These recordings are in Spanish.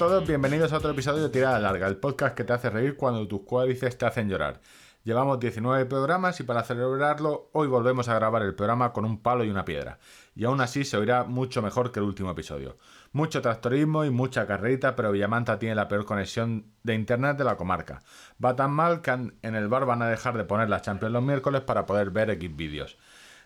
Todos, bienvenidos a otro episodio de Tirada Larga, el podcast que te hace reír cuando tus cuádriceps te hacen llorar. Llevamos 19 programas y para celebrarlo hoy volvemos a grabar el programa con un palo y una piedra. Y aún así se oirá mucho mejor que el último episodio. Mucho tractorismo y mucha carrerita, pero Villamanta tiene la peor conexión de internet de la comarca. Va tan mal que en el bar van a dejar de poner las Champions los miércoles para poder ver X vídeos.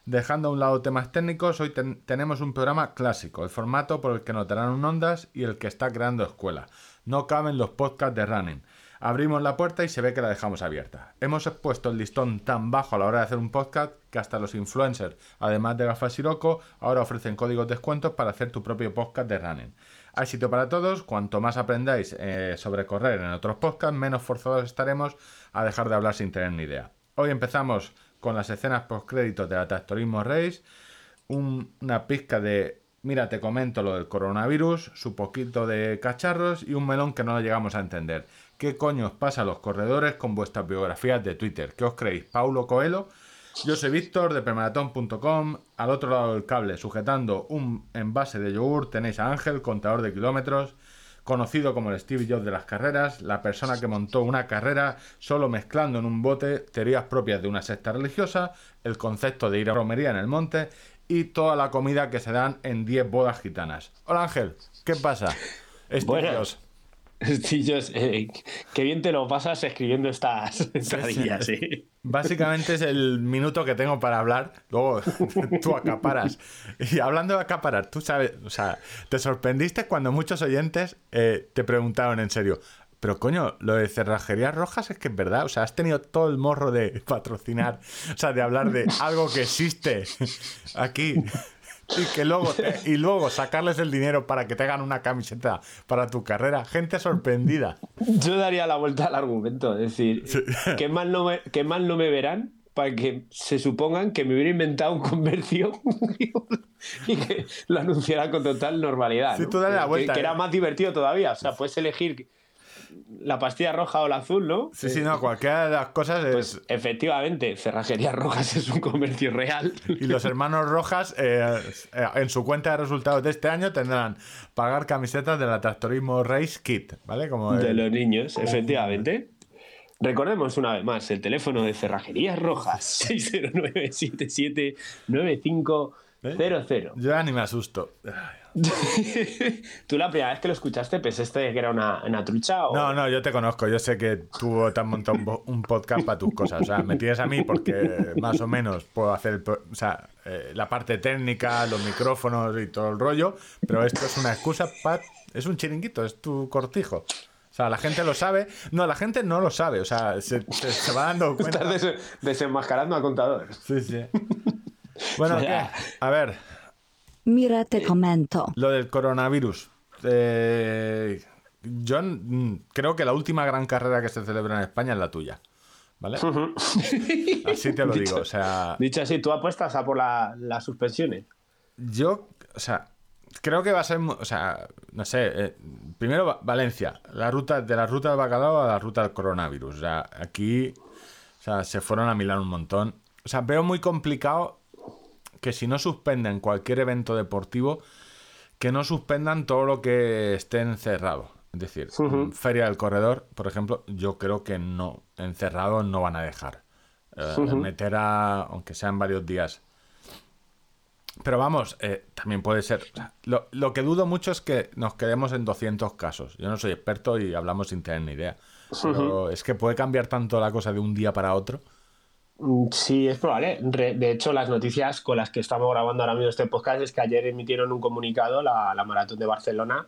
Dejando a un lado temas técnicos, hoy tenemos un programa clásico, el formato por el que notarán ondas y el que está creando escuela. No caben los podcasts de running. Abrimos la puerta y se ve que la dejamos abierta. Hemos puesto el listón tan bajo a la hora de hacer un podcast que hasta los influencers, además de Gafas Siroco, ahora ofrecen códigos de descuentos para hacer tu propio podcast de running. Hay sitio para todos, cuanto más aprendáis eh, sobre correr en otros podcasts, menos forzados estaremos a dejar de hablar sin tener ni idea. Hoy empezamos con las escenas postcréditos de la Tractorismo Race, una pizca de mira, te comento lo del coronavirus, su poquito de cacharros y un melón que no lo llegamos a entender. ¿Qué coño os pasa a los corredores con vuestras biografías de Twitter? ¿Qué os creéis? ¿Paulo Coelho? Yo soy Víctor de premaratón.com. Al otro lado del cable, sujetando un envase de yogur, tenéis a Ángel, contador de kilómetros conocido como el Steve Jobs de las carreras, la persona que montó una carrera solo mezclando en un bote teorías propias de una secta religiosa, el concepto de ir a romería en el monte y toda la comida que se dan en 10 bodas gitanas. Hola Ángel, ¿qué pasa? Estillos, eh, qué bien te lo pasas escribiendo estas entradillas, sí, Básicamente es el minuto que tengo para hablar, luego tú acaparas. Y hablando de acaparar, tú sabes, o sea, te sorprendiste cuando muchos oyentes eh, te preguntaron en serio, pero coño, lo de cerrajerías rojas es que es verdad. O sea, has tenido todo el morro de patrocinar, o sea, de hablar de algo que existe aquí. Y que luego y luego sacarles el dinero para que te hagan una camiseta para tu carrera. Gente sorprendida. Yo daría la vuelta al argumento. Es decir, que mal no me, que mal no me verán para que se supongan que me hubiera inventado un comercio y que lo anunciara con total normalidad. tú la vuelta, que, era ¿eh? más divertido todavía. O sea, puedes elegir la pastilla roja o la azul, ¿no? Sí, sí, no, cualquiera de las cosas es... Pues efectivamente, Cerrajerías Rojas es un comercio real. Y los hermanos Rojas, eh, eh, en su cuenta de resultados de este año, tendrán pagar camisetas de la Tractorismo Race Kit, ¿vale? Como de los niños, efectivamente. Recordemos una vez más el teléfono de Cerrajerías Rojas, 609 00. Yo ya ni me asusto. ¿Tú la primera vez que lo escuchaste pensaste que era una, trucha? O... No, no, yo te conozco. Yo sé que tú te has montado un, podcast para tus cosas. O sea, me tienes a mí porque más o menos puedo hacer o sea, eh, la parte técnica, los micrófonos y todo el rollo. Pero esto es una excusa para. Es un chiringuito, es tu cortijo. O sea, la gente lo sabe. No, la gente no lo sabe. O sea, se, va dando cuenta. Estás desenmascarando a contadores. Sí, sí. Bueno, A ver. Mira, te comento. Lo del coronavirus. Eh, yo creo que la última gran carrera que se celebra en España es la tuya. ¿Vale? así te lo digo. O sea. Dicho así, ¿tú apuestas a por las la suspensiones? Yo, o sea, creo que va a ser, o sea, no sé, eh, primero Valencia, la ruta de la ruta del bacalao a la ruta del coronavirus. O sea, aquí, o sea, se fueron a Milán un montón. O sea, veo muy complicado que si no suspenden cualquier evento deportivo, que no suspendan todo lo que esté encerrado. Es decir, Feria del Corredor, por ejemplo, yo creo que no, encerrado no van a dejar. Eh, meter a, aunque sean varios días. Pero vamos, eh, también puede ser. lo, lo, que dudo mucho es que nos quedemos en 200 casos. Yo no soy experto y hablamos sin tener ni idea. Pero es que puede cambiar tanto la cosa de un día para otro. Mm, sí, es probable. De hecho, las noticias con las que estamos grabando ahora mismo este podcast es que ayer emitieron un comunicado la, Maratón de Barcelona,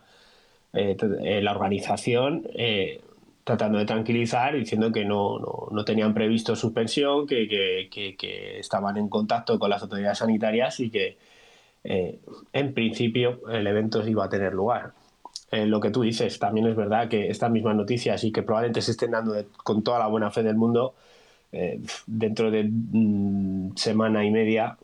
eh, eh, la organización, eh, tratando de tranquilizar, diciendo que no, tenían previsto suspensión, que, estaban en contacto con las autoridades sanitarias y que en principio el evento iba a tener lugar. lo que tú dices, también es verdad que estas mismas noticias y que probablemente se estén dando con toda la buena fe del mundo, eh, dentro de mm, semana y media.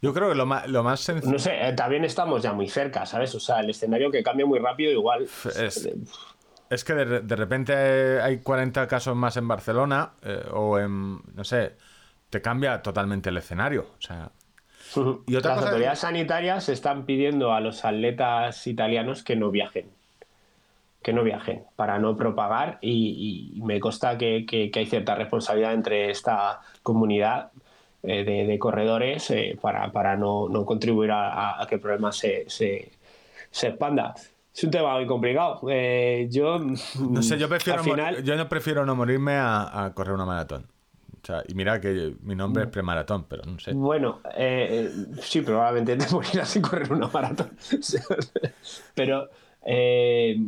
Yo creo que lo más, lo más sencillo. No sé, eh, también estamos ya muy cerca, ¿sabes? O sea, el escenario que cambia muy rápido, igual. Es, eh, que de, repente hay 40 casos más en Barcelona o en. No sé, te cambia totalmente el escenario. O sea. Y Las cosa... autoridades sanitarias están pidiendo a los atletas italianos que no viajen. Que no viajen para no propagar y, y me consta que, que, que, hay cierta responsabilidad entre esta comunidad eh, de, de, corredores eh, para, para no, no, contribuir a, a, que el problema se, se, se, expanda. Es un tema muy complicado. Eh, yo no sé, yo prefiero final... yo no prefiero no morirme a, a correr una maratón. O sea, y mira que mi nombre es premaratón, pero no sé. Bueno, eh, sí, probablemente te morirás sin correr una maratón. pero eh,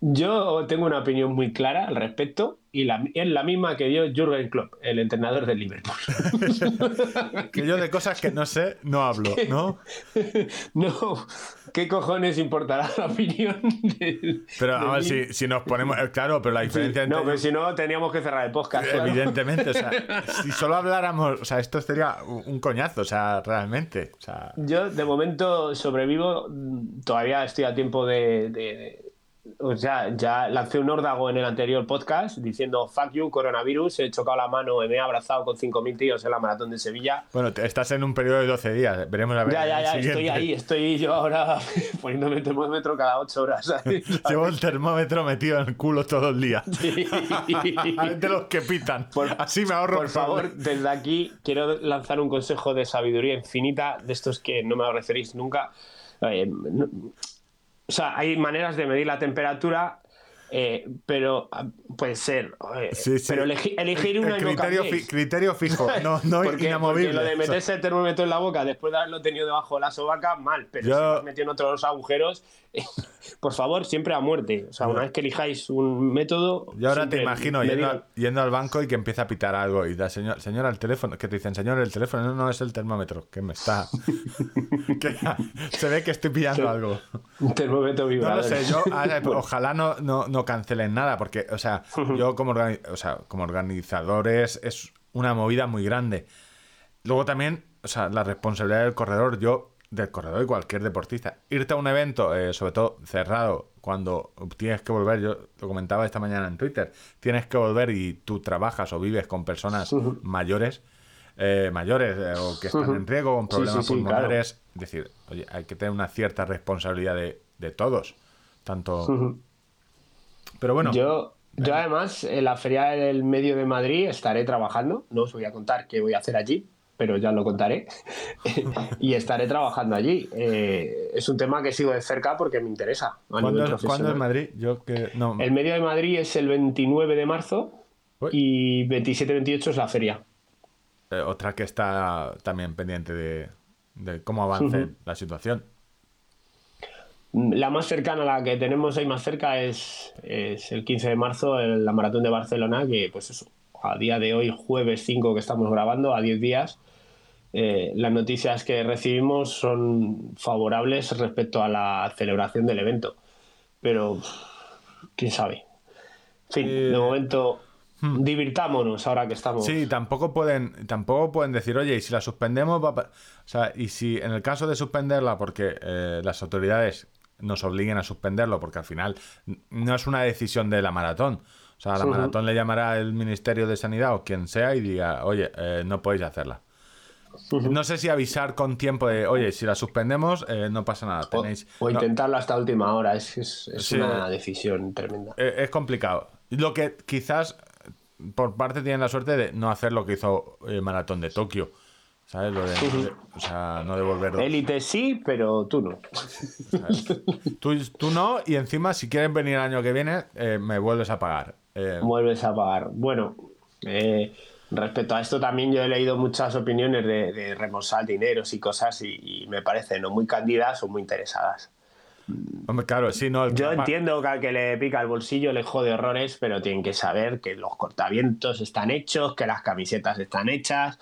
yo tengo una opinión muy clara al respecto y la, es la misma que dio Jürgen Klopp, el entrenador del Liverpool. que yo de cosas que no sé no hablo, ¿no? no, ¿qué cojones importará la opinión? Del, pero a ver, si, si, nos ponemos. eh, Claro, pero la diferencia. Sí, no, pero si no, teníamos que cerrar el podcast. Evidentemente, claro. o sea, si solo habláramos. O sea, esto sería un coñazo, o sea, realmente. O sea... Yo, de momento, sobrevivo. Todavía estoy a tiempo de, de o sea, ya lancé un órdago en el anterior podcast diciendo fuck you, coronavirus, he chocado la mano, me he abrazado con 5.000 tíos en la maratón de Sevilla. Bueno, estás en un periodo de 12 días, veremos a ver. Ya, ya, ya, estoy ahí, estoy yo ahora poniéndome el termómetro cada 8 horas. ¿sabes? Llevo el termómetro metido en el culo todo el día. Sí. de los que pitan. Por, Así me ahorro. Por favor, desde aquí quiero lanzar un consejo de sabiduría infinita, de estos que no me referís nunca. Eh, no, o sea, hay maneras de medir la temperatura, eh, pero puede ser. Eh, sí, sí. Pero elegir, elegir una el criterio, no fi, criterio fijo, no, no porque, inamovible. Porque lo de meterse el termómetro en la boca después de haberlo tenido debajo de la sobaca, mal. Pero Yo... si lo has metido en otros agujeros, por favor, siempre a muerte. O sea, una vez que elijáis un método. Yo ahora te imagino yendo al, yendo al, banco y que empieza a pitar algo y da, señor, señor, al teléfono, que te dicen, señor, el teléfono no, no es el termómetro, que me está. que se ve que estoy pillando algo. Un termómetro No vibrador. lo sé, yo ahora, ojalá no, no, no, cancelen nada, porque, o sea, yo como, organi o sea, como organizadores es una movida muy grande. Luego también, o sea, la responsabilidad del corredor, yo, del corredor y cualquier deportista, irte a un evento, eh, sobre todo cerrado, cuando tienes que volver, yo lo comentaba esta mañana en Twitter, tienes que volver y tú trabajas o vives con personas mayores. Eh, mayores eh, o que están en riesgo con problemas sí, sí, pulmonares. Claro. Es decir, oye, hay que tener una cierta responsabilidad de, de todos. Tanto. Uh -huh. Pero bueno. Yo, yo además, en la Feria del Medio de Madrid estaré trabajando. No os voy a contar qué voy a hacer allí, pero ya lo contaré. y estaré trabajando allí. Eh, es un tema que sigo de cerca porque me interesa. ¿Cuándo, ¿Cuándo, en Madrid? Yo que, no. El Medio de Madrid es el 29 de marzo Uy. y 27-28 es la feria. Eh, otra que está también pendiente de, de cómo avance uh -huh. la situación. La más cercana, la que tenemos ahí más cerca, es, es el 15 de marzo, la maratón de Barcelona, que pues eso, a día de hoy, jueves 5 que estamos grabando, a 10 días, eh, las noticias que recibimos son favorables respecto a la celebración del evento. Pero, quién sabe. En fin, eh... de momento Hmm. divirtámonos ahora que estamos. Sí, tampoco pueden, tampoco pueden decir, oye, y si la suspendemos, va o sea, y si en el caso de suspenderla, porque eh, las autoridades nos obliguen a suspenderlo, porque al final no es una decisión de la maratón. O sea, a la uh -huh. maratón le llamará el Ministerio de Sanidad o quien sea y diga, oye, eh, no podéis hacerla. No sé si avisar con tiempo de, oye, si la suspendemos, eh, no pasa nada. Tenéis, o, o intentarlo no. hasta última hora, es, es, es sí, una decisión tremenda. Es, es complicado. Lo que quizás por parte tienen la suerte de no hacer lo que hizo el maratón de Tokio. ¿Sabes? Lo de, de, o sea, no devolverlo. Élite sí, pero tú no. Tú, tú, no, y encima, si quieres venir el año que viene, eh, me vuelves a pagar. Eh... Vuelves a pagar. Bueno, eh, respecto a esto también yo he leído muchas opiniones de, de reembolsar dineros y cosas y, y me parecen no muy candidas o muy interesadas. Hombre, claro, sí, no. El... Yo entiendo que al que le pica el bolsillo le jode horrores, pero tienen que saber que los cortavientos están hechos, que las camisetas están hechas,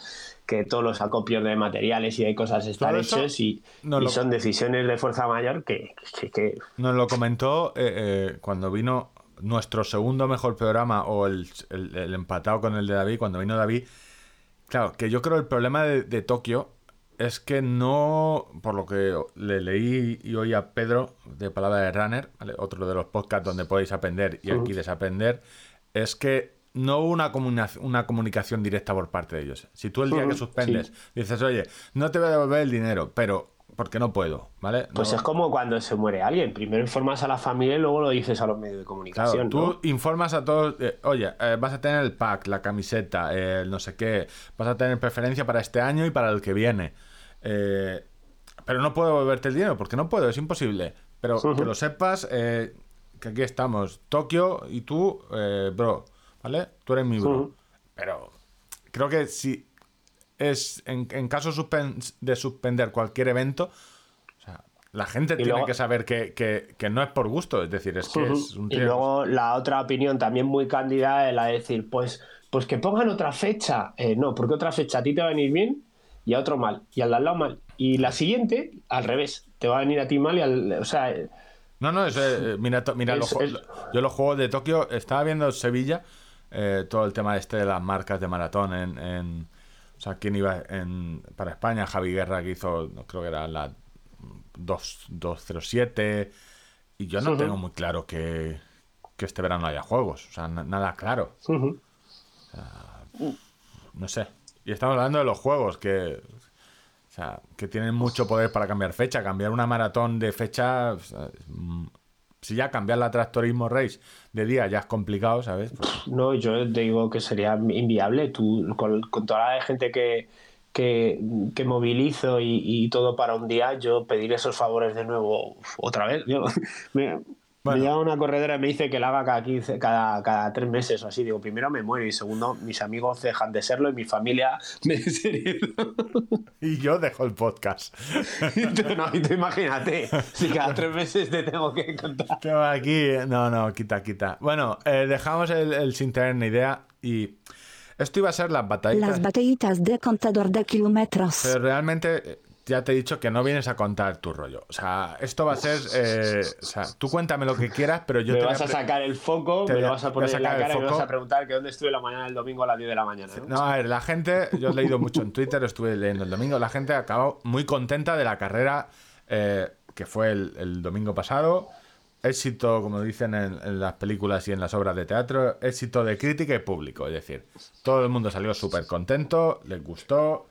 que todos los acopios de materiales y de cosas están hechos y, no y lo... son decisiones de fuerza mayor que. que, que... Nos lo comentó eh, eh, cuando vino nuestro segundo mejor programa o el, el, el, empatado con el de David, cuando vino David. Claro, que yo creo el problema de, de Tokio es que no, por lo que le leí y oí a Pedro de Palabra de Runner, ¿vale? otro de los podcasts donde podéis aprender y aquí desaprender, es que no hubo una, una comunicación directa por parte de ellos. Si tú el día que suspendes sí. dices, oye, no te voy a devolver el dinero, pero porque no puedo, ¿vale? Pues es como cuando se muere alguien. Primero informas a la familia y luego lo dices a los medios de Claro, comunicación. tú informas a todos, eh, oye, eh, vas a tener el pack, la camiseta, eh, el no sé qué, vas a tener preferencia para este año y para el que viene. Eh, pero no puedo devolverte el dinero, porque no puedo, es imposible. Pero que lo sepas, eh, que aquí estamos, Tokio y tú, eh, bro, ¿vale? Tú eres mi bro. Pero creo que si es en, en caso de suspender cualquier evento, o sea, la gente tiene luego- que saber que, que- que no es por gusto, es decir, es que es un y luego la otra opinión también muy cándida es la de decir, pues, pues que pongan otra fecha. Eh, no, porque otra fecha a ti te va a venir bien y a otro mal. Y al de al lado mal. Y la siguiente, al revés. Te va a venir a ti mal y al... O sea, eh, No, no, eso es, eh, mira, mira Es- los, es- yo los juegos de Tokio, estaba viendo Sevilla, eh, todo el tema este de las marcas de maratón en, en- o sea, quién iba en, para España, Javi Guerra que hizo, no, creo que era la 2, 207, y yo no tengo muy claro que, que este verano haya juegos, o sea, na- nada claro, no sé. Y estamos hablando de los juegos que, o sea, que tienen mucho poder para cambiar fecha, cambiar una maratón de fecha, o sea, si ya cambiar la Tractorismo Race de día ya es complicado, ¿sabes? Pues, No, yo te digo que sería inviable. Tú, con, toda la gente que, que, que movilizo y, todo para un día, yo pedir esos favores de nuevo otra vez. Bueno. me llama una corredora y me dice que la haga cada 15, cada, cada tres meses o así. Digo, primero me muero y segundo, mis amigos dejan de serlo y mi familia me y yo dejo el podcast. no, y tú imagínate, si cada tres meses te tengo que contar. Tengo aquí, no, no, quita, quita. Bueno, eh, dejamos el, el sin tener ni idea y esto iba a ser las batallitas. Las batallitas de contador de kilómetros. Pero realmente ya te he dicho que no vienes a contar tu rollo. O sea, esto va a ser. eh, o sea, tú cuéntame lo que quieras, pero yo me te vas a sacar el foco, te me lo a- vas a a poner en la cara y me vas a preguntar que dónde estuve la mañana del domingo a las 10 de la mañana. ¿no? No, a ver, la gente, yo he leído mucho en Twitter, estuve leyendo el domingo, la gente acabó muy contenta de la carrera eh, que fue el, el domingo pasado. Éxito, como dicen en, en las películas y en las obras de teatro, éxito de crítica y público. Es decir, todo el mundo salió súper contento, les gustó.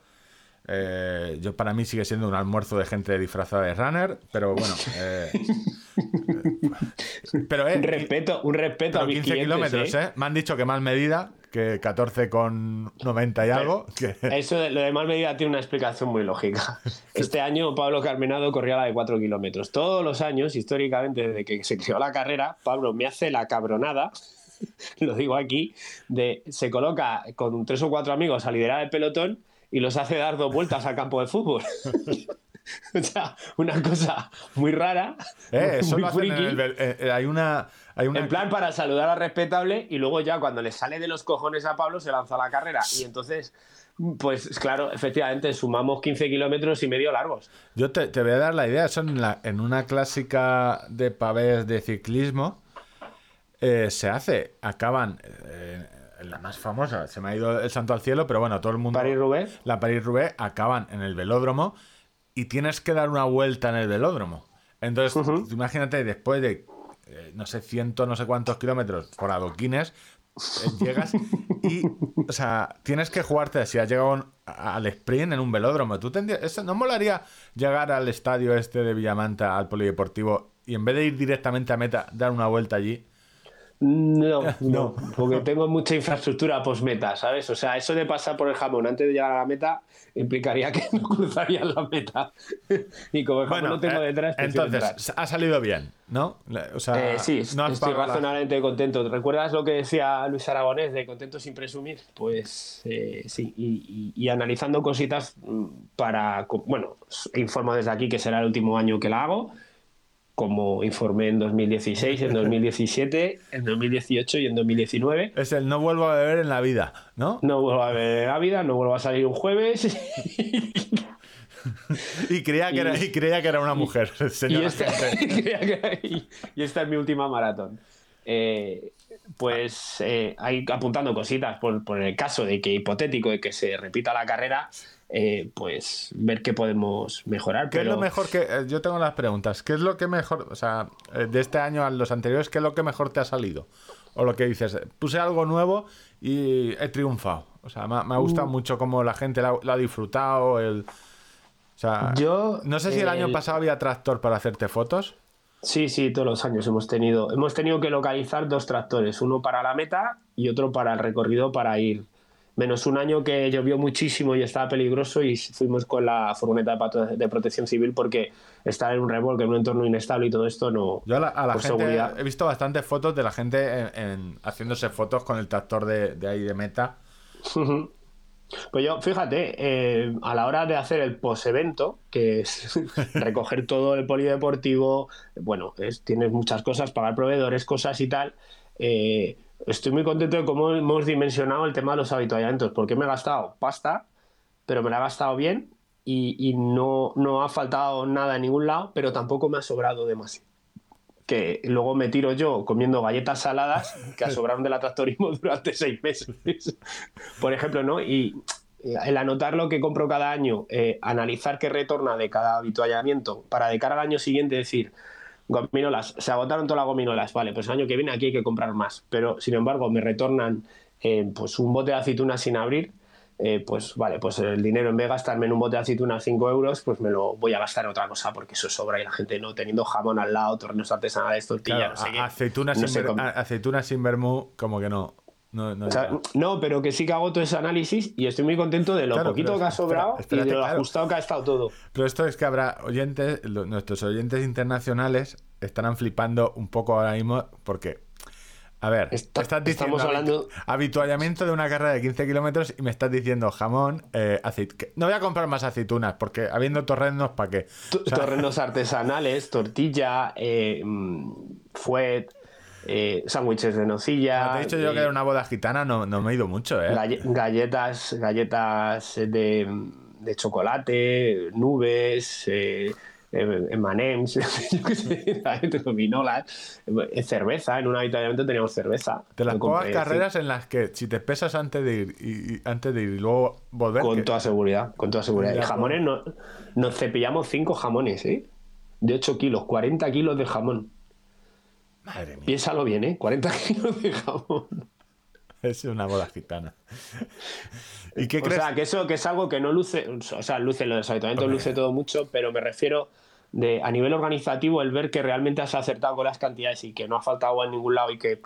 Eh, yo para mí sigue siendo un almuerzo de gente disfrazada de runner, pero bueno. eh, pero eh, Un respeto, un respeto a mis 15 clientes, kilómetros, ¿eh? Me han dicho que más medida, que 14 con 90 y algo. Que... Eso de, lo de mal medida tiene una explicación muy lógica. Este año Pablo Carmenado corría la de 4 kilómetros. Todos los años, históricamente, desde que se creó la carrera, Pablo me hace la cabronada, lo digo aquí, de se coloca con tres o cuatro amigos a liderar el pelotón y los hace dar dos vueltas al campo de fútbol. o sea, una cosa muy rara. Eh, muy en el eh, eh, hay una. Hay una En plan para saludar al respetable y luego ya cuando le sale de los cojones a Pablo se lanza a la carrera. Y entonces, pues claro, efectivamente sumamos 15 kilómetros y medio largos. Yo te, te voy a dar la idea. Eso en, la- en una clásica de pavés de ciclismo eh, se hace. Acaban. La más famosa, se me ha ido el santo al cielo, pero bueno, todo el mundo. París-Roubaix. La París-Roubaix acaban en el velódromo y tienes que dar una vuelta en el velódromo. Entonces, imagínate, después de, eh, no sé, ciento, no sé cuántos kilómetros por adoquines, eh, llegas y, o sea, tienes que jugarte, si has llegado un- al sprint en un velódromo, tú tendrías, eso, ¿no molaría llegar al estadio este de Villamanta, al polideportivo, y en vez de ir directamente a meta, dar una vuelta allí? No, no, porque tengo mucha infraestructura post-meta, ¿sabes? O sea, eso de pasar por el jamón antes de llegar a la meta implicaría que no cruzaría la meta. y como el jamón no tengo eh, detrás, entrar. entonces, ha salido bien, ¿no? O sea, Eh, sí, no estoy la- razonablemente contento. ¿Recuerdas lo que decía Luis Aragonés de contento sin presumir? Pues eh, sí, y, y- y analizando cositas mm, para, bueno, informo desde aquí que será el último año que la hago, como informé en 2016, en 2017, en 2018 y en 2019. Es el no vuelvo a beber en la vida, ¿no? No vuelvo a ver la vida, no vuelvo a salir un jueves. Y creía que, era, y creía que era una mujer, y, señora esta, y- esta es mi última maratón. Eh, pues eh, ahí apuntando cositas por, por el caso de que hipotético de que se repita la carrera, eh, pues ver qué podemos mejorar. ¿Qué Pero es lo mejor que.? eh, Yo tengo las preguntas. ¿Qué es lo que mejor. O sea, eh, de este año a los anteriores, ¿qué es lo que mejor te ha salido? O lo que dices, puse algo nuevo y he triunfado. O sea, me, ha- me ha gustado Mm. mucho cómo la gente la, la ha disfrutado. El... O sea, Yo, no sé si el año el- pasado había tractor para hacerte fotos. Sí, sí, todos los años hemos tenido. Hemos tenido que localizar dos tractores, uno para la meta y otro para el recorrido para ir. Menos un año que llovió muchísimo y estaba peligroso y fuimos con la furgoneta de, de protección civil porque estar en un remolque, en un entorno inestable y todo esto no. Yo a la, a la por gente seguridad. he visto bastantes fotos de la gente en- en- haciéndose fotos con el tractor de, de ahí de meta. Pues yo, fíjate, eh, a la hora de hacer el post-evento, que es recoger todo el polideportivo, bueno, es, tienes muchas cosas, pagar proveedores, cosas y tal, eh, estoy muy contento de cómo hemos dimensionado el tema de los habituallamientos, porque me he gastado pasta, pero me la he gastado bien y, y no, no ha faltado nada en ningún lado, pero tampoco me ha sobrado demasiado. Que luego me tiro yo comiendo galletas saladas que sobraron del atractorismo durante seis meses. Por ejemplo, ¿no? Y el anotar lo que compro cada año, eh, analizar qué retorna de cada habituallamiento, para de cara al año siguiente decir, gominolas, se agotaron todas las gominolas, vale, pues el año que viene aquí hay que comprar más. Pero, sin embargo, me retornan eh, pues un bote de aceitunas sin abrir, eh, pues vale, pues el dinero en vez de gastarme en un bote de aceitunas 5 euros, pues me lo voy a gastar en otra cosa, porque eso sobra y la gente no teniendo jamón al lado, torneos artesanales, tortillas, Claro, no sé qué. aceitunas, no sin ver- aceitunas sin vermú, como que no. No, no O sea, llega. no, pero que sí que hago todo ese análisis y estoy muy contento de lo Claro, poquito que ha espera, sobrado espérate, y de lo claro. ajustado que ha estado todo. Pero esto es que habrá oyentes, lo- nuestros oyentes internacionales estarán flipando un poco ahora mismo porque, a ver, Está- estás diciendo estamos hablando- habitu- habituallamiento de una carrera de 15 kilómetros y me estás diciendo jamón, eh, aceit- que- No voy a comprar más aceitunas porque habiendo torrenos, ¿para qué? T- Torrenos artesanales, tortilla, eh, mm, fuet, eh, sándwiches de nocilla. Como te he dicho yo que era una boda gitana, no, no me he ido mucho, ¿eh? galle- galletas, galletas de, de chocolate, nubes, eh, eh, ¿sabes? gominolas, eh, cerveza, en un habituallamiento teníamos cerveza. De las pocas carreras en las que si te pesas antes de ir y, antes de ir y luego volver, Con que- toda seguridad, con toda seguridad. Y jamones, no, nos cepillamos cinco jamones, ¿eh? De 8 kilos, 40 kilos de jamón. Madre mía, Piénsalo bien, ¿eh? 40 kilos de jamón. es una boda gitana. ¿Y qué O crees? sea, que eso que es algo que no luce, o sea, luce lo de los habituamientos, Hombre. luce todo mucho, pero me refiero de a nivel organizativo el ver que realmente has acertado con las cantidades y que no ha faltado agua en ningún lado y que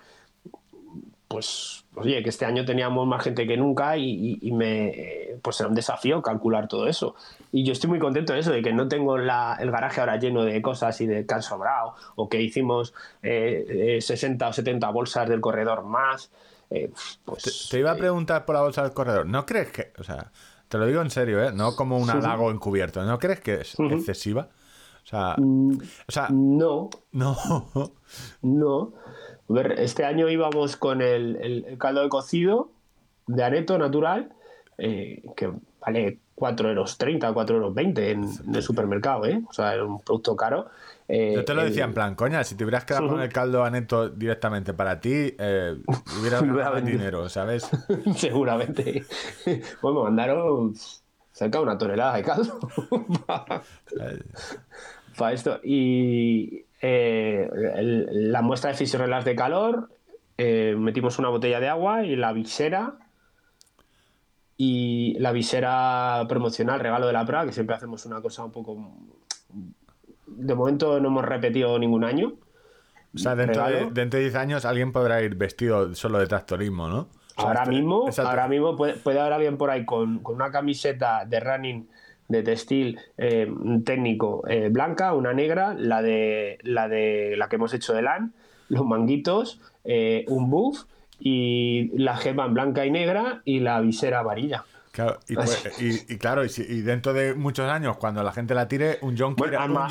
pues oye que este año teníamos más gente que nunca y, y- y me eh, pues era un desafío calcular todo eso y yo estoy muy contento de eso de que no tengo la- el garaje ahora lleno de cosas y de que han sobrado o que hicimos eh, eh, 60 o 70 bolsas del corredor más eh, pues Te, te iba a eh, preguntar por la bolsa del corredor. ¿No crees que, o sea, te lo digo en serio, ¿eh? No como un halago encubierto. ¿No crees que es excesiva? O sea, Mm. o sea, no no. No. A ver, este año íbamos con el, el- el caldo de cocido de aneto natural, eh, que vale 4 euros 30, 4 euros 20 en, en el supermercado, ¿eh? O sea, era un producto caro. Eh, Yo te lo el- decía en plan, coña, si te hubieras quedado con el caldo aneto directamente para ti, eh, hubieras ganado dinero, ¿sabes? Seguramente. Bueno, me mandaron cerca de una tonelada de caldo. para esto. Y eh, el- la muestra de fisiorelas de calor, eh, metimos una botella de agua y la visera. Y la visera promocional, regalo de la PRA, que siempre hacemos una cosa un poco. De momento no hemos repetido ningún año. O sea, dentro de, dentro de 10 años alguien podrá ir vestido solo de tractorismo, ¿no? Ahora este- mismo, ahora mismo puede, puede haber alguien por ahí con, con una camiseta de running de textil eh, técnico eh, blanca, una negra, la de la de la que hemos hecho de LAN, los manguitos, eh, un buff y la gema en blanca y negra y la visera amarilla. Claro, y, pues- y- y claro, y, dentro de muchos años, cuando la gente la tire, un yonki, Bueno, arma- un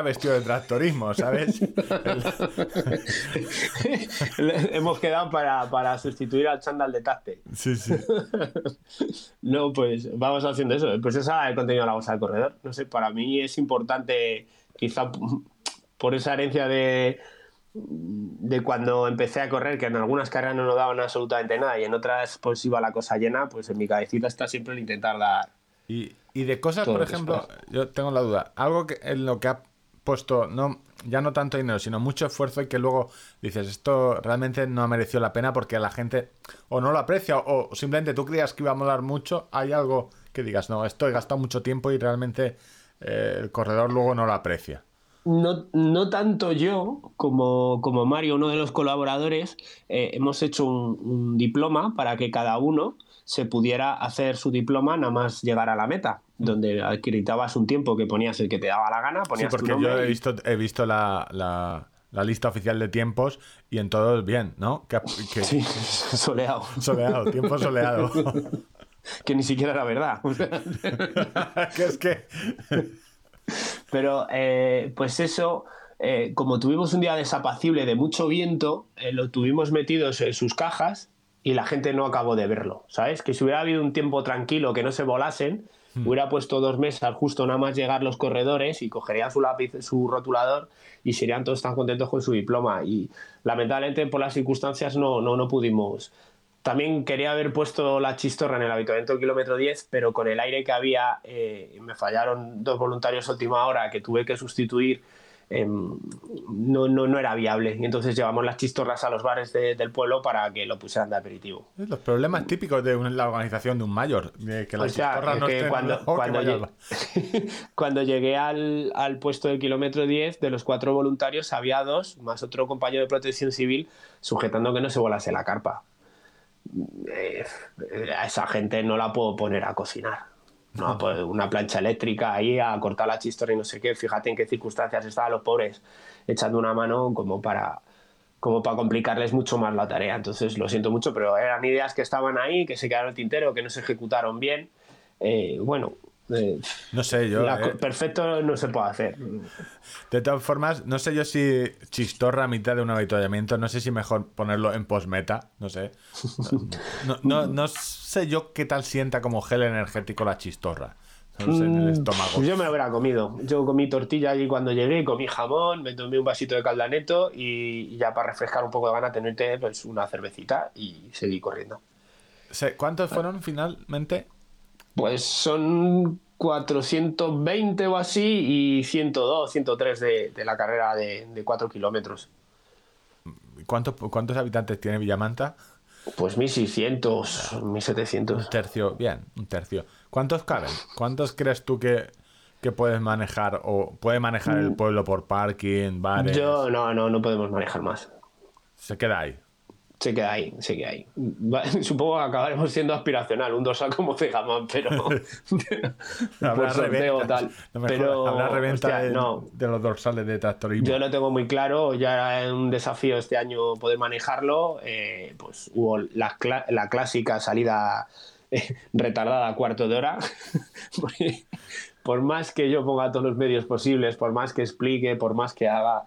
vestido de tractorismo, ¿sabes? Hemos quedado para, para sustituir al chándal de Tacte. Sí, sí. No, pues vamos haciendo eso. Pues esa es el contenido de la bolsa del corredor. No sé, para mí es importante, quizá por esa herencia de, de cuando empecé a correr, que en algunas carreras no nos daban absolutamente nada y en otras pues iba la cosa llena, pues en mi cabecita está siempre el intentar dar. Y, y de cosas, por ejemplo, yo tengo la duda, algo que en lo que ha puesto, no, ya no tanto dinero, sino mucho esfuerzo y que luego dices, esto realmente no ha merecido la pena porque la gente o no lo aprecia o simplemente tú creías que iba a molar mucho, hay algo que digas, no, esto he gastado mucho tiempo y realmente eh, el corredor luego no lo aprecia. No, no tanto yo como, como, Mario, uno de los colaboradores, eh, hemos hecho un, diploma para que cada uno se pudiera hacer su diploma nada más llegar a la meta, donde acreditabas un tiempo que ponías el que te daba la gana. Ponías sí, porque yo he visto, he visto la, la, lista oficial de tiempos y en todos bien, ¿no? Que, Sí, soleado. Soleado, tiempo soleado. que ni siquiera era verdad. que es que... Pero, eh, pues eso, eh, como tuvimos un día desapacible de mucho viento, eh, lo tuvimos metidos en sus cajas y la gente no acabó de verlo, ¿sabes? Que si hubiera habido un tiempo tranquilo, que no se volasen, hmm. hubiera puesto dos mesas justo nada más llegar los corredores y cogerían su lápiz, su rotulador y serían todos tan contentos con su diploma. Y lamentablemente por las circunstancias no, no, no pudimos también quería haber puesto la chistorra en el habituamiento kilómetro 10, pero con el aire que había eh, me fallaron dos voluntarios a última hora que tuve que sustituir. Em, no, no, no, era viable. Y entonces llevamos las chistorras a los bares del pueblo para que lo pusieran de aperitivo. Los problemas típicos de la organización de un mayor. que la chistorra no que cuando, cuando, llegué, cuando, llegué al, al, puesto del kilómetro 10, de los cuatro voluntarios había dos, más otro compañero de protección civil, sujetando que no se volase la carpa. Eh, a esa gente no la puedo poner a cocinar. No, pues una plancha eléctrica ahí a cortar la chistorra y no sé qué. Fíjate en qué circunstancias estaban los pobres echando una mano como para, como para complicarles mucho más la tarea. Entonces lo siento mucho, pero eran ideas que estaban ahí, que se quedaron en el tintero, que no se ejecutaron bien. Eh, bueno, eh, no sé, yo. Eh, perfecto no se puede hacer. De todas formas, no sé yo si chistorra a mitad de un avituallamiento, no sé si mejor ponerlo en postmeta, no sé. No, no, sé yo qué tal sienta como gel energético la chistorra. No sé, en el mm, estómago. Yo me lo hubiera comido. Yo comí tortilla allí cuando llegué, comí jamón, me tomé un vasito de caldaneto y ya para refrescar un poco de gana tenerte pues una cervecita y seguí corriendo. ¿Cuántos fueron finalmente? Pues son 420 o así y 102, 103 de, de la carrera de, de 4 kilómetros. ¿Cuántos, ¿Cuántos habitantes tiene Villamanta? Pues 1600, 1700. Un tercio, bien, un tercio. ¿Cuántos caben? ¿Cuántos crees tú que, que puedes manejar o puede manejar el mm. pueblo por parking, bares? Yo no, no, no podemos manejar más. Se queda ahí se queda ahí, se queda ahí. Supongo que acabaremos siendo aspiracional, un dorsal como Fegaman, pero. por sorteo tal. pero. Habrá reventa de, los dorsales de tractorismo. Yo lo tengo muy claro, ya era un desafío este año poder manejarlo. Eh, pues hubo la, la clásica salida eh, retardada a cuarto de hora. por más que yo ponga todos los medios posibles, por más que explique, por más que haga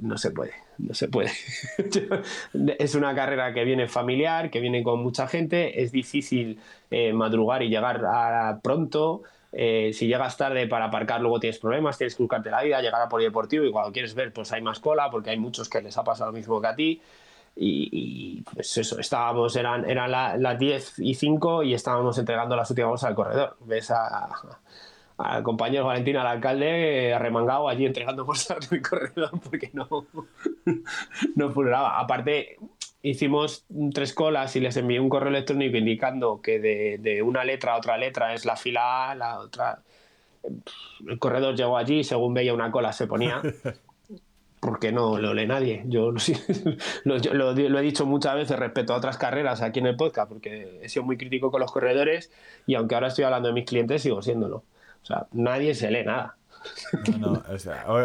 no se puede, no se puede. es una carrera que viene familiar, que viene con mucha gente, es difícil eh, madrugar y llegar a pronto. Eh, si llegas tarde para aparcar luego tienes problemas, tienes que buscarte la vida, llegar a polideportivo y cuando quieres ver pues hay más cola porque hay muchos que les ha pasado lo mismo que a ti. Y, pues eso, estábamos, eran, eran las 10 y 5 y estábamos entregando las últimas al corredor. Ves a, al compañero Valentín, al alcalde, arremangado allí entregando bolsas de corredor porque no, no funcionaba. Aparte, hicimos tres colas y les envié un correo electrónico indicando que de, una letra a otra letra es la fila A, la otra. El corredor llegó allí y según veía una cola se ponía. Porque no lo lee nadie. Yo lo, lo, he dicho muchas veces respecto a otras carreras aquí en el podcast, porque he sido muy crítico con los corredores y aunque ahora estoy hablando de mis clientes, sigo siéndolo. O sea, nadie se lee nada.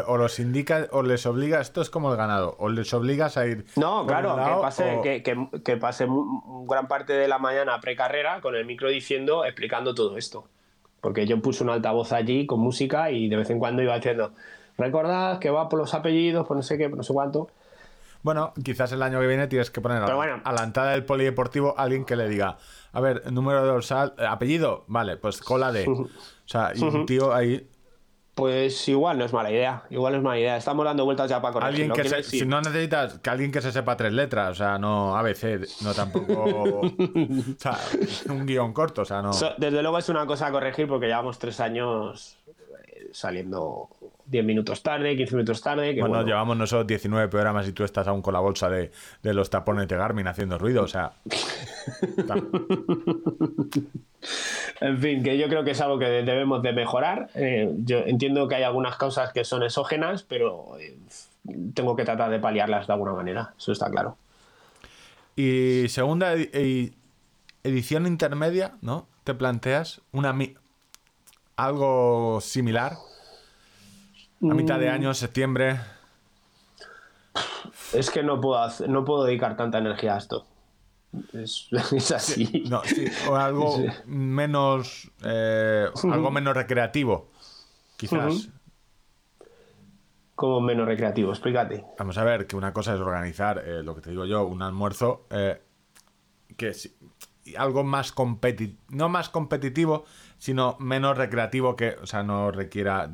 o, los indica o les obliga, esto es como el ganado, o les obligas a ir. No, claro, que pase, que, que, pase gran parte de la mañana precarrera con el micro diciendo, explicando todo esto. Porque yo puse un altavoz allí con música y de vez en cuando iba diciendo, recordad que va por los apellidos, por no sé qué, por no sé cuánto. Bueno, quizás el año que viene tienes que poner a la entrada del polideportivo alguien que le diga, a ver, número de dorsal, eh, apellido, vale, pues cola de. O sea, y un tío ahí. Pues igual no es mala idea. Igual no es mala idea. Estamos dando vueltas ya para corregir. Alguien que si no necesitas que alguien que se sepa tres letras, o sea, no ABC, no tampoco. o sea, un guion corto, o sea, no. desde luego es una cosa a corregir porque llevamos tres años eh, saliendo 10 minutos tarde, 15 minutos tarde. Que Bueno, bueno, llevamos nosotros 19 programas y tú estás aún con la bolsa de, de los tapones de Garmin haciendo ruido, o sea... En fin, que yo creo que es algo que debemos de mejorar. Eh, yo entiendo que hay algunas causas que son exógenas, pero eh, tengo que tratar de paliarlas de alguna manera, eso está claro. Y segunda e- edición intermedia, ¿no? Te planteas una algo similar. A mitad Mm. de año, septiembre. Es que no puedo, hacer- no puedo dedicar tanta energía a esto. Es, es así. No, sí, o algo Sí. menos. eh, algo menos recreativo. Quizás. Ujú. Como menos recreativo, explícate. Vamos a ver, que una cosa es organizar, eh, lo que te digo yo, un almuerzo eh, que y algo más competitivo, no más competitivo, sino menos recreativo que, o sea, no requiera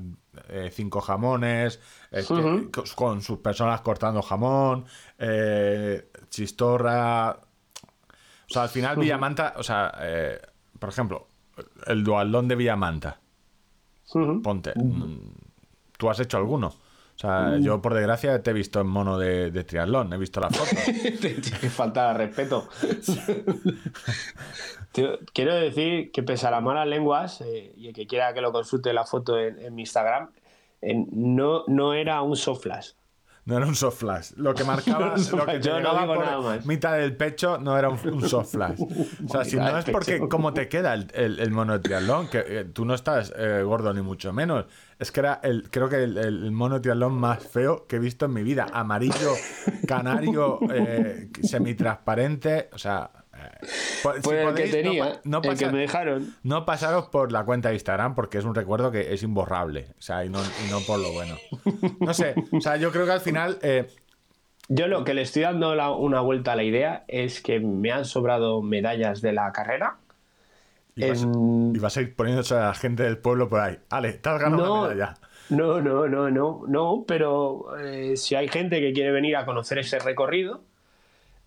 eh, cinco jamones, eh, con- con sus personas cortando jamón, eh, chistorra. O sea, al final Villamanta, o sea, eh, por ejemplo, el dualdón de Villamanta, ponte, mm, ¿tú has hecho alguno? O sea, yo por desgracia te he visto en mono de, de triatlón, he visto las fotos. Te falta respeto. Tío, Quiero decir que pese a las malas lenguas, eh, y el que quiera que lo consulte la foto en, en mi Instagram, eh, no, no era un soft flash. No era un soft flash. Lo que marcaba, No, lo que te no por mitad del pecho no era un, un soft flash. O sea, si no es porque pecho. cómo te queda el, el, el mono de triatlón, que eh, tú no estás eh, gordo ni mucho menos. Es que era el, creo que el, el mono de triatlón más feo que he visto en mi vida. Amarillo, canario, eh, semitransparente. O sea, eh, si el que tenía, no, no el que me dejaron. no pasaros por la cuenta de Instagram porque es un recuerdo que es imborrable. O sea, y no, y no por lo bueno. No sé, o sea, yo creo que al final. eh, Yo lo que le estoy dando la- una vuelta a la idea es que me han sobrado medallas de la carrera. Y vas, En- y vas a ir poniéndose a la gente del pueblo por ahí. Ale, te has ganado No, una medalla. no, no, no, no, no, pero eh, si hay gente que quiere venir a conocer ese recorrido,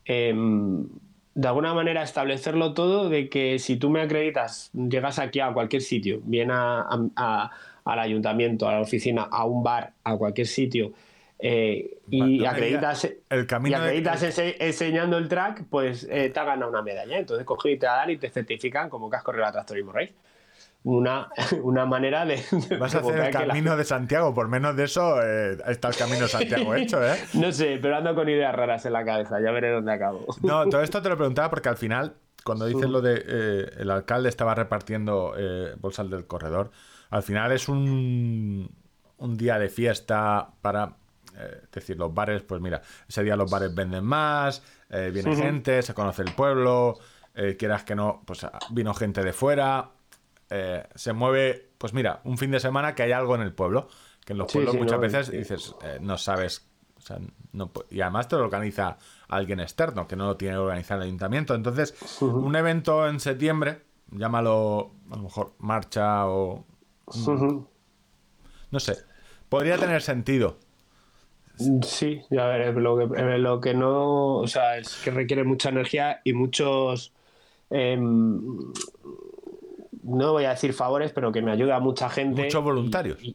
em, de alguna manera establecerlo todo de que si tú me acreditas, llegas aquí a cualquier sitio, bien a- a- a- al ayuntamiento, a la oficina, a un bar, a cualquier sitio, eh, no y acreditas, el y camino de- acreditas ese- enseñando el track, pues eh, te ha ganado una medalla. Entonces cogen y te la dan y te certifican como que has corrido la Tractorismo Race. Una, una manera de... de Vas a hacer el la camino de Santiago. Por menos de eso, eh, está el camino de Santiago hecho, ¿eh? No sé, pero ando con ideas raras en la cabeza, ya veré dónde acabo. No, todo esto te lo preguntaba porque al final, cuando dices lo de eh, el alcalde estaba repartiendo eh, bolsas del corredor, al final es un, un día de fiesta para eh, decir los bares, pues mira, ese día los bares venden más, eh, viene gente, se conoce el pueblo, eh, quieras que no, pues ah, vino gente de fuera, eh, se mueve, pues mira, un fin de semana que hay algo en el pueblo, que en los Sí, pueblos sí, muchas no, veces sí. dices, eh, no sabes o sea, no pu- y además te lo organiza alguien externo, que no lo tiene que organizar el ayuntamiento. Entonces, un evento en septiembre, llámalo a lo mejor marcha o... No sé, podría tener sentido. Sí, ya veré. Lo que, eh, lo que no. O sea, es que requiere mucha energía y muchos. em, no voy a decir favores, pero que me ayuda mucha gente. Muchos voluntarios. Y,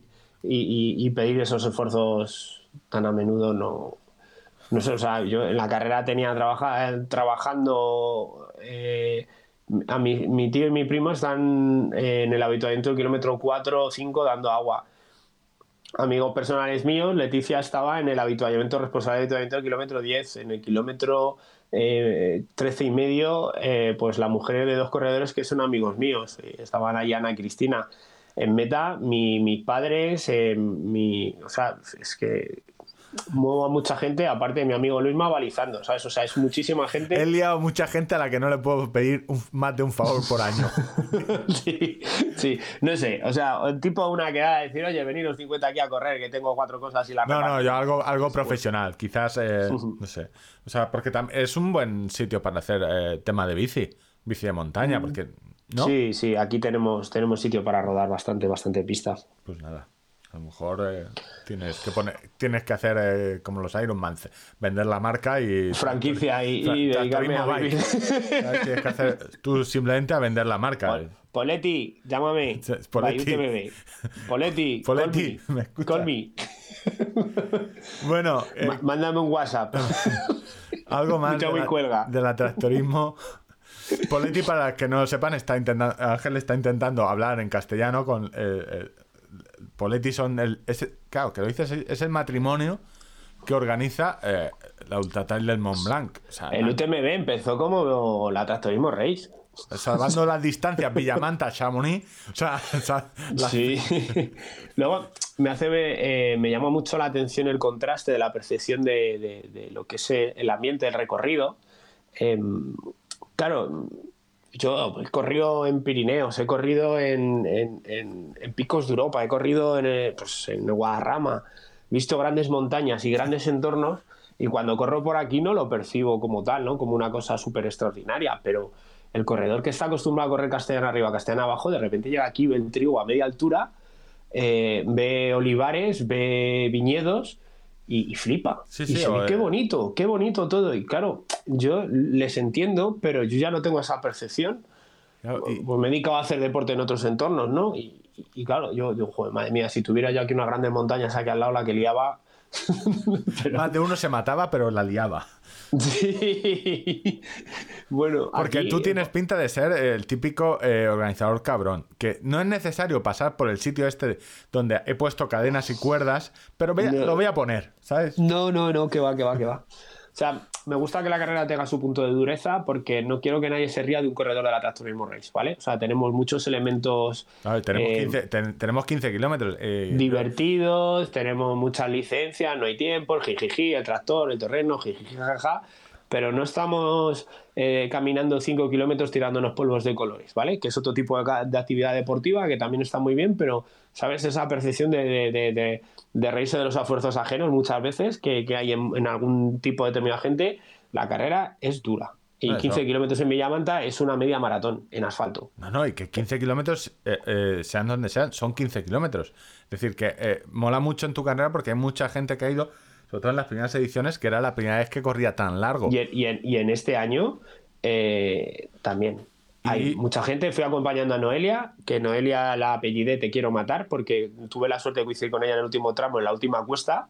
y- y- y pedir esos esfuerzos tan a menudo no. No sé, o sea, yo en la carrera tenía trabaja- eh, trabajando. eh, a mi, mi tío y mi primo están eh, en el habituamiento del kilómetro 4 o 5 dando agua amigos personales míos, Leticia estaba en el habituallamiento responsable de habituallamiento del kilómetro 10. En el kilómetro eh, 13 y medio, eh, pues la mujer de dos corredores que son amigos míos. eh, estaban allí Ana y Cristina. En meta, mi- mis padres, eh, mi, o sea, es que muevo a mucha gente, aparte de mi amigo Luisma balizando, ¿sabes? O sea, es muchísima gente. He liado mucha gente a la que no le puedo pedir un- más de un favor por año. Sí, sí, no sé, o sea, tipo una quedada de decir, oye, veniros 50 aquí a correr, que tengo cuatro cosas y las No, no, reparto". yo algo, algo profesional. Quizás, eh, no sé. O sea, porque es un buen sitio para hacer eh, tema de bici. Bici de montaña, porque... ¿No? Sí, sí, aquí tenemos, tenemos sitio para rodar bastante, bastante pista. Pues nada. A lo mejor eh, tienes que poner, tienes que hacer eh, como los Iron Man, vender la marca y Franquicia y, y dedicarme. Tienes que hacer tú simplemente a vender la marca. Pol- Poletti, llámame. Poletti. By UTMB. Poletti, Poletti, call ¿me me. Call me. Bueno, eh, Mándame un WhatsApp. algo más de la, cuelga. de la tractorismo. Poletti, para que no lo sepan, está intentando, Ángel está intentando hablar en castellano con eh, Poletti son el, claro, que lo dices, es el matrimonio que organiza eh, la Ultra Trail del Mont Blanc. O sea, El UTMB empezó como la Tractorismo Race. salvando las distancias Villamanta, Chamonix. O sea, la- Sí. Luego me hace eh, me llama mucho la atención el contraste de la percepción de, de- de lo que es el ambiente, el recorrido. Em, claro, yo he corrido en Pirineos, he corrido en, picos de Europa, he corrido en, eh, pues, Guadarrama, he visto grandes montañas y grandes entornos. Y cuando corro por aquí no lo percibo como tal, ¿no? Como una cosa súper extraordinaria, pero el corredor que está acostumbrado a correr castellana arriba, castellana abajo, de repente llega aquí, ve el trigo a media altura, eh, ve olivares, ve viñedos y, y flipa. Sí, y sí, se ve, o, qué bonito, qué bonito todo. Y claro, yo les entiendo, pero yo ya no tengo esa percepción. y- Pues me he dedicado a hacer deporte en otros entornos, ¿no? Y, y- y claro, yo digo, joder, madre mía, si tuviera yo aquí unas grandes montañas aquí al lado, la que liaba. Pero- Más de uno se mataba, pero la liaba. Sí. bueno, Porque aquí- tú tienes pinta de ser el típico eh, organizador cabrón, que no es necesario pasar por el sitio este donde he puesto cadenas y cuerdas, pero voy a- No. lo voy a poner, ¿sabes? No, no, no, que va, que va, que va. O sea, me gusta que la carrera tenga su punto de dureza porque no quiero que nadie se ría de un corredor de la Tractorismo Race, ¿vale? O sea, tenemos muchos elementos ver, tenemos, eh, 15, ten- tenemos 15 kilómetros. eh, divertidos, tenemos muchas licencias, no hay tiempo, el jijiji, el tractor, el terreno, jijiji, jajaja, pero no estamos eh, caminando 5 kilómetros tirándonos polvos de colores, ¿vale? Que es otro tipo de actividad deportiva que también está muy bien, pero, ¿sabes? Esa percepción de, de, de- de- reírse de los esfuerzos ajenos muchas veces que, que hay en, en algún tipo de determinada gente, la carrera es dura. Y Eso. 15 kilómetros en Villamanta es una media maratón en asfalto. No, no, y que 15 kilómetros, eh, eh, sean donde sean, son 15 kilómetros. Es decir, que eh, mola mucho en tu carrera porque hay mucha gente que ha ido, sobre todo en las primeras ediciones, que era la primera vez que corría tan largo. Y en, y en- y en este año también. Hay Y- mucha gente, fui acompañando a Noelia, que Noelia la apellidé Te quiero matar, porque tuve la suerte de coincidir con ella en el último tramo, en la última cuesta,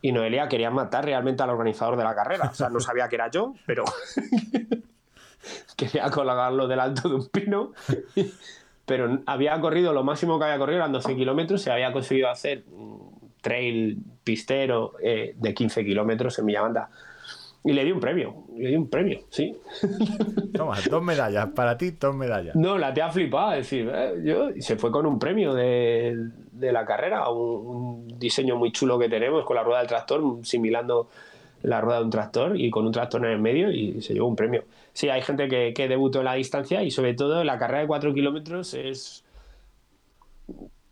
y Noelia quería matar realmente al organizador de la carrera. O sea, no sabía que era yo, pero quería colgarlo del alto de un pino. Pero había corrido, lo máximo que había corrido eran 12 kilómetros y había conseguido hacer un trail pistero eh, de 15 kilómetros en Villamanta. Y le di un premio, le di un premio, sí. Toma, dos medallas, para ti, dos medallas. No, la te ha flipado, es decir, eh, yo, y se fue con un premio de, de la carrera, un, un diseño muy chulo que tenemos con la rueda del tractor, similando la rueda de un tractor y con un tractor en el medio y se llevó un premio. Sí, hay gente que, que debutó en la distancia y sobre todo la carrera de 4 kilómetros es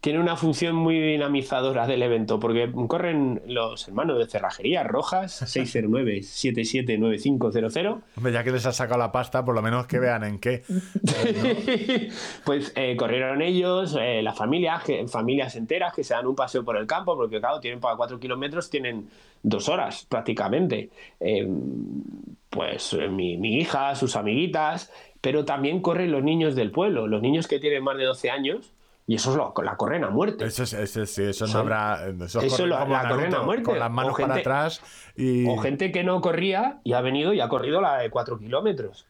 tiene una función muy dinamizadora del evento porque corren los hermanos de cerrajería Rojas 609-779500 Hombre, ya que les has sacado la pasta, por lo menos que vean en qué. pues eh, corrieron ellos, eh, la familia, que- familias enteras que se dan un paseo por el campo, porque claro, tienen para cuatro kilómetros, tienen dos horas prácticamente. Eh, pues mi, mi hija, sus amiguitas, pero también corren los niños del pueblo, los niños que tienen más de 12 años, y esos lo- la corren a muerte. Eso, es- eso, sí, eso no habrá. Eso, Eso la Naruto, corren a muerte. Con las manos O para gente- atrás y. O gente que no corría y ha venido y ha corrido la de 4 kilómetros.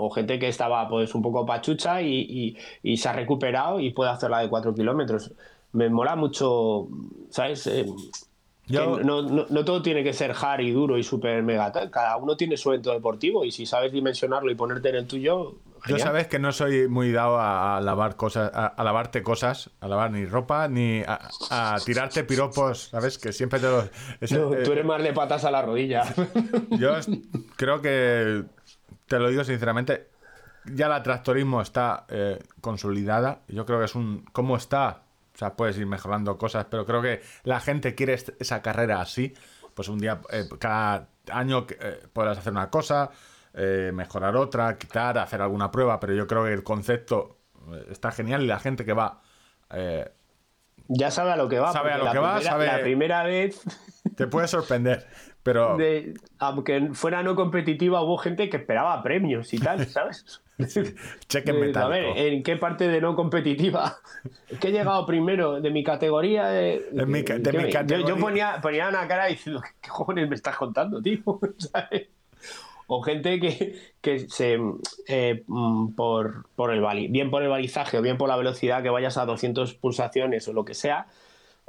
O gente que estaba pues un poco pachucha y, y- y se ha recuperado y puede hacer la de 4 kilómetros. Me mola mucho, ¿sabes? Eh, Yo- no, no- no todo tiene que ser hard y duro y súper mega tal. Cada uno tiene su evento deportivo y si sabes dimensionarlo y ponerte en el tuyo, Yo genial. sabes que no soy muy dado a, a lavar cosas, a, a lavarte cosas, a lavar ni ropa, ni a, a tirarte piropos, ¿sabes? Que siempre te los... ese- No, eh, tú eres más de patas a la rodilla. Yo es- creo que, te lo digo sinceramente, ya la tractorismo está eh, consolidada. Yo creo que es un... ¿Cómo está? O sea, puedes ir mejorando cosas, pero creo que la gente quiere esa carrera así. Pues un día, eh, cada año eh, podrás hacer una cosa, eh, mejorar otra, quitar, hacer alguna prueba, pero yo creo que el concepto eh, está genial y la gente que va... eh, ya sabe a lo que va. Sabe a lo la va, primera- sabe- La primera vez, Te puede sorprender, pero de- aunque fuera no competitiva, hubo gente que esperaba premios y tal, ¿sabes? cheque De- metálico. a ver, ¿en qué parte de no competitiva? Es que he llegado primero de mi categoría. De, De mi ca- de ¿qué mi me- yo- categoría. Yo, ponía, ponía una cara diciendo, ¿qué cojones me estás contando, tío? ¿Sabes? O gente que, que se. eh, mm, por, por el bien por el balizaje o bien por la velocidad que vayas a 200 pulsaciones o lo que sea,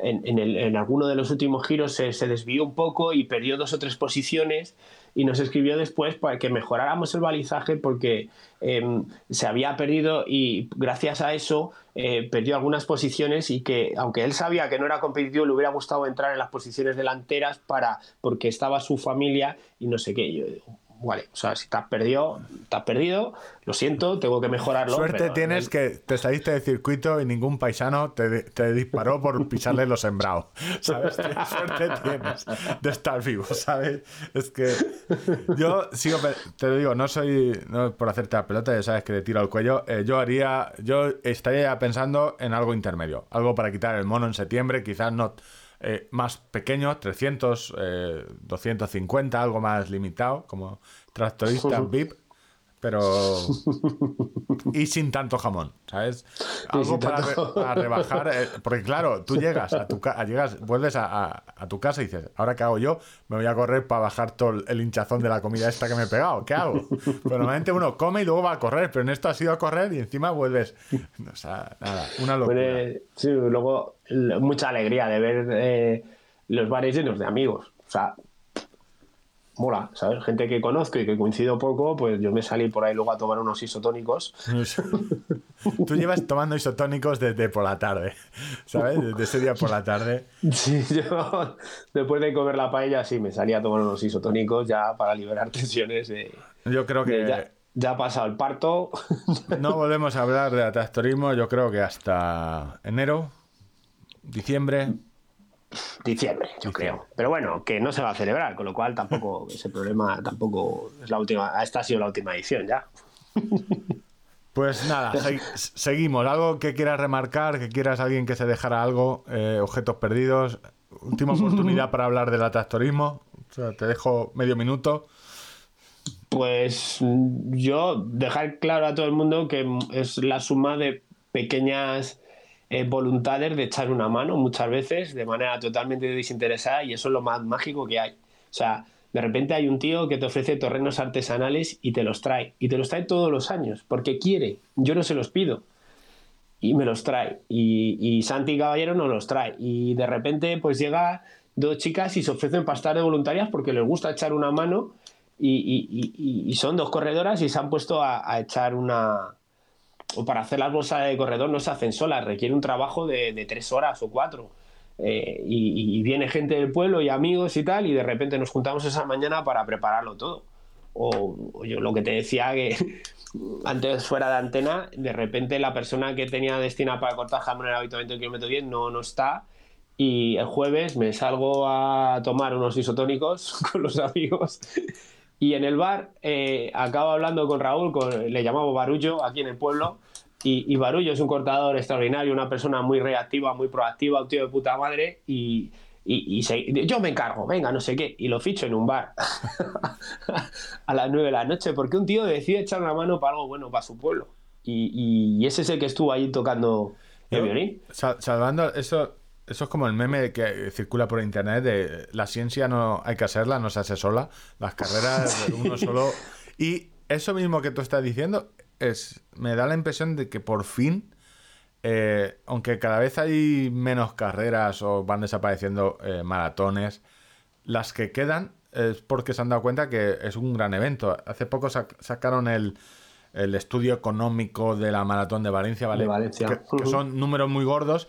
en, en alguno de los últimos giros se, desvió un poco y perdió dos o tres posiciones y nos escribió después para que mejoráramos el balizaje porque em, se había perdido y gracias a eso eh, perdió algunas posiciones y que aunque él sabía que no era competitivo le hubiera gustado entrar en las posiciones delanteras para porque estaba su familia y no sé qué. Yo vale, o sea, si te has perdido, te has perdido, lo siento, tengo que mejorarlo. Suerte pero- tienes que te saliste del circuito y ningún paisano te, te disparó por pisarle los sembrados. ¿Sabes? Suerte tienes de estar vivo, ¿sabes? Es que yo sigo, te lo digo, no soy no por hacerte la pelota, ya sabes que te tiro al cuello. eh, yo haría, yo estaría pensando en algo intermedio, algo para quitar el mono en septiembre, quizás no eh, más pequeño, 300, eh, 250, algo más limitado, como tractorista VIP. Pero. Y sin tanto jamón, ¿sabes? Algo para, tanto- re- para rebajar. eh, porque, claro, tú llegas a tu casa, llegas, vuelves a, a- a tu casa y dices, ¿ahora qué hago yo? Me voy a correr para bajar todo el- hinchazón de la comida esta que me he pegado. ¿Qué hago? Pero normalmente uno come y luego va a correr, pero en esto has ido a correr y encima vuelves. O sea, nada, una locura. Pues, sí, luego mucha alegría de ver eh, los bares llenos de amigos. O sea, mola, ¿sabes? Gente que conozco y que coincido poco, pues yo me salí por ahí luego a tomar unos isotónicos. Tú llevas tomando isotónicos desde por la tarde, ¿sabes? Desde ese día por la tarde. Sí, yo después de comer la paella, sí, me salí a tomar unos isotónicos ya para liberar tensiones. de- Yo creo que ya, ya ha pasado el parto. no volvemos a hablar de tractorismo, yo creo que hasta enero, diciembre. Diciembre, yo creo. Pero bueno, que no se va a celebrar, con lo cual tampoco ese problema tampoco es la última. Esta ha sido la última edición ya. Pues nada, se- seguimos. ¿Algo que quieras remarcar? ¿Que quieras alguien que se dejara algo? Eh, objetos perdidos. Última oportunidad para hablar del tractorismo. O sea, te dejo medio minuto. Pues mm, yo dejar claro a todo el mundo que es la suma de pequeñas eh, voluntades de echar una mano muchas veces de manera totalmente desinteresada y eso es lo más mágico que hay. O sea, de repente hay un tío que te ofrece terrenos artesanales y te los trae. Y te los trae todos los años porque quiere. Yo no se los pido. Y me los trae. Y, y Santi Caballero no los trae. Y de repente pues llega dos chicas y se ofrecen para estar de voluntarias porque les gusta echar una mano y, y- son dos corredoras y se han puesto a echar una... O para hacer las bolsas de corredor no se hacen solas, requiere un trabajo de, tres horas o cuatro. Eh, y, viene gente del pueblo y amigos y tal, y de repente nos juntamos esa mañana para prepararlo todo. O, o yo lo que te decía que antes fuera de antena, de repente la persona que tenía destinada para cortar jamón en el habituamiento del kilómetro 10 no, no está. Y el jueves me salgo a tomar unos isotónicos con los amigos. Y en el bar eh, acabo hablando con Raúl, con- le llamamos Barullo aquí en el pueblo. Y, y Barullo es un cortador extraordinario, una persona muy reactiva, muy proactiva, un tío de puta madre. Y, y- y se- yo me encargo, venga, no sé qué. Y lo ficho en un bar a las 9 de la noche, porque un tío decide echar una mano para algo bueno para su pueblo. Y, ese es el que estuvo ahí tocando el Yo- violín. Sal- salvando eso, eso es como el meme que circula por internet de la ciencia no hay que hacerla, no se hace sola. Las carreras de uno solo. Y eso mismo que tú estás diciendo es, me da la impresión de que por fin, eh, aunque cada vez hay menos carreras o van desapareciendo eh, maratones, las que quedan es porque se han dado cuenta que es un gran evento. Hace poco sac- sacaron el, el estudio económico de la maratón de Valencia, ¿vale? De Valencia. Que, son números muy gordos.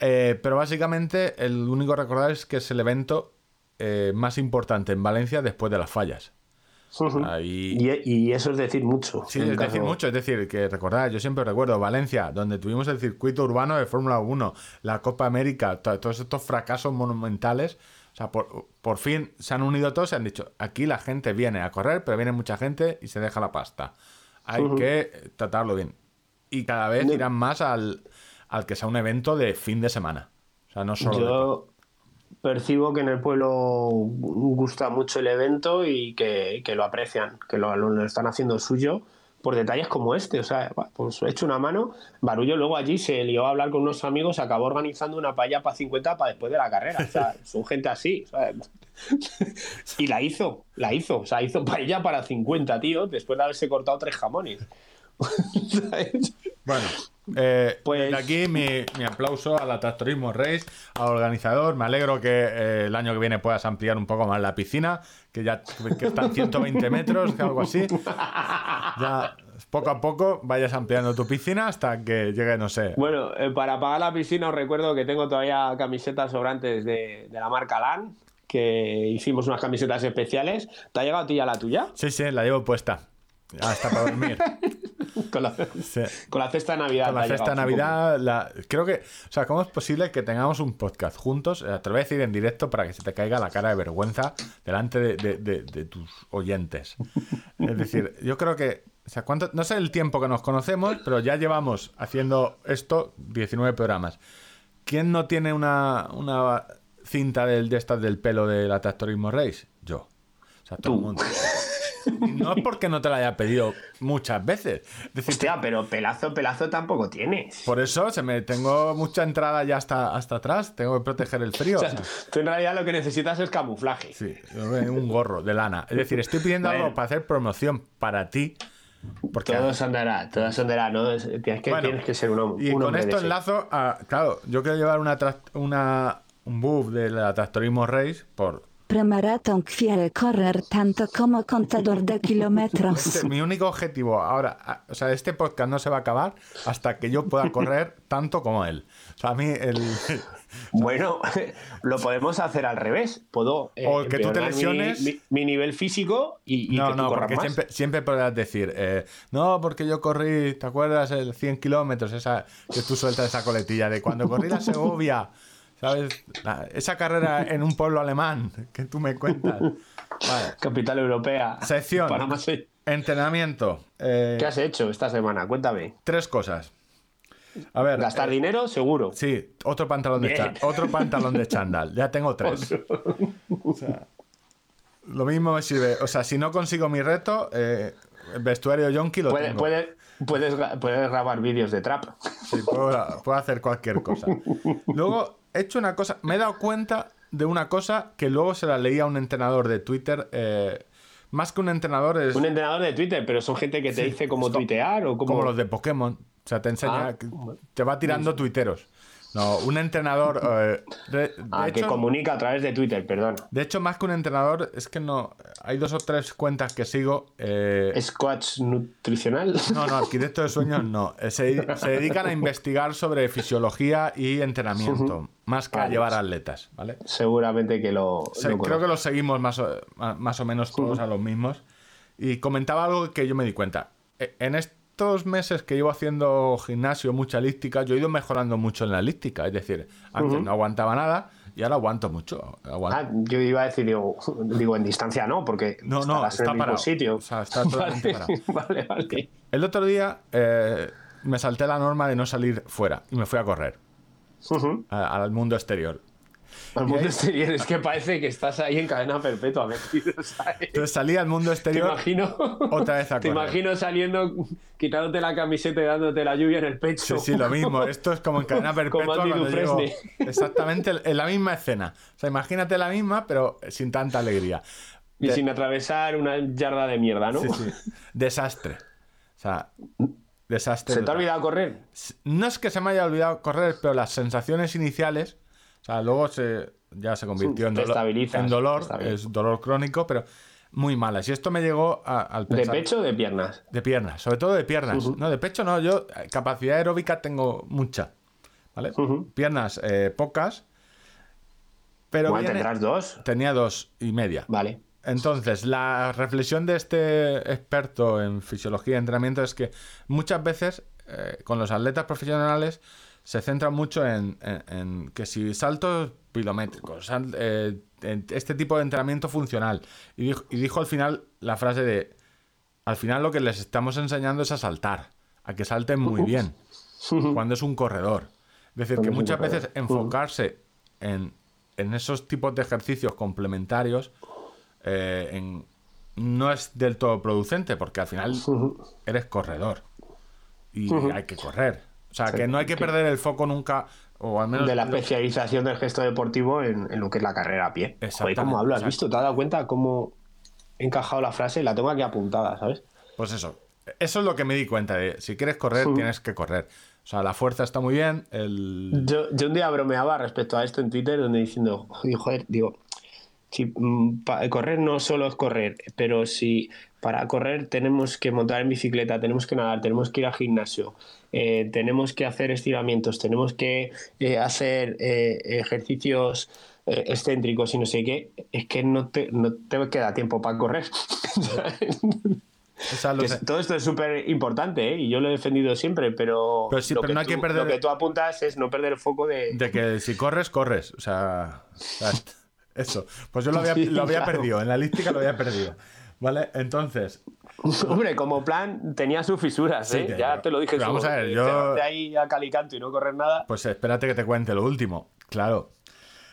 Eh, pero básicamente el único recordar es que es el evento eh, más importante en Valencia después de las fallas. Ahí- Y, y eso es decir mucho. Sí, es decir mucho, es decir, que recordad, yo siempre recuerdo Valencia, donde tuvimos el circuito urbano de Fórmula 1, la Copa América, to- todos estos fracasos monumentales, o sea, por, por fin se han unido todos y han dicho, aquí la gente viene a correr, pero viene mucha gente y se deja la pasta. Hay que tratarlo bien. Y cada vez irán más al, al que sea un evento de fin de semana. O sea, no solo. Yo percibo que en el pueblo gusta mucho el evento y que, que lo aprecian, que lo, lo están haciendo suyo por detalles como este. O sea, pues he hecho una mano. Barullo luego allí se lió a hablar con unos amigos, acabó organizando una paella para 50 para después de la carrera. O sea, son gente así. ¿sabes? y la hizo, la hizo. O sea, hizo paella para 50, tío, después de haberse cortado tres jamones. ¿Sabes? Bueno, eh, Pues- desde aquí mi, mi aplauso al Atractorismo Race, al organizador. Me alegro que eh, el año que viene puedas ampliar un poco más la piscina, que ya que está en 120 metros, que algo así. Ya poco a poco vayas ampliando tu piscina hasta que llegue, no sé. Bueno, eh, para pagar la piscina os recuerdo que tengo todavía camisetas sobrantes de, de la marca LAN, que hicimos unas camisetas especiales. ¿Te ha llegado a ti ya la tuya? Sí, sí, la llevo puesta. Hasta para dormir. Con la, Sí. con la cesta de Navidad. Con la cesta de. Navidad, la- creo que, o sea, ¿cómo es posible que tengamos un podcast juntos? Eh, Te lo voy a decir en directo para que se te caiga la cara de vergüenza delante de, de- de- de tus oyentes. Es decir, yo creo que, o sea, ¿cuánto, no sé el tiempo que nos conocemos, pero ya llevamos haciendo esto 19 programas. ¿Quién no tiene una, una cinta del, de estas del pelo del Atractorismo Race? Yo. O sea, todo el Tú. mundo. No es porque no te la haya pedido muchas veces. Es decir, Hostia, pero pelazo, pelazo tampoco tienes. por eso se me tengo mucha entrada ya hasta, hasta atrás. Tengo que proteger el frío. O sea, tú en realidad lo que necesitas es camuflaje. Sí, un gorro de lana. Es decir, estoy pidiendo Bueno. algo para hacer promoción para ti. Porque Todo se andará, todo se andará, ¿no? Es- Tienes que, Bueno, tienes que ser un, hom- y un con hombre esto enlazo a. Claro, yo quiero llevar una, una un buff del Tractorismo Race por. Premaratón quiere correr tanto como contador de kilómetros. Este, mi único objetivo ahora, o sea, este podcast no se va a acabar hasta que yo pueda correr tanto como él. O sea, a mí el. Bueno, lo podemos hacer al revés. Puedo eh, O que tú te empeorar mi- lesiones. mi, mi nivel físico y, y no, que tú no, corras porque más. siempre, siempre podrás decir, eh, no, porque yo corrí, ¿te acuerdas? El 100 kilómetros, esa que tú sueltas esa coletilla de cuando corrí la Segovia, ¿sabes? La- esa carrera en un pueblo alemán que tú me cuentas. Vale. Capital europea. Sección. ¿Qué Entrenamiento. Eh, has hecho esta semana? Cuéntame. tres cosas. A ver. ¿Gastar eh, dinero? Seguro. Sí, otro pantalón de Bien. chan- otro pantalón de chándal. Ya tengo tres. O sea, lo mismo me sirve. O sea, si no consigo mi reto, eh, el vestuario yonki lo Puede- tengo. puede- puedes, puedes grabar vídeos de trap. Sí, puedo, puedo hacer cualquier cosa. Luego, he hecho una cosa. Me he dado cuenta de una cosa que luego se la leí a un entrenador de Twitter. eh, más que un entrenador, es Un entrenador de Twitter, pero son gente que te dice cómo tuitear o cómo. como los de Pokémon. O sea, te enseña. Ah, te va tirando tuiteros. No, un entrenador. eh, de, de Ah, que hecho, comunica a través de Twitter, perdón. de hecho, más que un entrenador, es que no. Hay dos o tres cuentas que sigo. eh, ¿Es coach nutricional? No, no, arquitecto de sueños no. Eh, Se, se dedican a investigar sobre fisiología y entrenamiento, más que a llevar atletas, ¿vale? Seguramente que lo. Se- lo creo que los seguimos más o, más o menos todos a los mismos. Y comentaba algo que yo me di cuenta. E- En estos meses que llevo haciendo gimnasio, mucha elíptica, yo he ido mejorando mucho en la elíptica. Es decir, antes no aguantaba nada y ahora aguanto mucho. Aguanto. Ah, yo iba a decir, digo, digo, en distancia no, porque No, no, estarás en está el parado. sitio. O sea, está totalmente vale, vale, vale. El otro día eh, me salté la norma de no salir fuera y me fui a correr a- al mundo exterior. Al mundo exterior es que parece que estás ahí en cadena perpetua metido, ¿sabes? Entonces salí al mundo Te exterior imagino, otra vez a te correr. imagino saliendo, quitándote la camiseta y dándote la lluvia en el pecho. Sí, sí, lo mismo. Esto es como en cadena perpetua llego-. Exactamente en la misma escena. O sea, imagínate la misma, pero sin tanta alegría. Y De- sin atravesar una yarda de mierda, ¿no? Sí, sí. Desastre. O sea, desastre. ¿Se te ha olvidado correr? No es que se me haya olvidado correr, pero las sensaciones iniciales, o sea, luego se, ya se convirtió en estabilizas, en dolor, es dolor crónico, pero muy malas. Y esto me llegó a- al ¿De pensar... pecho o de piernas? De piernas, sobre todo de piernas. No, de pecho no, yo eh, capacidad aeróbica tengo mucha. ¿Vale? Piernas eh, pocas. Pero Bueno, viene- tendrás dos. tenía dos y media. Vale. Entonces, la reflexión de este experto en fisiología y entrenamiento es que muchas veces eh, con los atletas profesionales se centran mucho en, en- en que si saltos pilométricos, sal- eh, este tipo de entrenamiento funcional. Y dijo, y dijo al final la frase de, al final lo que les estamos enseñando es a saltar, a que salten muy bien, cuando es un corredor. Es decir, que muchas veces enfocarse en, en esos tipos de ejercicios complementarios eh, en- no es del todo producente, porque al final eres corredor y hay que correr. O sea, que no hay que perder el foco nunca, o al menos... de la especialización del gesto deportivo en, en lo que es la carrera a pie. Joder, ¿cómo hablo? ¿Has visto? ¿Te has dado cuenta cómo he encajado la frase? La tengo aquí apuntada, ¿sabes? Pues eso. Eso es lo que me di cuenta de, si quieres correr, tienes que correr. O sea, la fuerza está muy bien, el... Yo, yo un día bromeaba respecto a esto en Twitter, donde diciendo, "Joder, digo, si, mm, correr no solo es correr, pero si para correr tenemos que montar en bicicleta, tenemos que nadar, tenemos que ir al gimnasio, eh, tenemos que hacer estiramientos, tenemos que eh, hacer eh, ejercicios excéntricos y no sé qué, es que no te, no te queda tiempo para correr. o sea, Que todo esto es súper importante ¿eh? y yo lo he defendido siempre, pero, Pero sí, lo, pero que no hay que tú, perder- lo que tú apuntas es no perder el foco de... De que si corres, corres. O sea, eso. Pues yo lo había, Sí, lo había claro. perdido, en la lística lo había perdido. ¿Vale? Entonces, Hombre, como plan tenía sus fisuras, Sí, ¿eh? que- ya te lo dije. pero vamos a ver, yo- cerrarte ahí a calicanto y no correr nada. pues espérate que te cuente lo último. Claro.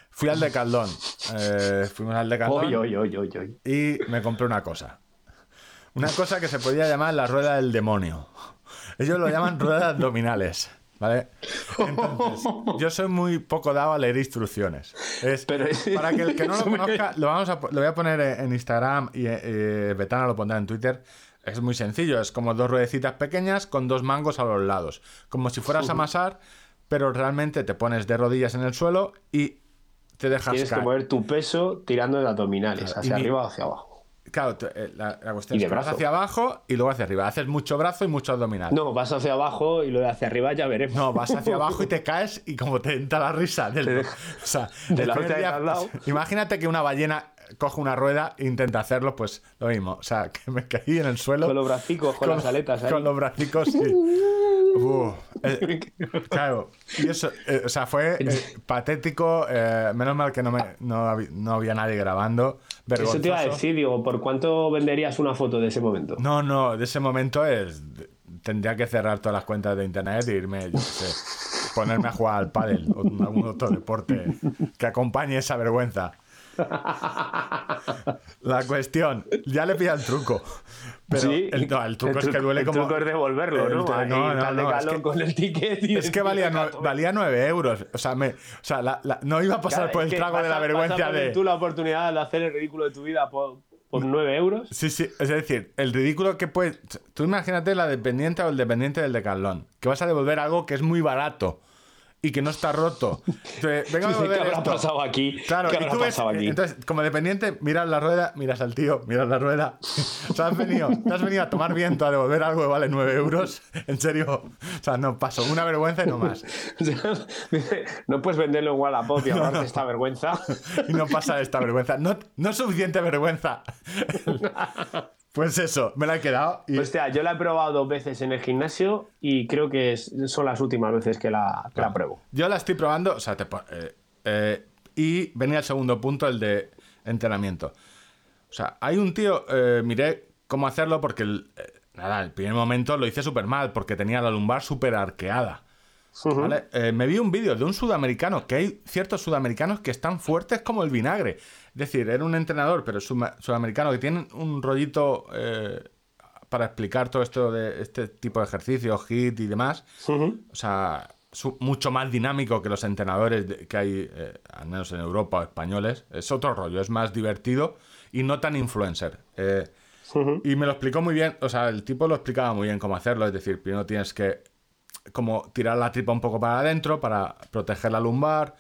Fui al Decathlon. Eh, fuimos al Decathlon. Oy. y me compré una cosa. Una cosa que se podía llamar la rueda del demonio. Ellos lo llaman ruedas abdominales. ¿Vale? Entonces, yo soy muy poco dado a leer instrucciones. Es, Pero- para que el que no lo conozca, lo, vamos a, lo voy a poner en en Instagram y eh, Betana lo pondrá en Twitter. Es muy sencillo, es como dos ruedecitas pequeñas con dos mangos a los lados. Como si fueras a amasar, pero realmente te pones de rodillas en el suelo y te dejas Tienes que mover tu peso tirando de abdominales, Claro, hacia y arriba o hacia abajo. Claro, eh, la, la cuestión Y es que vas hacia abajo y luego hacia arriba. Haces mucho brazo y mucho abdominal. No, vas hacia abajo y lo de hacia arriba ya veremos. No, vas hacia abajo y te caes y como te entra la risa del, o sea, de la día- al lado. imagínate que una ballena coge una rueda e intenta hacerlo, pues lo mismo. O sea, que me caí en el suelo. Con los bracicos, con, las aletas ahí. Con los bracicos, sí. Uf, eh, claro, y eso, eh, o sea, fue eh, patético. eh, menos mal que no, me, no, había, no había nadie grabando. Eso te iba a vergonzoso. decir, digo, ¿por cuánto venderías una foto de ese momento? No, no, de ese momento es. Tendría que cerrar todas las cuentas de internet e irme, yo qué sé, ponerme a jugar al pádel o algún otro deporte que acompañe esa vergüenza. La cuestión, ya le pilla el truco. Pero Sí, el, no, el truco es que duele el como. truco es devolverlo, el ¿no? Ahí, no, no, no, es que- con el ticket y Es que el valía, valía 9 euros. O sea, me, o sea la- la- no iba a pasar Claro, por el trago vas de la vergüenza de. tú la oportunidad de hacer el ridículo de tu vida por, por 9 euros. Sí, sí, es decir, el ridículo que puedes... Tú imagínate la dependiente o el dependiente del decalón, que vas a devolver algo que es muy barato y que no está roto. Entonces, venga a Dice, ¿Qué habrá esto. pasado aquí? Claro, ¿Qué habrá tú ves, pasado aquí? entonces, como dependiente, miras la rueda, miras al tío, miras la rueda. O sea, has venido, te has venido a tomar viento a devolver algo que vale 9 euros. En serio, o sea, no paso, una vergüenza y no más. No puedes venderlo en Wallapop y ahorrarte esta vergüenza. Y no pasa esta vergüenza. No, no es suficiente vergüenza. Pues eso, me la he quedado. Y, Hostia, yo la he probado dos veces en el gimnasio y creo que es- son las últimas veces que la, que la pruebo. Yo la estoy probando, o sea, te eh, eh, y venía el segundo punto, el de entrenamiento. O sea, hay un tío, eh, miré cómo hacerlo porque, el, eh, nada, el primer momento lo hice súper mal porque tenía la lumbar súper arqueada. ¿vale? Eh, me vi un vídeo de un sudamericano, que hay ciertos sudamericanos que están fuertes como el vinagre. Es decir, era un entrenador, pero suma- sudamericano, que tienen un rollito eh, para explicar todo esto de este tipo de ejercicios, HIT y demás. O sea, su- mucho más dinámico que los entrenadores de- que hay, eh, al menos en Europa o españoles. Es otro rollo, es más divertido y no tan influencer. Eh, Y me lo explicó muy bien, o sea, el tipo lo explicaba muy bien cómo hacerlo. Es decir, primero tienes que como tirar la tripa un poco para adentro para proteger la lumbar.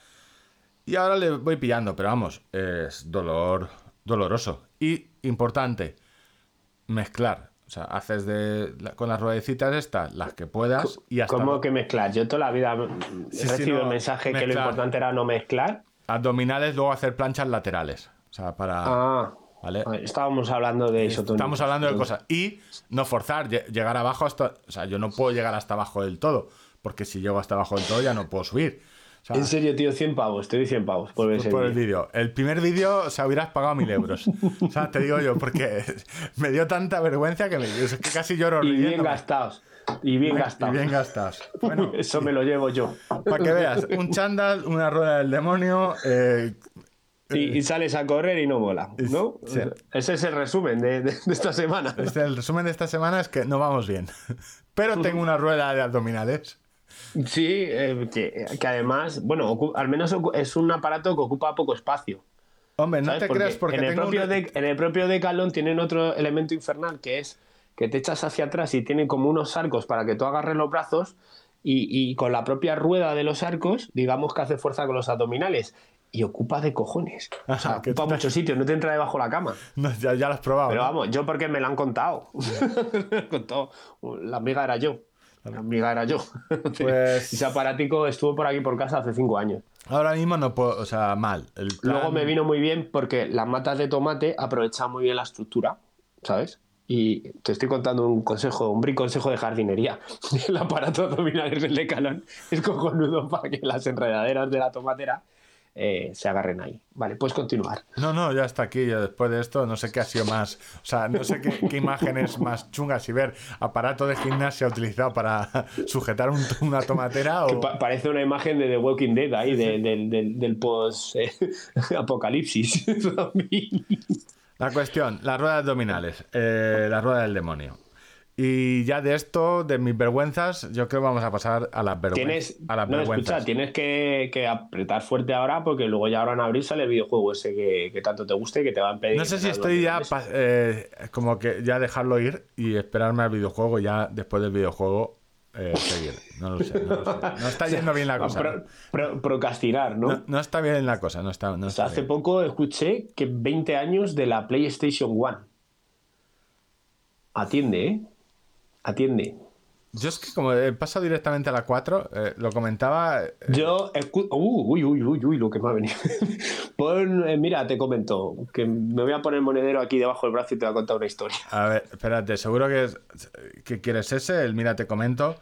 Y ahora le voy pillando, pero vamos, es dolor doloroso. Y importante, mezclar. O sea, haces de, con las ruedecitas estas las que puedas y hasta ¿Cómo que mezclar? Yo toda la vida he Sí, sí, recibido no, el mensaje que lo importante era no mezclar. abdominales, luego hacer planchas laterales. O sea, para... Ah, ¿Vale? estábamos hablando de isotónicos. Estamos hablando de cosas. Y no forzar, lle- llegar abajo hasta. O sea, yo no puedo llegar hasta abajo del todo. Porque si llego hasta abajo del todo ya no puedo subir. Sea, En serio, tío, 100 pavos, te doy 100 pavos por ver por, el vídeo. El primer vídeo, o sea, hubieras pagado mil euros. O sea, te digo yo, porque me dio tanta vergüenza que, me, es que casi lloro Y bien riéndome. gastados. Y bien Y gastados. bien gastados. Bueno, Eso me lo llevo yo. para que veas, un chándal, una rueda del demonio, eh, Y, y sales a correr y no mola, ¿no? Sí. Ese es el resumen de, de- de esta semana. Este, el resumen de esta semana es que no vamos bien. Pero tengo una rueda de abdominales. Sí, eh, que, que además, bueno, al menos es un aparato que ocupa poco espacio. Hombre, no ¿sabes? te creas porque en, el un propio de- en el propio Decathlon tienen otro elemento infernal que es que te echas hacia atrás y tiene como unos arcos para que tú agarres los brazos y, y con la propia rueda de los arcos, digamos que hace fuerza con los abdominales. Y ocupa de cojones. O sea, ocupa te- muchos sitios, no te entra debajo de la cama. No, ya, ya lo has probado. Pero ¿no? vamos, yo porque me lo han contado. Me lo han contado. La amiga era yo. La amiga era yo. Pues- Ese aparatico estuvo por aquí por casa hace cinco años. Ahora mismo no puedo, o sea, mal. El plan- Luego me vino muy bien porque las matas de tomate aprovechaban muy bien la estructura, ¿sabes? Y te estoy contando un consejo, un brin consejo de jardinería. El aparato abdominal del Decathlon es cojonudo para que las enredaderas de la tomatera eh, se agarren ahí. Vale, puedes continuar. No, no, ya está aquí. ya después de esto, no sé qué ha sido más. O sea, no sé qué, qué imágenes más chungas y ver aparato de gimnasia utilizado para sujetar un- una tomatera o. Pa- parece una imagen de The Walking Dead ahí, de- del, del, del post-apocalipsis. La cuestión, las ruedas abdominales, eh, la rueda del demonio. Y ya de esto, de mis vergüenzas, yo creo que vamos a pasar a las vergüenzas. tienes, A las no, vergüenzas. escucha, tienes que, que apretar fuerte ahora porque luego ya ahora en abril sale el videojuego ese que, que tanto te guste y que te van a pedir. No sé si estoy ya eh, como que ya dejarlo ir y esperarme al videojuego, ya después del videojuego eh, seguir. No lo sé, no lo sé. No está yendo bien la cosa. Pro- pro- procrastinar, ¿no? No, no está bien la cosa, no está, no O sea, está hace bien. poco escuché que 20 años de la PlayStation 1. Atiende, ¿eh? Atiende. Yo es que como he pasado directamente a la 4, eh, lo comentaba... eh, Yo, escu- uh, uy, uy, uy, uy, lo que me ha venido. Pon, eh, mira, te comento, que me voy a poner el monedero aquí debajo del brazo y te voy a contar una historia. A ver, espérate, seguro que, es- que quieres ese, el mira, te comento.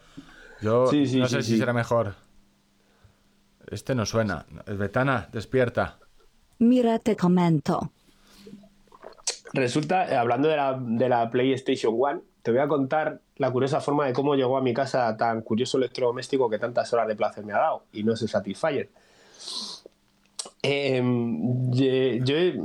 Yo Sí, sí, no sí, sé si sí. será mejor. Este no suena. Betana, despierta. Mira te comento. Resulta, eh, hablando de la, de la PlayStation 1, te voy a contar la curiosa forma de cómo llegó a mi casa tan curioso electrodoméstico que tantas horas de placer me ha dado, y no es el. Em, yo,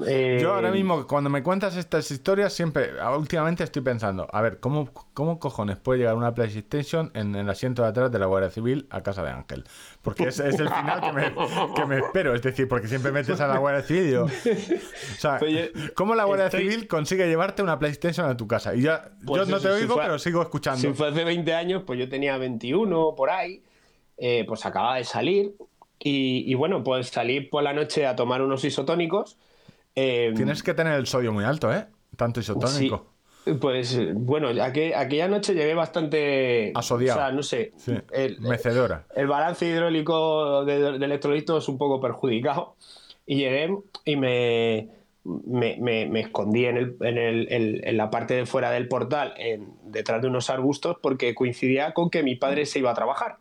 eh, Yo ahora mismo, cuando me cuentas estas historias, siempre, últimamente estoy pensando, a ver, ¿cómo, cómo cojones puede llegar una PlayStation en, el asiento de atrás de la Guardia Civil a casa de Ángel? Porque es, es el final que me, que me espero, es decir, porque siempre metes a la Guardia Civil y yo... O sea, Pues ¿cómo la Guardia estoy- Civil consigue llevarte una PlayStation a tu casa? Y ya, Pues yo no eso, te si oigo, fue- pero sigo escuchando. Si fue hace 20 años, pues yo tenía 21 por ahí, eh, pues acababa de salir. Y, y bueno, pues salí por la noche a tomar unos isotónicos. eh, Tienes que tener el sodio muy alto, ¿eh? Tanto isotónico. Sí, pues bueno, aqu- aquella noche llegué bastante. Asodiado. O sea, no sé. Sí, El, Mecedora. el balance hidráulico de, de electrolitos un poco perjudicado. Y llegué y me, me, me- me escondí en, el- en el- en- en la parte de fuera del portal, en- detrás de unos arbustos, porque coincidía con que mi padre se iba a trabajar.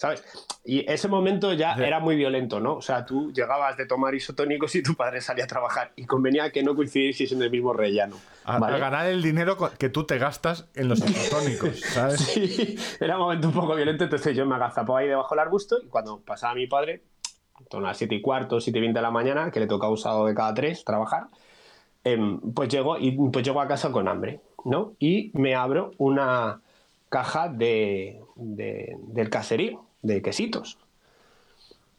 ¿Sabes? Y ese momento ya Sí. era muy violento, ¿no? O sea, tú llegabas de tomar isotónicos y tu padre salía a trabajar. Y convenía que no coincidiese en el mismo rellano. ¿vale? a ganar el dinero que tú te gastas en los isotónicos, ¿sabes? Sí, era un momento un poco violento, entonces yo me agazapaba ahí debajo del arbusto y cuando pasaba mi padre, a las 7 y cuarto, 7 y 20 de la mañana, que le tocaba un sábado de cada tres trabajar, em, pues, llego, y, pues llego a casa con hambre, ¿no? Y me abro una caja de, de- del caserío, de quesitos.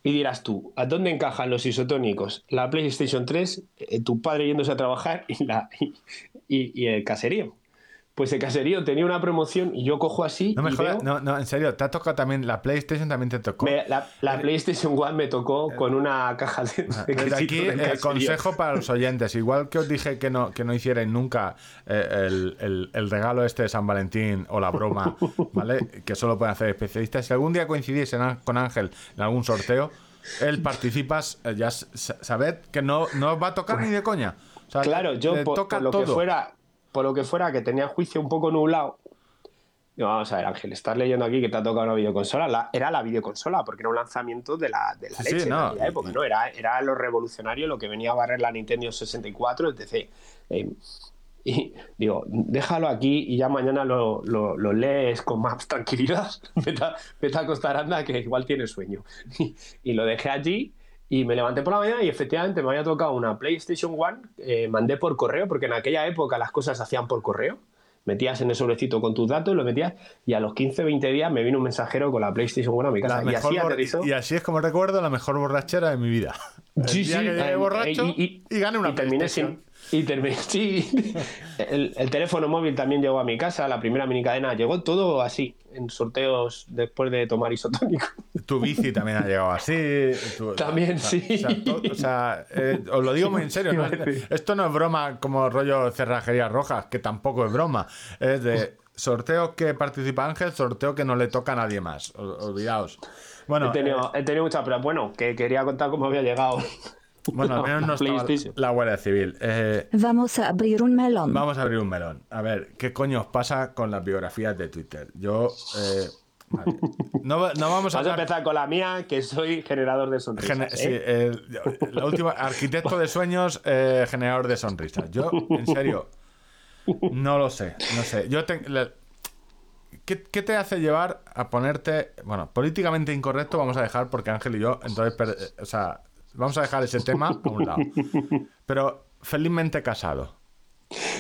Y dirás tú, ¿a dónde encajan los isotónicos? La PlayStation 3, eh, tu padre yéndose a trabajar y, la, y, el caserío. Pues el caserío tenía una promoción y yo cojo así. No me y jodas, veo- no, no, en serio, te ha tocado también, la PlayStation también te tocó. me- la, la PlayStation 1 me tocó con una caja de, de Ah, Desde aquí, el caserío. consejo para los oyentes. Igual que os dije que no, que no hicierais nunca eh, el, el- el regalo este de San Valentín o la broma, ¿vale? Que solo pueden hacer especialistas. Si algún día coincidís en con Ángel en algún sorteo, él participas, eh, ya sabed que no, no os va a tocar ni de coña. O sea, Claro, yo le por, toca por lo todo. que fuera, por lo que fuera, que tenía el juicio un poco nublado, Digo, vamos a ver, Ángel, estás leyendo aquí que te ha tocado una videoconsola. La- era la videoconsola, porque era un lanzamiento de la, de la Sí, sí, leche no, en aquella y- época, ¿no? Era, era lo revolucionario, lo que venía a barrer la Nintendo 64, etc. Eh, y digo, déjalo aquí y ya mañana lo, lo- lo lees con más tranquilidad. vete, a, vete a acostar, anda, que igual tienes sueño. Y, y lo dejé allí y me levanté por la mañana y efectivamente me había tocado una PlayStation One. eh, mandé por correo, porque en aquella época las cosas se hacían por correo. Metías en el sobrecito con tus datos, lo metías y a los 15, 20 días me vino un mensajero con la PlayStation One a mi casa. Y así aterrizó. y así es como recuerdo la mejor borrachera de mi vida. El Sí, día sí, que llegué eh, borracho eh, y, y- gané una y terminé sin y terminé sí el, el teléfono móvil también llegó a mi casa la primera minicadena llegó todo así en sorteos después de tomar isotónico Tu bici también ha llegado así. tu- También, o sea, sí. O sea, to- o sea, eh, os lo digo muy en serio. ¿no? Esto no es broma como rollo cerrajerías rojas, que tampoco es broma. Es de sorteo que participa Ángel, sorteo que no le toca a nadie más. Olvidaos. Bueno, he tenido, he tenido muchas pero bueno que quería contar cómo había llegado eh, bueno, al menos no estaba PlayStation. la Guardia Civil. Eh, Vamos a abrir un melón. Vamos a abrir un melón. A ver, ¿qué coño os pasa con las biografías de Twitter? Yo. eh, vale. no, no vamos a vas a empezar con la mía que soy generador de sonrisas ¿eh? sí, eh, la última, arquitecto de sueños, eh, generador de sonrisas. Yo, en serio, no lo sé, no sé. Yo te- ¿qué, qué te hace llevar a ponerte, bueno, políticamente incorrecto vamos a dejar porque Ángel y yo, entonces, per- eh, o sea, vamos a dejar ese tema a un lado. Pero felizmente casado.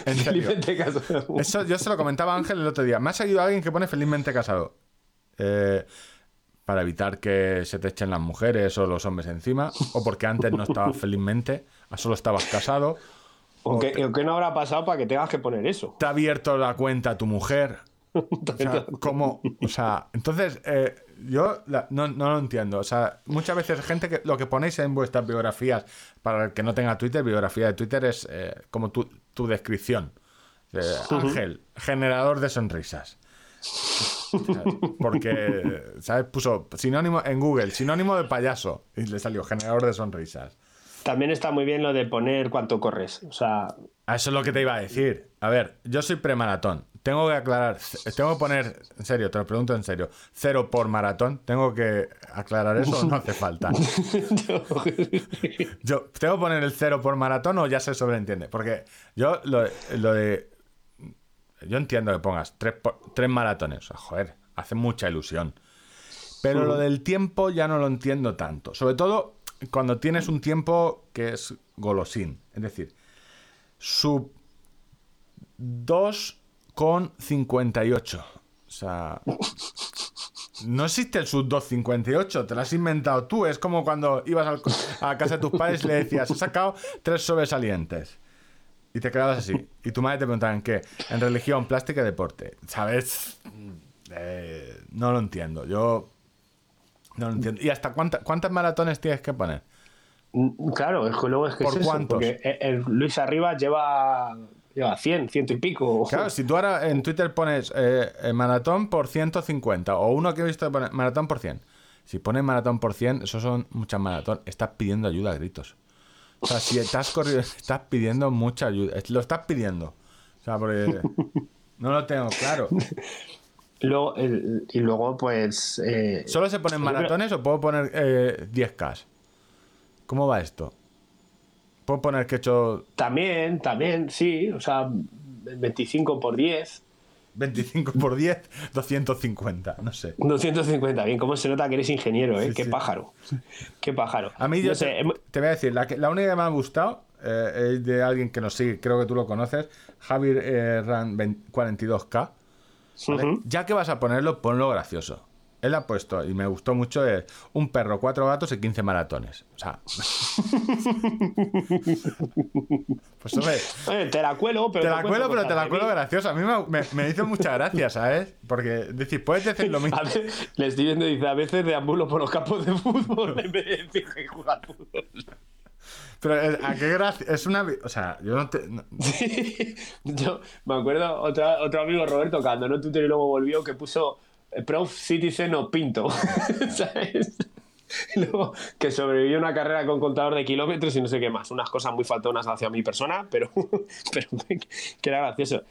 En serio. Felizmente caso. Eso yo se lo comentaba a Ángel el otro día. Me ha seguido alguien que pone felizmente casado. Eh, para evitar que se te echen las mujeres o los hombres encima. O porque antes no estabas felizmente, solo estabas casado. ¿O qué, o qué no habrá pasado para que tengas que poner eso? Te ha abierto la cuenta tu mujer. O sea, ¿cómo? O sea, entonces, eh, yo la- no, no lo entiendo. O sea, muchas veces gente que lo que ponéis en vuestras biografías, para el que no tenga Twitter, biografía de Twitter es eh, como tu, tu descripción. Eh, Ángel, generador de sonrisas. Porque, ¿sabes? Puso sinónimo en Google, sinónimo de payaso. Y le salió generador de sonrisas. También está muy bien lo de poner cuánto corres. O sea, Eso es lo que te iba a decir. A ver, yo soy premaratón. Tengo que aclarar, tengo que poner, en serio, te lo pregunto en serio, cero por maratón. ¿Tengo que aclarar eso o no hace falta? Yo, ¿Tengo que poner el cero por maratón o ya se sobreentiende? Porque yo lo, lo de... Yo entiendo que pongas tres, por- tres maratones. O sea, joder, hace mucha ilusión. Pero lo del tiempo ya no lo entiendo tanto. Sobre todo cuando tienes un tiempo que es golosín. Es decir, sub 2,58. O sea, no existe el sub 258, te lo has inventado tú. Es como cuando ibas al a casa de tus padres y le decías, he sacado tres sobresalientes. Y te quedabas así. Y tu madre te preguntaba en qué. En religión, plástica y deporte. ¿Sabes? Eh, no lo entiendo. Yo no lo entiendo. ¿Y hasta cuánta- cuántas maratones tienes que poner? Mm, Claro, es que luego es que ¿Por es eso, cuántos? porque el- el Luis Arriba lleva, lleva 100, ciento y pico. Claro, si tú ahora en Twitter pones eh, eh, maratón por 150 o uno que he visto maratón por 100. Si pones maratón por 100, eso son muchas maratón. Estás pidiendo ayuda a gritos. O sea, si estás corriendo, estás pidiendo mucha ayuda. Lo estás pidiendo. O sea, porque no lo tengo claro. Luego, el- y luego, pues. eh, ¿Solo se ponen maratones o puedo poner eh, 10K? ¿Cómo va esto? ¿Puedo poner que he hecho También, también, sí. O sea, 25 por 10. 25 por 10, 250? No sé. 250, bien, cómo se nota que eres ingeniero, ¿eh? Sí, Qué sí. pájaro. Qué pájaro. A mí yo No te, voy a decir, la, que- la única que me ha gustado eh, es de alguien que nos sigue, creo que tú lo conoces, Javier eh, Ran 20 42K. ¿vale? Ujú. Ya que vas a ponerlo, ponlo gracioso. Él ha puesto, y me gustó mucho, eh, un perro, cuatro gatos y 15 maratones. O sea... pues hombre, Oye, te la cuelo, pero. te la cuelo, pero te la cuelo graciosa. A mí me, me- me hizo mucha gracia, ¿sabes? Porque, decir, puedes decir lo mismo. A veces, le estoy viendo y dice, a veces deambulo por los campos de fútbol en vez de decir que juega al fútbol. Pero, eh, ¿a qué gracia? Es una... O sea, yo no te... no- Yo me acuerdo otro, otro amigo Roberto que abandonó Twitter y luego volvió que puso Prof Citizen o Pinto. ¿Sabes? Luego que sobrevivió una carrera con contador de kilómetros y no sé qué más. Unas cosas muy faltonas hacia mi persona, pero, pero que era gracioso.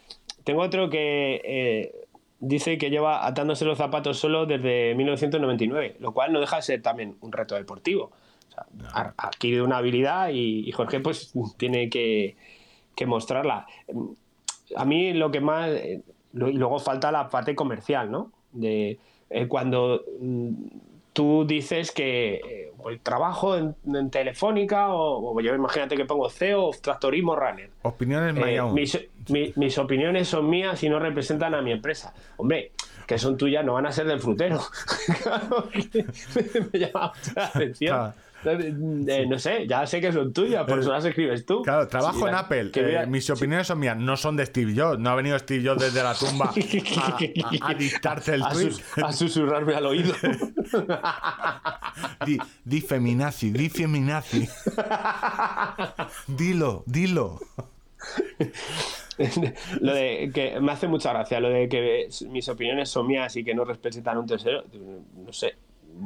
Tengo otro que eh, dice que lleva atándose los zapatos solo desde 1999, lo cual no deja de ser también un reto deportivo. O sea, ha ha adquirido una habilidad y, y Jorge pues tiene que, que mostrarla. A mí lo que más... eh, luego falta la parte comercial, ¿no? De eh, cuando mm, tú dices que eh, trabajo en, en Telefónica o, o yo imagínate que pongo CEO of Tractorismo Runner. Opiniones Eh, mis, mi- mis opiniones son mías y no representan a mi empresa. Hombre, que son tuyas, no van a ser del frutero. Claro, me llama la atención. Claro. Eh, no sé, ya sé que son tuyas, por eso las escribes tú. Claro, trabajo Sí, en la- Apple. eh, vea- mis opiniones son mías, no son de Steve Jobs. No ha venido Steve Jobs desde la tumba a, a- a dictarte el a, tweet. a susurrarme al oído. Di, di feminazi, di feminazi. Dilo, dilo. lo de que me hace mucha gracia, lo de que mis opiniones son mías y que no representan a un tercero, no sé.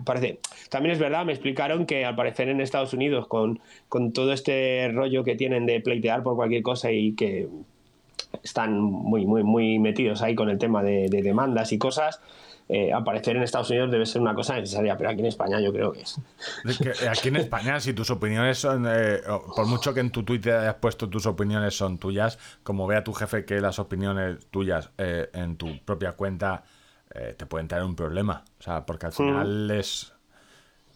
Parece. También es verdad, me explicaron que al parecer en Estados Unidos, con, con todo este rollo que tienen de pleitear por cualquier cosa y que están muy, muy, muy metidos ahí con el tema de, de demandas y cosas, eh, aparecer en Estados Unidos debe ser una cosa necesaria, pero aquí en España yo creo que es. Es que eh, aquí en España, si tus opiniones son. eh, por mucho que en tu Twitter hayas puesto tus opiniones son tuyas, como vea tu jefe que las opiniones tuyas eh, en tu propia cuenta eh, te pueden traer un problema. O sea, porque al final es.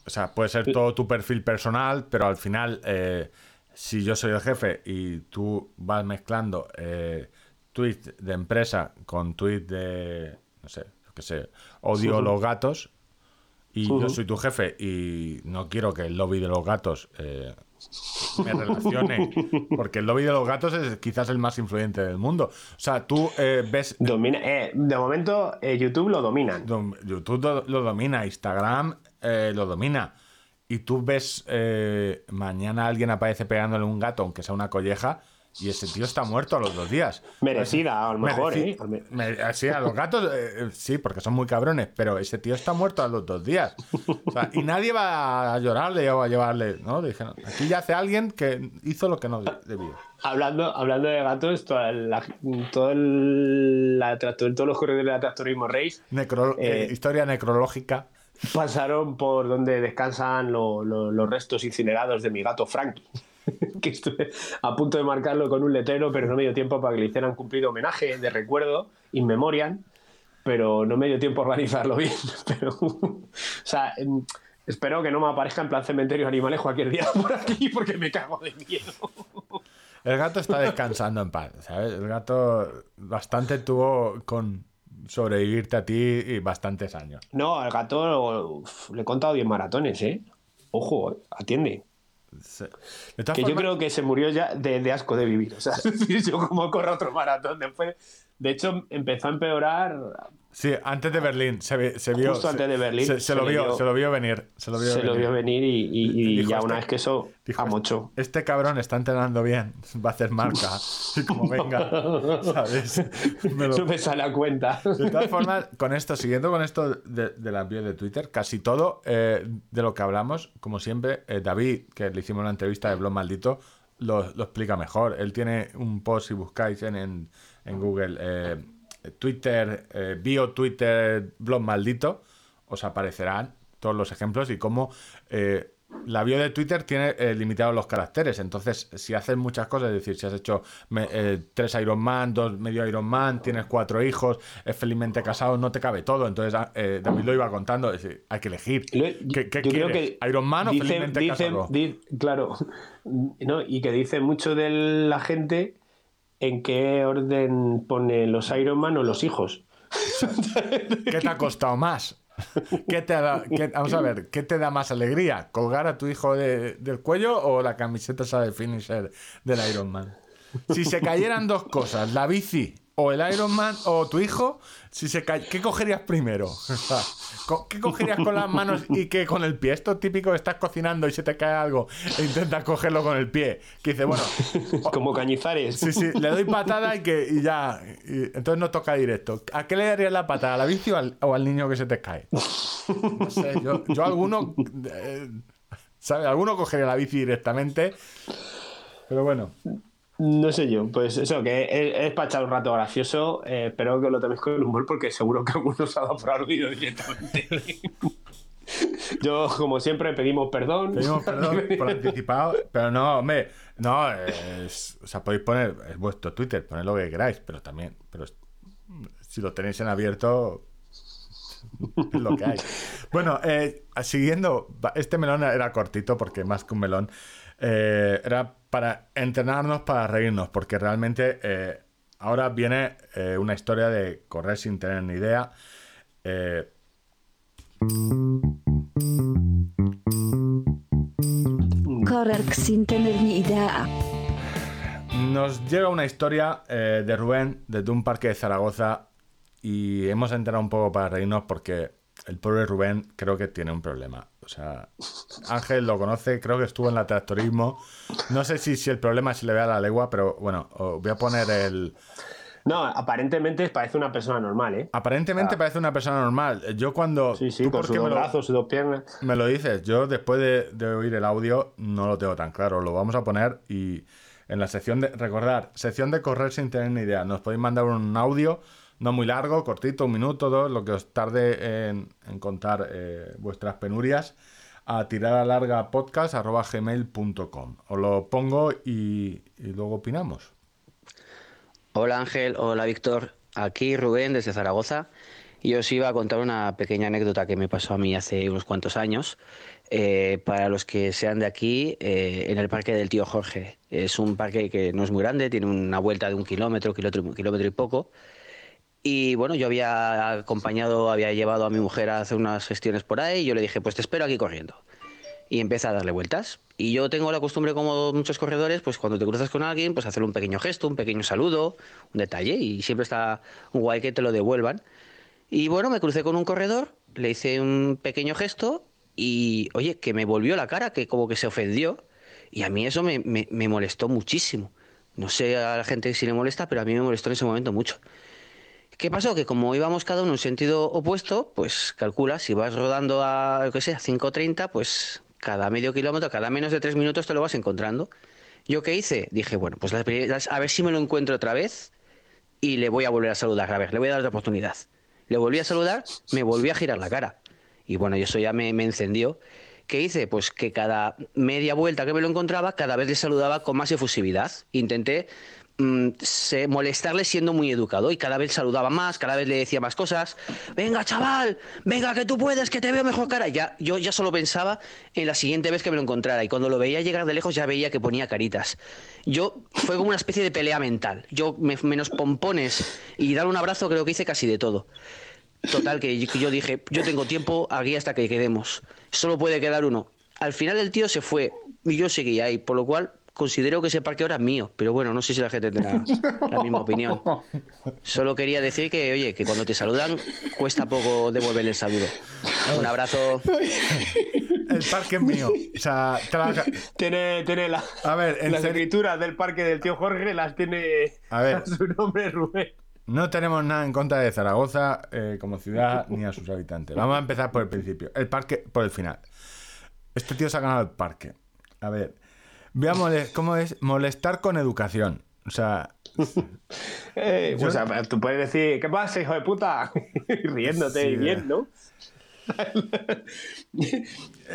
O sea, puede ser todo tu perfil personal, pero al final, eh, si yo soy el jefe y tú vas mezclando eh, tweets de empresa con tweets de. No sé, qué sé, odio los gatos y yo soy tu jefe y no quiero que el lobby de los gatos eh, me relacione, porque el lobby de los gatos es quizás el más influyente del mundo. O sea, tú eh, ves... Domina, eh, de momento, eh, YouTube lo dominan. dom- YouTube lo, lo domina, Instagram lo domina. Y tú ves mañana alguien aparece pegándole un gato, aunque sea una colleja, y ese tío está muerto a los dos días. Merecida, a lo mejor, Mereci- ¿eh? Me- sí, a los gatos eh, eh, sí, porque son muy cabrones, pero ese tío está muerto a los dos días. O sea, y nadie va a llorarle o a llevarle, ¿no? Dijeron, aquí ya hace alguien que hizo lo que no de- debía. Hablando, hablando de gatos, toda la, todo el- la todos los corredores de la Tractorismo Race Necro- eh, Eh, historia necrológica. pasaron por donde descansan lo- lo- los restos incinerados de mi gato Frankie. que estuve a punto de marcarlo con un letrero, pero no me dio tiempo para que le hicieran cumplido homenaje de recuerdo, in memoriam, pero no me dio tiempo a organizarlo bien. Pero, o sea, espero que no me aparezca en plan cementerio animales cualquier día por aquí porque me cago de miedo. El gato está descansando en paz, ¿sabes? El gato bastante tuvo con sobrevivirte a ti y bastantes años. No, al gato uf, le he contado 10 maratones, ¿eh? Ojo, eh, atiende. Sí. Que yo creo que se murió ya de, de asco de vivir. O sea, es decir, yo como corro otro maratón después. De hecho, empezó a empeorar. Sí, antes de Berlín, se, vi- se vio. Justo se- antes de Berlín, Se, lo vio, vio- se lo vio venir. Se lo vio Se lo venir. vio venir y, y- y Y dijo, ya este- una vez que eso Dijo, a mucho. Este cabrón está entrenando bien, va a hacer marca. Y como venga, ¿sabes? Me lo- me sale a cuenta. De todas formas, con esto, siguiendo con esto de, de la bio de Twitter, casi todo eh, de lo que hablamos, como siempre, eh, David, que le hicimos la entrevista de Blog Maldito, lo, lo explica mejor. Él tiene un post, si buscáis en, en, en Google, eh, Twitter, eh, bio Twitter, Blog Maldito, os aparecerán todos los ejemplos y cómo eh, la bio de Twitter tiene eh, limitados los caracteres. Entonces, si haces muchas cosas, es decir, si has hecho me- eh, tres Iron Man, dos medio Iron Man, tienes cuatro hijos, es felizmente casado, no te cabe todo. Entonces, ah, eh, David lo iba contando, es decir, hay que elegir. ¿Qué, qué yo creo quieres? que ¿Iron Man o dicen- felizmente dicen- casado? di- claro, no, y que dice mucho de la gente en qué orden pone los Iron Man o los hijos. ¿Qué te ha costado más? ¿Qué te da- vamos a ver, ¿qué te da más alegría? ¿Colgar a tu hijo de- del cuello o la camiseta de finisher del Iron Man? Si se cayeran dos cosas, la bici o el Iron Man o tu hijo, si se ca- ¿qué cogerías primero? ¿Qué cogerías con las manos y qué con el pie? Esto es típico, estás cocinando y se te cae algo e intentas cogerlo con el pie. Que dice, bueno, Como cañizares. Sí, sí, le doy patada y que y ya. y entonces no toca directo. ¿A qué le darías la patada? ¿A la bici o al, o al niño que se te cae? No sé, yo, yo alguno. eh, ¿Sabes? Alguno cogería la bici directamente. Pero bueno. No sé yo, pues eso, que es, es para echar un rato gracioso. eh, espero que lo toméis con humor porque seguro que algunos ha dado por aludido directamente. Yo, como siempre, pedimos perdón. Pedimos perdón por anticipado, pero no, hombre, no, es- o sea, podéis poner, es vuestro Twitter, poned lo que queráis, pero también, pero si lo tenéis en abierto, es lo que hay. Bueno, eh, siguiendo, este melón era cortito porque más que un melón, eh, era para entrenarnos, para reírnos, porque realmente eh, ahora viene eh, una historia de correr sin tener ni idea. eh, Correr sin tener ni idea. Nos llega una historia de Rubén desde un parque de Zaragoza y hemos enterado un poco para reírnos porque el pobre Rubén creo que tiene un problema. O sea, Ángel lo conoce, creo que estuvo en la tractorismo. No sé si, si el problema se le ve a la legua, pero bueno, voy a poner el... No, aparentemente parece una persona normal, ¿eh? Aparentemente parece una persona normal. Yo cuando... Sí, sí, ¿tú con sus dos brazos, sus dos piernas. Me lo dices, yo después de, de oír el audio no lo tengo tan claro. Lo vamos a poner y en la sección de. Recordar, sección de correr sin tener ni idea. Nos podéis mandar un audio, no muy largo, cortito, un minuto, dos, lo que os tarde en, contar eh, vuestras penurias, a tirada larga podcast arroba gmail.com. Os lo pongo y, y luego opinamos. Hola Ángel, hola Víctor, aquí Rubén desde Zaragoza y os iba a contar una pequeña anécdota que me pasó a mí hace unos cuantos años. Eh, para los que sean de aquí, eh, en el parque del tío Jorge. Es un parque que no es muy grande, tiene una vuelta de un kilómetro, kilómetro, kilómetro y poco. Y bueno, yo había acompañado, había llevado a mi mujer a hacer unas gestiones por ahí y yo le dije, pues te espero aquí corriendo. Y empieza a darle vueltas. Y yo tengo la costumbre, como muchos corredores, pues cuando te cruzas con alguien, pues hacer un pequeño gesto, un pequeño saludo, un detalle, y siempre está guay que te lo devuelvan. Y bueno, me crucé con un corredor, le hice un pequeño gesto y, oye, que me volvió la cara, que como que se ofendió. Y a mí eso me, me- me molestó muchísimo. No sé a la gente si le molesta, pero a mí me molestó en ese momento mucho. ¿Qué pasó? Que como íbamos cada uno en sentido opuesto, pues calcula, si vas rodando a, yo qué sé, a 5.30, pues cada medio kilómetro, cada menos de tres minutos te lo vas encontrando. ¿Yo qué hice? Dije, bueno, pues a ver si me lo encuentro otra vez y le voy a volver a saludar. A ver, le voy a dar otra oportunidad. Le volví a saludar, me volví a girar la cara. Y bueno, eso ya me, me encendió. ¿Qué hice? Pues que cada media vuelta que me lo encontraba, cada vez le saludaba con más efusividad. Intenté mm, se- molestarle siendo muy educado y cada vez saludaba más, cada vez le decía más cosas. Venga, chaval, venga, que tú puedes, que te veo mejor cara. Ya, yo ya solo pensaba en la siguiente vez que me lo encontrara y cuando lo veía llegar de lejos ya veía que ponía caritas. Yo fue como una especie de pelea mental. Yo me- menos pompones y dar un abrazo creo que hice casi de todo. Total, que yo- dije, yo tengo tiempo aquí hasta que quedemos. Solo puede quedar uno. Al final el tío se fue y yo seguía ahí, por lo cual considero que ese parque ahora es mío. Pero bueno, no sé si la gente tendrá la misma opinión. Solo quería decir que, oye, que cuando te saludan cuesta poco devolverle el saludo. Un abrazo. El parque es mío. O sea, trabaja- Tiene, tiene la, A ver, en las escrituras del parque del tío Jorge, las tiene A ver. su nombre Rubén. No tenemos nada en contra de Zaragoza eh, como ciudad ni a sus habitantes. Vamos a empezar por el principio. El parque por el final. Este tío se ha ganado el parque. A ver, veamos cómo es molestar con educación. O sea, Eh, Yo- sea, tú puedes decir, ¿qué pasa, hijo de puta? Riéndote Sí, y bien, ¿no?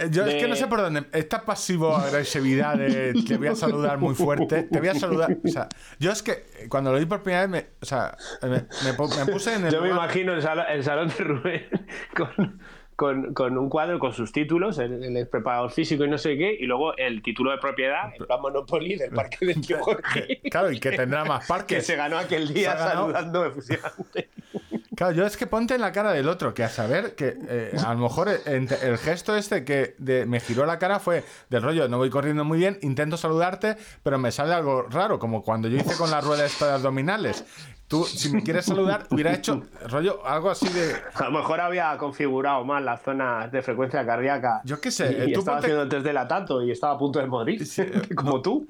yo es que no sé por dónde. Esta pasivo-agresividad de te voy a saludar muy fuerte. Te voy a saludar. O sea, yo es que eh, cuando lo vi por primera vez, me, o sea, me, me pu- me puse en el. Yo me imagino el el salón de Rubén con, con, con un cuadro con sus títulos, el, el preparador físico y no sé qué, y luego el título de propiedad, en plan Monopoly del parque del tío Jorge. Claro, y que tendrá más que parques. se ganó aquel día saludando efusivamente. Claro, yo es que ponte en la cara del otro, que a saber que eh, a lo mejor el, el gesto este que de- me giró la cara fue del rollo, no voy corriendo muy bien, intento saludarte, pero me sale algo raro, como cuando yo hice con la rueda esta de abdominales. Tú, si me quieres saludar, hubiera hecho rollo algo así de... A lo mejor había configurado mal las zonas de frecuencia cardíaca. Yo qué sé, Y, y tú estaba ponte- haciendo el test de latato y estaba a punto de morir, Sí, eh, como tú.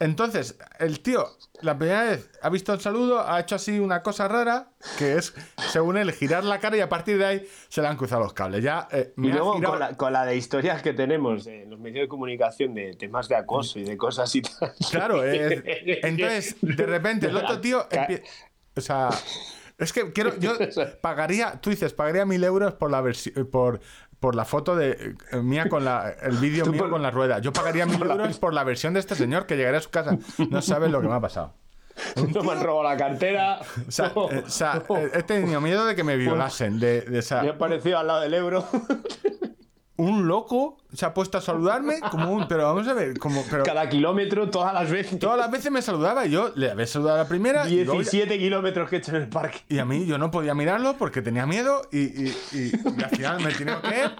Entonces, el tío, la primera vez ha visto el saludo, ha hecho así una cosa rara, que es, según él, girar la cara y a partir de ahí se le han cruzado los cables. Ya, eh, me Y luego girado- con la, con la de historias que tenemos en los medios de comunicación de temas de acoso y de cosas y tal. Claro, es- entonces, de repente, el otro tío empie- O sea, es que quiero. Yo pagaría, tú dices, pagaría mil euros por la versi- por, por la foto de eh, mía con la. El vídeo mío por- con la rueda. Yo pagaría mil euros por la versión de este señor que llegaría a su casa. No sabes lo que me ha pasado. No me han robado la cartera. O sea, eh, o sea, he tenido miedo de que me violasen. De, de esa- Me ha parecido al lado del Ebro. un loco se ha puesto a saludarme como un. Pero vamos a ver, como. Pero, Cada kilómetro, todas las veces. todas las veces me saludaba y yo le había saludado a la primera. y luego ya- 17 kilómetros que he hecho en el parque. Y a mí yo no podía mirarlo porque tenía miedo y, y- y- y al final me he tenido que ir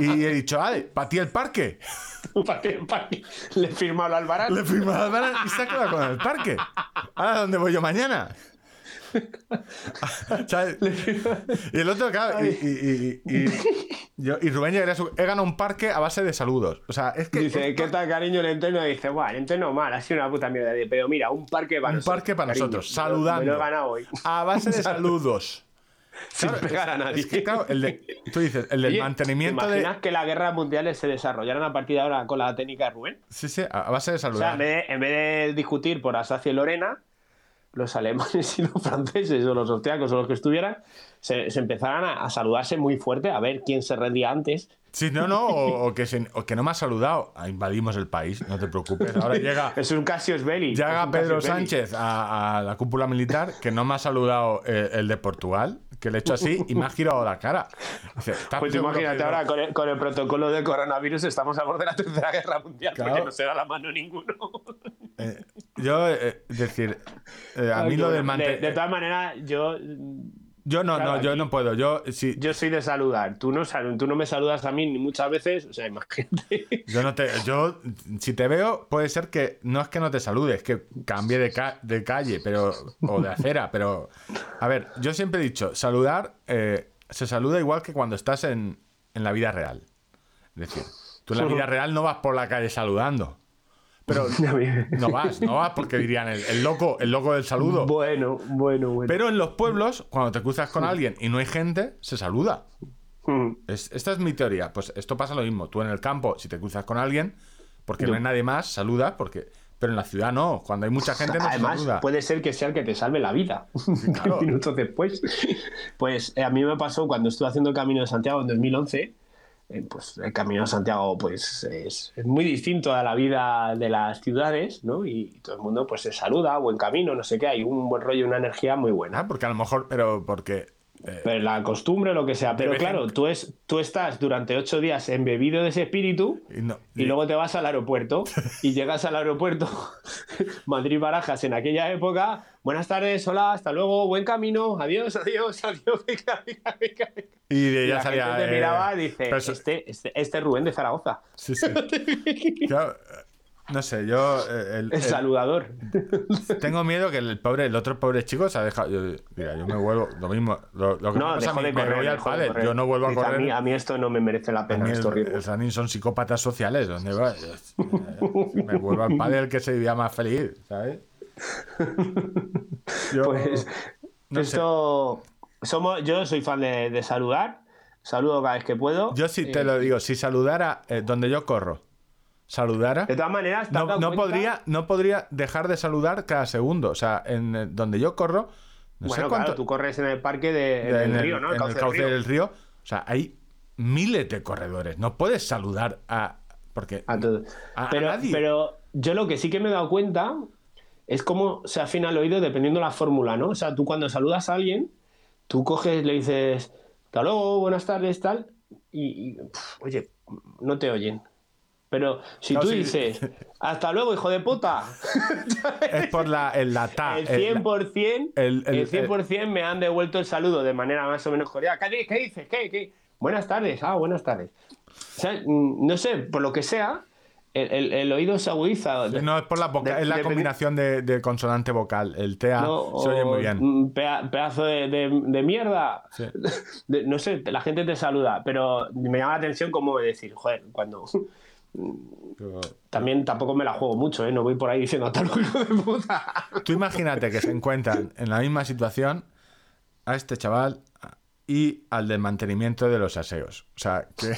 y, he dicho, vale, para ti el parque. Parque, parque. Le he firmado al Alvarado. Le firmé a Álvaro y se ha quedado con el parque. Ahora, ¿dónde voy yo mañana? ¿Sabes? Y el otro, claro, y, y- y- y- yo- y Rubén llegaría a su... He ganado un parque a base de saludos. O sea, es que... Dice, ¿qué tal, cariño, el entreno? Dice, bueno, el entreno mal, ha sido una puta mierda. Pero mira, un parque para un nosotros. parque para cariño. nosotros, saludando. Me lo he ganado hoy. A base de saludos. Sin pegar a nadie. Es que, claro, el de, tú dices, el del Oye, mantenimiento ¿te de... imaginas que las guerras mundiales se desarrollaran a partir de ahora con la técnica de Rubén? Sí, sí, a base de O sea, saludar. en vez de, en vez de discutir por Alsacia y Lorena, los alemanes y los franceses o los austriacos o los que estuvieran, se, se empezaran a, a saludarse muy fuerte, a ver quién se rendía antes. Sí, no, no, o, o que, se- o que no me ha saludado. Ah, Invadimos el país, no te preocupes. Ahora llega, Es un Cassius Belli. llega Pedro. Sánchez a, a la cúpula militar, que no me ha saludado eh, el de Portugal, que le he hecho así y me ha girado la cara. Dice, ¿estás Pues imagínate ahora con el, con el protocolo del coronavirus estamos a borde de la tercera guerra mundial Claro. porque no se da la mano ninguno. Eh, yo, eh, decir, eh, a mí lo del de, mantener. de todas maneras, yo, Yo no, claro, no, yo aquí- no puedo. Yo, sí, yo soy de saludar. Tú no, tú no me saludas a mí ni muchas veces. O sea, imagínate. Yo no te. Yo, si te veo, puede ser que no es que no te salude, es que cambie de, ca- de calle, pero. o de acera, pero. A ver, yo siempre he dicho, saludar eh, se saluda igual que cuando estás en, en la vida real. Es decir, tú en la vida real no vas por la calle saludando. Pero no vas, no vas porque dirían el, el loco, el loco del saludo. Bueno, bueno, bueno. Pero en los pueblos, cuando te cruzas con alguien y no hay gente, se saluda. Mm. Es- esta es mi teoría. Pues esto pasa lo mismo. Tú en el campo, si te cruzas con alguien, porque no hay nadie más, saludas, porque. Pero en la ciudad no. Cuando hay mucha gente no se Además, saluda. puede ser que sea el que te salve la vida. claro. minutos después. Pues eh, a mí me pasó cuando estuve haciendo el Camino de Santiago en 2011. Eh, pues el Camino de Santiago pues es, es muy distinto a la vida de las ciudades, ¿no? Y todo el mundo pues se saluda, buen camino, no sé qué, hay un buen rollo, una energía muy buena. Ah, porque a lo mejor, pero porque. Eh, Pero la costumbre, lo que sea. Pero claro, tú, es, tú estás durante ocho días embebido de ese espíritu y no- y luego te vas al aeropuerto y llegas al aeropuerto Madrid-Barajas en aquella época. Buenas tardes, hola, hasta luego, buen camino, adiós, adiós, adiós. venga, venga, venga, venga". y de ya salía. gente te eh, miraba y dice, pero eso- este, este, este es Rubén de Zaragoza, Sí, sí. Claro, eh, no sé, yo. eh, el- el el- saludador. tengo miedo que el pobre, el otro pobre chico se ha dejado. Yo, mira, yo me vuelvo. Lo mismo. Lo, lo que me No, pasa a de me correr. voy al correr. Yo no vuelvo a correr. mí, a mí esto no me merece la A pena, esto es el, el running son psicópatas sociales. ¿Dónde va? Eh, Me vuelvo al pádel que se vivía más feliz, ¿sabes? Yo- Pues no sé. esto somos, yo soy fan de, de saludar, saludo cada vez que puedo. Yo sí te Eh, lo digo, si saludara eh, donde yo corro, saludara, De todas maneras, ¿te has no, podría, no podría dejar de saludar cada segundo. O sea, en eh, donde yo corro, no bueno, sé cuánto. claro, tú corres en el parque de, en el, río, ¿no? en el cauce del río. O sea, hay miles de corredores. No puedes saludar a. Porque. A nadie. pero yo lo que sí que me he dado cuenta es cómo se afina el oído dependiendo de la fórmula, ¿no? O sea, tú cuando saludas a alguien, tú coges, le dices, hasta luego, buenas tardes, tal, y, y, pf, oye, no te oyen. Pero si Claro, tú sí. dices, hasta luego, hijo de puta, Es por la, el, la ta, el el- 100%, el- el, el- 100% me han devuelto el saludo de manera más o menos cordial. ¿Qué, di- qué dices? ¿Qué, qué? Buenas tardes, ah, buenas tardes. O sea, no sé, por lo que sea, el, el- el oído se agudiza. No, es por la boca, De- es la dependi- combinación de, de consonante vocal. El TA ¿no? se oye muy bien. pea- pedazo de, de- de mierda. Sí. De- no sé, la gente te saluda, pero me llama la atención como decir, joder, cuando También tampoco me la juego mucho, ¿eh? No voy por ahí diciendo tal hijo de puta. Tú imagínate que se encuentran en la misma situación a este chaval y al del mantenimiento de los aseos. O sea, que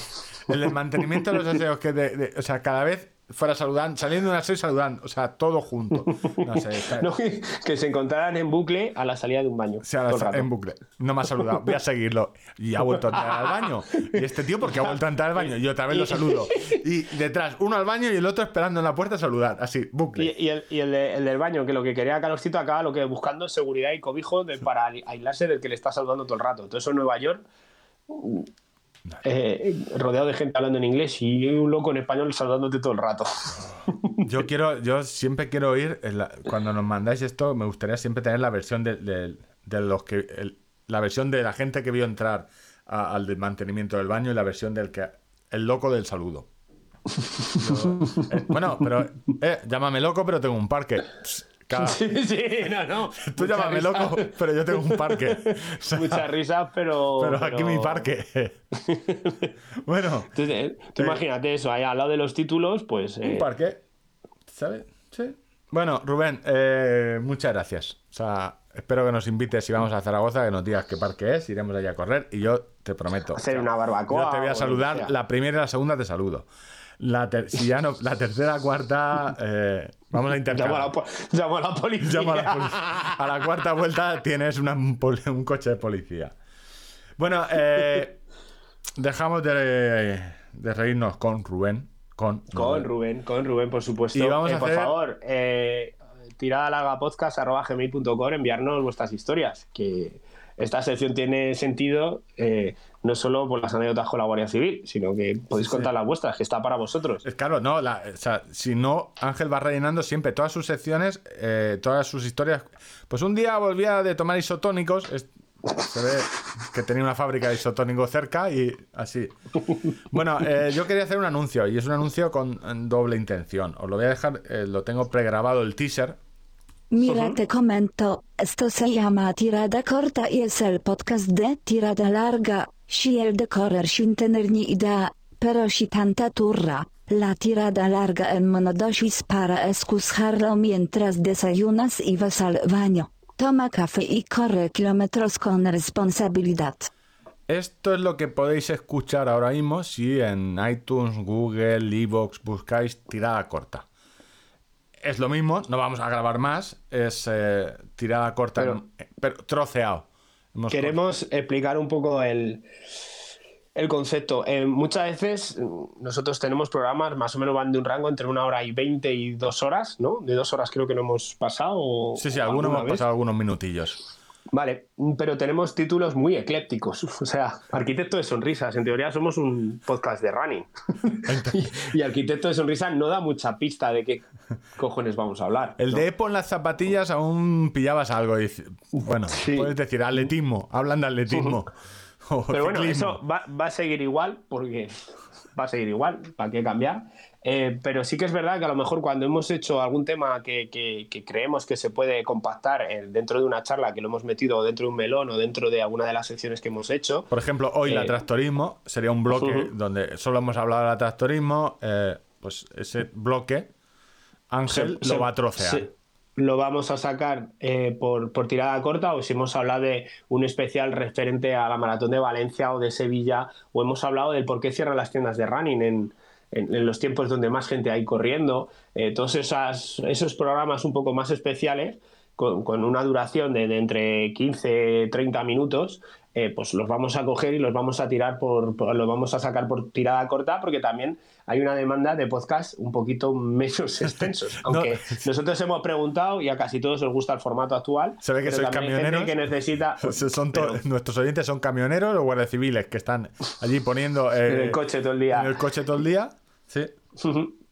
el del mantenimiento de los aseos, que de- de- o sea, cada vez fuera saludando, saliendo de un aseo y saludando, o sea, todo junto. No sé, está- No, que, se encontraran en bucle a la salida de un baño. o sea, en bucle. No me ha saludado. Voy a seguirlo. Y ha vuelto a entrar al baño. Y este tío, porque ha vuelto a entrar al baño? Y otra vez lo saludo. Y detrás, uno al baño y el otro esperando en la puerta a saludar. Así, bucle. Y, y el, y el de- el del baño, que lo que quería calorcito acaba lo que buscando es seguridad y cobijo de- para aislarse del que le está saludando todo el rato. Eso en Nueva York, eh, rodeado de gente hablando en inglés y un loco en español saludándote todo el rato. Yo quiero, yo siempre quiero oír, la- cuando nos mandáis esto, me gustaría siempre tener la versión de, de- de los que, el- la versión de la gente que vio entrar a- al mantenimiento del baño y la versión del que, el loco del saludo. Yo- eh, bueno, pero, eh, llámame loco, pero tengo un parque. Sí, sí, no, no. Tú Mucha llámame risa- loco, pero yo tengo un parque. O sea, Muchas risas, pero. pero aquí mi parque. bueno, Entonces, eh, tú Eh, imagínate eso, ahí al lado de los títulos, pues. eh, Un parque. ¿Sabes? Sí. Bueno, Rubén, eh, muchas gracias. O sea, espero que nos invites si vamos a Zaragoza, que nos digas qué parque es, iremos allá a correr y yo te prometo. Hacer o sea, una barbacoa Yo te voy a saludar, la primera y la segunda te saludo. La ter- si ya no, la tercera, cuarta, eh, vamos a llamo, po- llamo a la policía. Llamo a la policía. A la cuarta vuelta tienes una- un, coche de policía. Bueno, eh, dejamos de, de reírnos con Rubén. Con, Con Rubén, con Rubén, por supuesto. Y vamos Eh, a Por hacer- favor, eh, enviarnos vuestras historias. Que esta sección tiene sentido eh, no solo por las anécdotas con la Guardia Civil, sino que podéis contar las vuestras, que está para vosotros. Es claro, no, la- o sea, si no, Ángel va rellenando siempre todas sus secciones, eh, todas sus historias. Pues un día volvía de tomar isotónicos, es- se ve que tenía una fábrica de isotónicos cerca y así. Bueno, eh, yo quería hacer un anuncio y es un anuncio con doble intención. Os lo voy a dejar, eh, lo tengo pregrabado el teaser. Mira, te comento, esto se llama Tirada Corta y es el podcast de Tirada Larga. Si el de correr sin tener ni idea, pero si tanta turra. La tirada larga en monodosis para escucharlo mientras desayunas y vas al baño. Toma café y corre kilómetros con responsabilidad. Esto es lo que podéis escuchar ahora mismo si en iTunes, Google, Evox buscáis tirada corta. Es lo mismo, no vamos a grabar más, es eh, tirada corta, Pero- pero, troceado. Hemos Queremos explicar un poco el, el concepto. Eh, muchas veces mm, nosotros tenemos programas, más o menos van de un rango entre una hora y veinte y dos horas, ¿no? De dos horas creo que no hemos pasado. o- Sí, sí, algunos hemos vez. pasado algunos minutillos. Vale, pero tenemos títulos muy eclépticos. O sea, Arquitecto de Sonrisas. En teoría somos un podcast de running. y, y Arquitecto de Sonrisas no da mucha pista de qué cojones vamos a hablar. El ¿no? de pon las zapatillas aún pillabas algo. y bueno, Sí. puedes decir atletismo, hablan de atletismo. Pero bueno, eso va, va a seguir igual, porque va a seguir igual, ¿para qué cambiar? Eh, pero sí que es verdad que a lo mejor cuando hemos hecho algún tema que, que- que creemos que se puede compactar eh, dentro de una charla, que lo hemos metido dentro de un melón o dentro de alguna de las secciones que hemos hecho, Por ejemplo, hoy la Eh, tractorismo sería un bloque donde solo hemos hablado de la tractorismo. eh, pues ese bloque, Ángel se- lo va a trocear. se- lo vamos a sacar eh, por, por tirada corta o si hemos hablado de un especial referente a la maratón de Valencia o de Sevilla o hemos hablado del por qué cierran las tiendas de running en, en- en los tiempos donde más gente hay corriendo, eh, todos esas, esos programas un poco más especiales con, con una duración de, de entre 15 30 minutos, eh, pues los vamos a coger y los vamos a tirar por, por- los vamos a sacar por tirada corta porque también hay una demanda de podcast un poquito menos extensos. Aunque nosotros hemos preguntado y a casi todos os gusta el formato actual. Se ve que sois camioneros. que necesita. Son to- pero- Nuestros oyentes son camioneros o guardias civiles que están allí poniendo eh, En el coche todo el día. En el coche todo el día. Sí.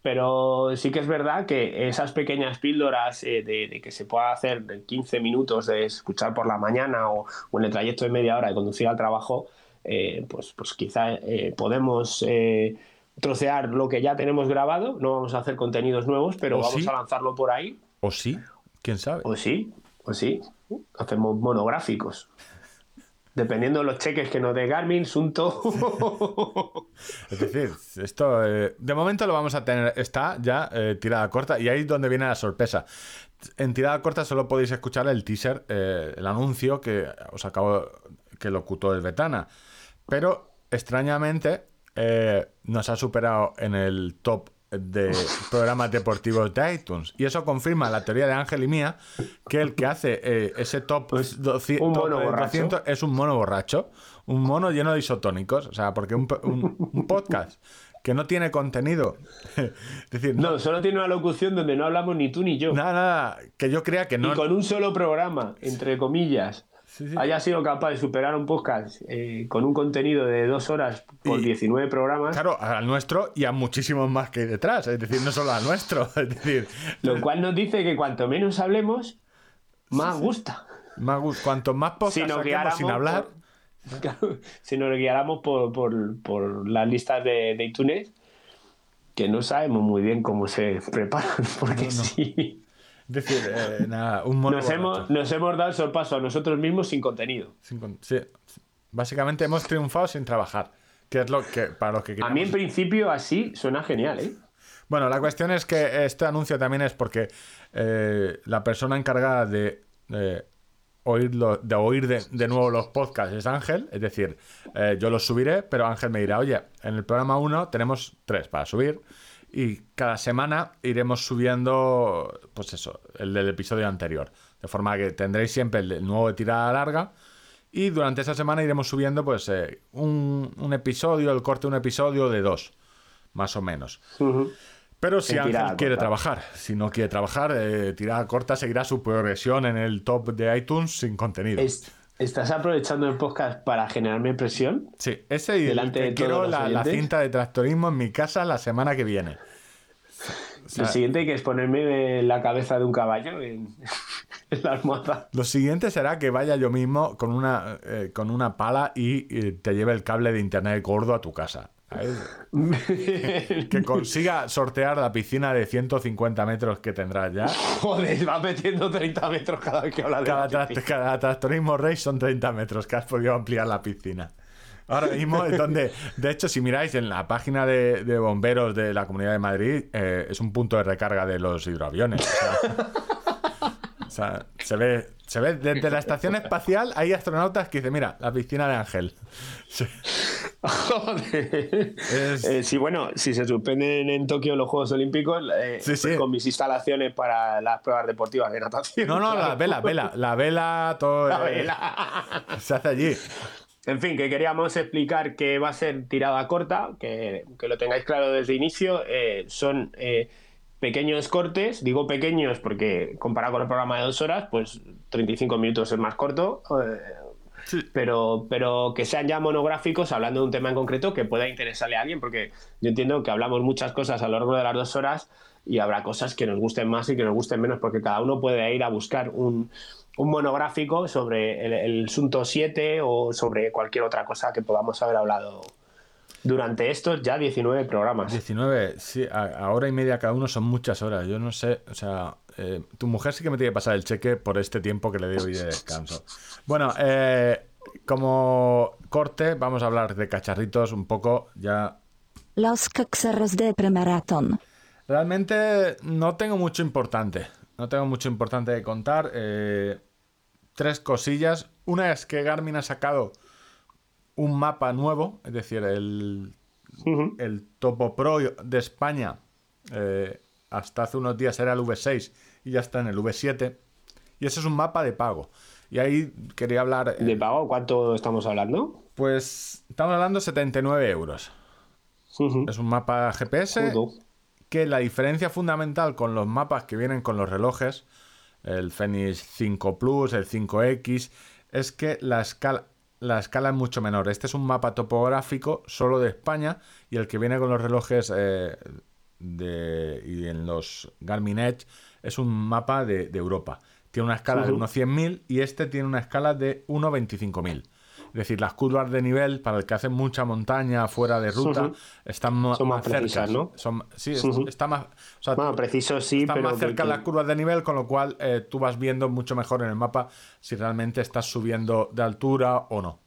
Pero sí que es verdad que esas pequeñas píldoras eh, de, de que se pueda hacer de 15 minutos de escuchar por la mañana o, o en el trayecto de media hora de conducir al trabajo, eh, pues, pues quizá eh, podemos eh, trocear lo que ya tenemos grabado. No vamos a hacer contenidos nuevos, pero ¿O vamos sí? a lanzarlo por ahí. O sí, quién sabe. O sí, o sí. Hacemos monográficos. Dependiendo de los cheques que nos dé Garmin, Sunto. es decir, esto eh, de momento lo vamos a tener, está ya eh, tirada corta y ahí es donde viene la sorpresa. En tirada corta solo podéis escuchar el teaser, eh, el anuncio que os acabo que lo cutó el Betana. Pero extrañamente nos ha superado en el top de programas deportivos de iTunes. Y eso confirma la teoría de Ángel y mía, que el que hace eh, ese top, 200, es un mono borracho, un mono lleno de isotónicos. O sea, porque un, podcast que no tiene contenido. decir, no, solo tiene una locución donde no hablamos ni tú ni yo. Nada, nada, que yo crea que no. Y con un solo programa, entre comillas haya sido capaz de superar un podcast eh, con un contenido de dos horas por 19 programas. Claro, al nuestro y a muchísimos más que hay detrás, es decir, no solo al nuestro. Es decir, Lo cual nos dice que cuanto menos hablemos, más gusta. Más Cuanto más podcast si sin hablar. si nos guiáramos por, por, las listas de, de, iTunes, que no sabemos muy bien cómo se preparan, porque sí. Decir, eh, nada, un mono nos, hemos, nos hemos dado el sorpaso a nosotros mismos sin contenido. sí. Básicamente hemos triunfado sin trabajar. Que es lo que para los que A mí en principio así suena genial, ¿eh? Bueno, la cuestión es que este anuncio también es porque eh, la persona encargada de oírlo, de oír de, nuevo los podcasts es Ángel. Es decir, eh, yo los subiré, pero Ángel me dirá, oye, en el programa 1 tenemos tres para subir y cada semana iremos subiendo, pues eso, el del episodio anterior. De forma que tendréis siempre el, nuevo de tirada larga. Y durante esa semana iremos subiendo, pues, eh, un, episodio, el corte de un episodio de dos, más o menos. Pero si Ángel quiere trabajar, si no quiere trabajar, eh, tirada corta seguirá su progresión en el top de iTunes sin contenido. ¿Estás aprovechando el podcast para generarme presión? Sí, ese y delante de quiero la, cinta de tractorismo en mi casa la semana que viene. lo siguiente que es ponerme la cabeza de un caballo en, la almohada. Lo siguiente será que vaya yo mismo con una, eh, con una pala y, te lleve el cable de internet gordo a tu casa. que consiga sortear la piscina de 150 metros que tendrás ya. Joder, va metiendo 30 metros cada vez que habla de cada, cada tractorismo race son 30 metros que has podido ampliar la piscina. Ahora mismo es donde, de hecho, si miráis en la página de, bomberos de la Comunidad de Madrid, eh, es un punto de recarga de los hidroaviones. O sea, se ve, se ve desde la estación espacial hay astronautas que dicen, mira, la piscina de Ángel. Joder. Eh, sí, bueno, si se suspenden en Tokio los Juegos Olímpicos, eh, con mis instalaciones para las pruebas deportivas de natación. No, no, la vela, vela, la vela, todo. La eh, vela. se hace allí. En fin, que queríamos explicar que va a ser tirada corta, que, que lo tengáis claro desde el inicio. son pequeños cortes, digo pequeños porque comparado con el programa de dos horas, pues 35 minutos es más corto. Pero, pero que sean ya monográficos hablando de un tema en concreto que pueda interesarle a alguien, porque yo entiendo que hablamos muchas cosas a lo largo de las dos horas y habrá cosas que nos gusten más y que nos gusten menos, porque cada uno puede ir a buscar un, monográfico sobre el, el Sunto 7 o sobre cualquier otra cosa que podamos haber hablado durante estos ya 19 programas. 19, sí, a, hora y media cada uno son muchas horas. Yo no sé, o sea, eh, tu mujer sí que me tiene que pasar el cheque por este tiempo que le doy de descanso. Bueno, eh, como corte, vamos a hablar de cacharritos un poco ya. Los cacharros de premaratón. Realmente no tengo mucho importante. No tengo mucho importante de contar. Eh, tres cosillas. Una es que Garmin ha sacado un mapa nuevo, es decir, el, el Topo Pro de España eh, hasta hace unos días era el V6 y ya está en el V7. Y ese es un mapa de pago. Y ahí quería hablar... Eh, ¿De pago? ¿Cuánto estamos hablando? Pues estamos hablando de 79 euros. Es un mapa GPS que la diferencia fundamental con los mapas que vienen con los relojes, el Fenix 5 Plus, el 5X, es que la escala, la escala es mucho menor. Este es un mapa topográfico solo de España y el que viene con los relojes eh, de, y en los Garmin Edge es un mapa de, Europa. Tiene una escala de unos 100.000 y este tiene una escala de 1.25.000. Es decir, las curvas de nivel, para el que hace mucha montaña fuera de ruta, están más, cerca. ¿no? Son, sí, está más. preciso sí, están más cerca las curvas de nivel, con lo cual eh, tú vas viendo mucho mejor en el mapa si realmente estás subiendo de altura o no.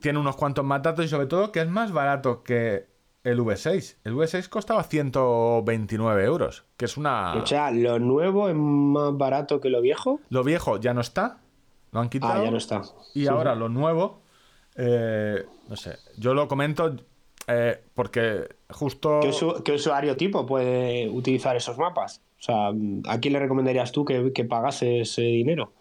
tiene unos cuantos más datos y sobre todo que es más barato que el V6. El V6 costaba 129 euros, que es una... O sea, ¿lo nuevo es más barato que lo viejo? Lo viejo ya no está, lo han quitado. Ah, ya no está. Y ahora lo nuevo, eh, no sé, yo lo comento eh, porque justo... ¿Qué, usuario tipo puede utilizar esos mapas? O sea, ¿a quién le recomendarías tú que, que pagase ese dinero?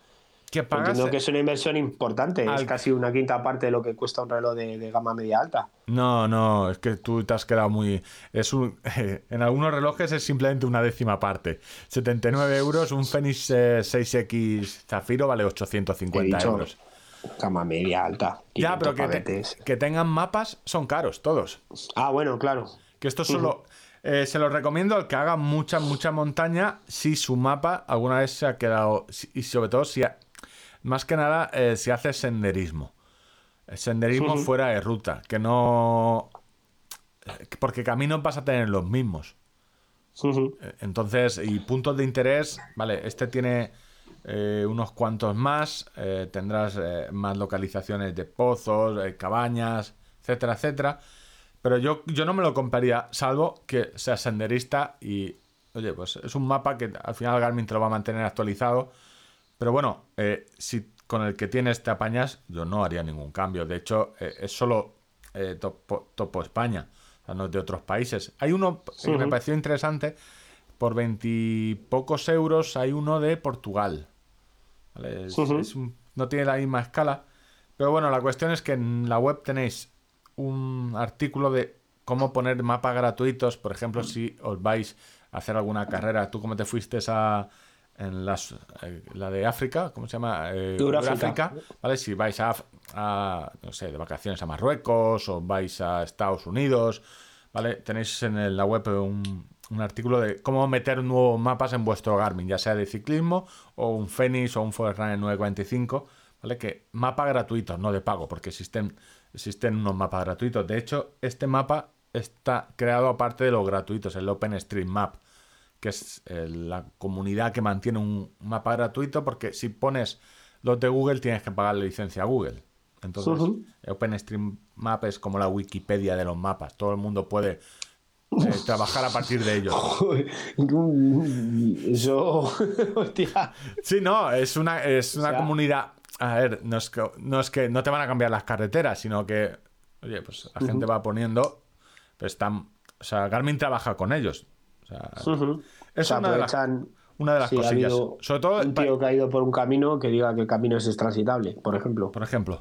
Que Entiendo que es una inversión importante, es casi una quinta parte de lo que cuesta un reloj de, gama media alta. No, no, es que tú te has quedado muy. Es un... en algunos relojes es simplemente una décima parte. 79 euros, un Fenix 6X eh, Zafiro vale 850 euros. Gama media alta. Ya, pero que, que, tengan mapas son caros todos. Ah, bueno, claro. Que esto solo. Eh, se lo recomiendo al que haga mucha, mucha montaña si su mapa alguna vez se ha quedado. Y sobre todo si más que nada eh, si haces senderismo. senderismo fuera de ruta, que no... Eh, porque caminos vas a tener los mismos. Eh, entonces, y puntos de interés, vale, este tiene unos cuantos más, tendrás más localizaciones de pozos, cabañas, etcétera, etcétera. Pero yo, yo no me lo compraría, salvo que sea senderista y, oye, pues es un mapa que al final Garmin te lo va a mantener actualizado pero bueno, eh, si con el que tienes te apañas, yo no haría ningún cambio. De hecho, eh, es solo eh, topo, España, o sea, no es de otros países. Hay uno que me pareció interesante, por veintipocos euros hay uno de Portugal. no tiene la misma escala. Pero bueno, la cuestión es que en la web tenéis un artículo de cómo poner mapas gratuitos. Por ejemplo, si os vais a hacer alguna carrera, tú como te fuiste a en las, eh, la de África, ¿cómo se llama? Eh, África, ¿vale? Si vais a, a, no sé, de vacaciones a Marruecos o vais a Estados Unidos, ¿vale? Tenéis en la web un, un artículo de cómo meter nuevos mapas en vuestro Garmin, ya sea de ciclismo o un Fenix o un Forerunner 945, ¿vale? Que mapa gratuito, no de pago, porque existen, existen unos mapas gratuitos. De hecho, este mapa está creado aparte de los gratuitos, el OpenStreetMap que es eh, la comunidad que mantiene un mapa gratuito, porque si pones los de Google tienes que pagar la licencia a Google. Entonces, OpenStreetMap es como la Wikipedia de los mapas. Todo el mundo puede eh, trabajar a partir de ellos. Eso, hostia. Sí, no, es una, es una comunidad. A ver, no es, que, no es que no te van a cambiar las carreteras, sino que, oye, pues la gente va poniendo. Pues están, o sea, Garmin trabaja con ellos. Es una, de las, una de las cosillas. Sobre todo. Un tío que ha ido por un camino que diga que el camino es transitable, por ejemplo. Por ejemplo.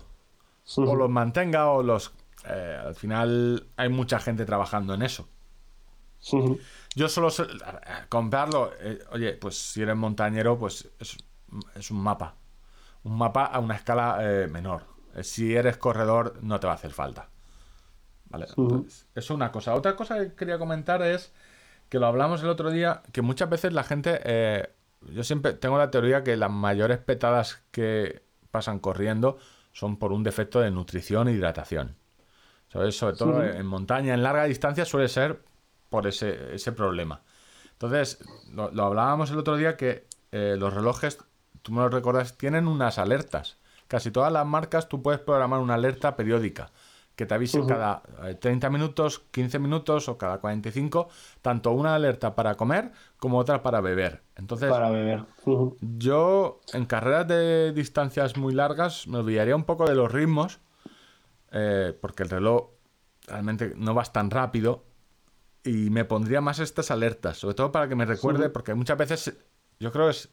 O los mantenga o los. Eh, al final hay mucha gente trabajando en eso. Yo solo comprarlo. Eh, oye, pues si eres montañero, pues es, un mapa. Un mapa a una escala eh, menor. Si eres corredor, no te va a hacer falta. Vale. eso es una cosa. Otra cosa que quería comentar es que lo hablamos el otro día, que muchas veces la gente, eh, yo siempre tengo la teoría que las mayores petadas que pasan corriendo son por un defecto de nutrición e hidratación. Sobre todo en montaña, en larga distancia suele ser por ese, ese problema. Entonces, lo, hablábamos el otro día que eh, los relojes, tú me lo recuerdas, tienen unas alertas. Casi todas las marcas tú puedes programar una alerta periódica que te avisen cada 30 eh, minutos, 15 minutos o cada 45, tanto una alerta para comer como otra para beber. Entonces, para beber. yo en carreras de distancias muy largas me olvidaría un poco de los ritmos, eh, porque el reloj realmente no vas tan rápido y me pondría más estas alertas, sobre todo para que me recuerde, porque muchas veces yo creo que es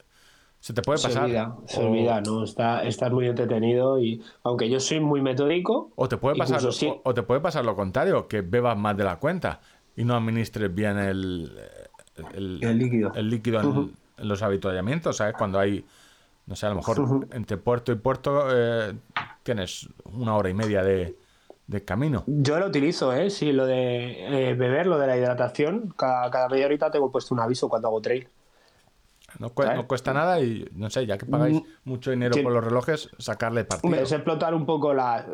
se te puede pasar. Se olvida, ¿no? Está, estás muy entretenido y aunque yo soy muy metódico. O te puede pasar, o, te puede pasar lo contrario, que bebas más de la cuenta y no administres bien el, el, líquido, el líquido en, los habituallamientos, ¿sabes? Cuando hay, no sé, a lo mejor entre puerto y puerto eh, tienes una hora y media de, camino. Yo lo utilizo, ¿eh? Sí, lo de eh, beber, lo de la hidratación. Cada, cada media horita tengo puesto un aviso cuando hago trail. No, cuesta nada y no sé, ya que pagáis mm, mucho dinero por los relojes, sacarle partido. Es explotar un poco la.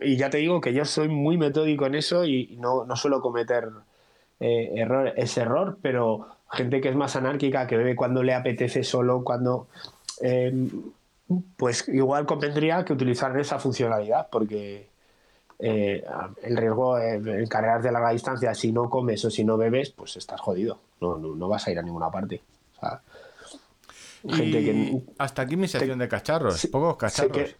Y ya te digo que yo soy muy metódico en eso y no, no suelo cometer eh, error, ese error, pero gente que es más anárquica, que bebe cuando le apetece solo, cuando. Em, pues igual convendría que utilizar esa funcionalidad, porque eh, el riesgo en carreras de larga distancia, si no comes o si no bebes, pues estás jodido. No, no, vas a ir a ninguna parte. Hasta aquí mi sección de cacharros. pocos cacharros.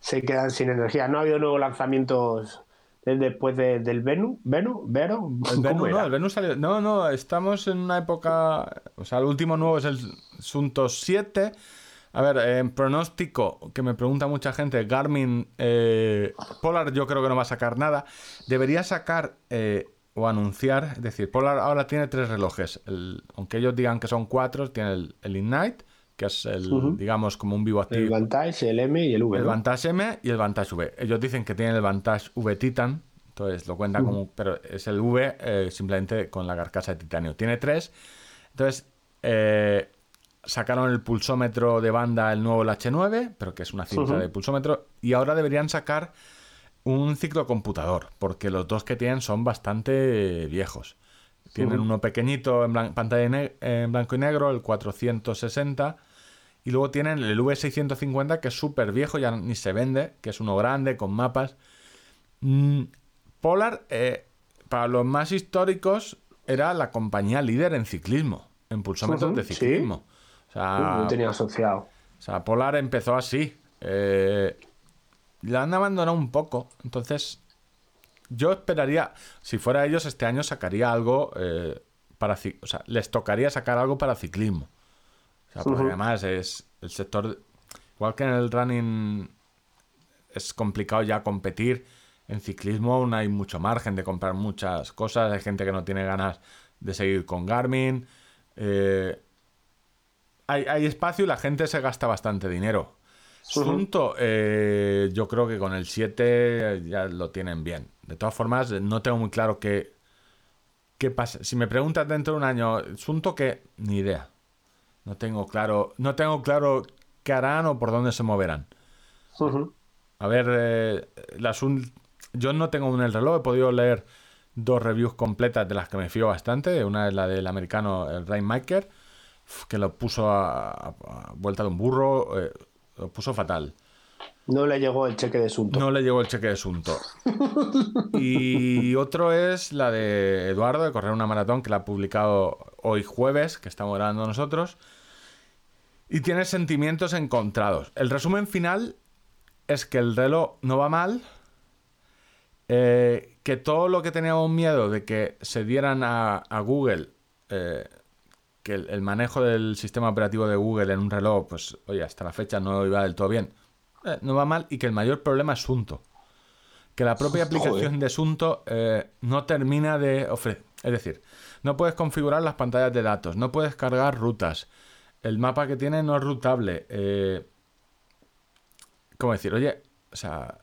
Se, quedan sin energía. No ha habido nuevos lanzamientos después del Venu. ¿Venu? ¿Vero? El Venu no, el Venu salió. No, no, estamos en una época. O sea, el último nuevo es el Sunto 7 a ver, en pronóstico, que me pregunta mucha gente, Garmin eh, Polar yo creo que no va a sacar nada. Debería sacar eh, o anunciar, es decir, Polar ahora tiene tres relojes. aunque ellos digan que son cuatro, tiene el, Ignite, que es el, digamos, como un vivo activo. El Vantage, el M y el V. El Vantage M y el Vantage V. Ellos dicen que tienen el Vantage V Titan, entonces lo cuenta como, pero es el V eh, simplemente con la carcasa de titanio. Tiene tres. Entonces, eh, sacaron el pulsómetro de banda, el nuevo H9, pero que es una cinta de pulsómetro, y ahora deberían sacar un ciclocomputador, porque los dos que tienen son bastante viejos. Tienen uno pequeñito en pantalla en blanco y negro, el 460, y luego tienen el V650, que es súper viejo, ya ni se vende, que es uno grande, con mapas. Mm, Polar, eh, para los más históricos, era la compañía líder en ciclismo, en pulsómetros de ciclismo no tenía asociado. O sea, Polar empezó así. Eh, la han abandonado un poco. Entonces, yo esperaría, si fuera ellos, este año sacaría algo eh, para... O sea, les tocaría sacar algo para ciclismo. O sea, porque además es el sector... Igual que en el running es complicado ya competir, en ciclismo no hay mucho margen de comprar muchas cosas. Hay gente que no tiene ganas de seguir con Garmin. Eh, hay, espacio y la gente se gasta bastante dinero. Eh, yo creo que con el 7 ya lo tienen bien. De todas formas, no tengo muy claro qué, qué pasa. Si me preguntas dentro de un año, Sunto, que ni idea. No tengo claro, no tengo claro qué harán o por dónde se moverán. A ver, eh, yo no tengo en el reloj, he podido leer dos reviews completas de las que me fío bastante. Una es la del americano, el Rainmaker que lo puso a, vuelta de un burro, eh, lo puso fatal. No le llegó el cheque de Sunto. No le llegó el cheque de Sunto. y otro es la de Eduardo, de correr una maratón, que la ha publicado hoy jueves, que estamos grabando nosotros. Y tiene sentimientos encontrados. El resumen final es que el reloj no va mal, eh, que todo lo que teníamos miedo de que se dieran a, Google eh, que el, manejo del sistema operativo de Google en un reloj, pues, oye, hasta la fecha no iba del todo bien. Eh, no va mal y que el mayor problema es Sunto. Que la propia aplicación de Sunto eh, no termina de ofrecer. Es decir, no puedes configurar las pantallas de datos, no puedes cargar rutas. El mapa que tiene no es rutable. Eh, ¿Cómo decir? Oye, o sea,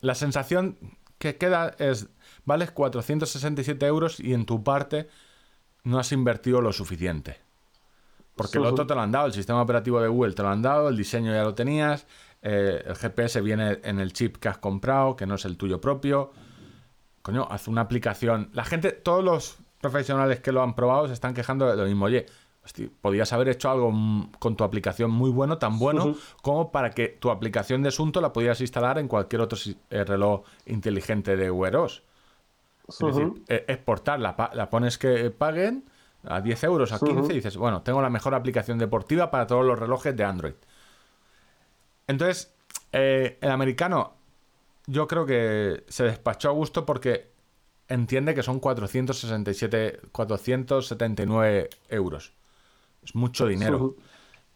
la sensación que queda es, vales 467 euros y en tu parte no has invertido lo suficiente. Porque el otro te lo han dado, el sistema operativo de Google te lo han dado, el diseño ya lo tenías, eh, el GPS viene en el chip que has comprado, que no es el tuyo propio. Coño, haz una aplicación. La gente, todos los profesionales que lo han probado se están quejando de lo mismo. Oye, podías haber hecho algo con tu aplicación muy bueno, tan bueno, como para que tu aplicación de asunto la pudieras instalar en cualquier otro eh, reloj inteligente de Wear OS. Es decir, eh, exportarla, la pones que paguen a 10 euros, a 15, y dices, bueno, tengo la mejor aplicación deportiva para todos los relojes de Android. Entonces, eh, el americano, yo creo que se despachó a gusto porque entiende que son 467, 479 euros. Es mucho dinero.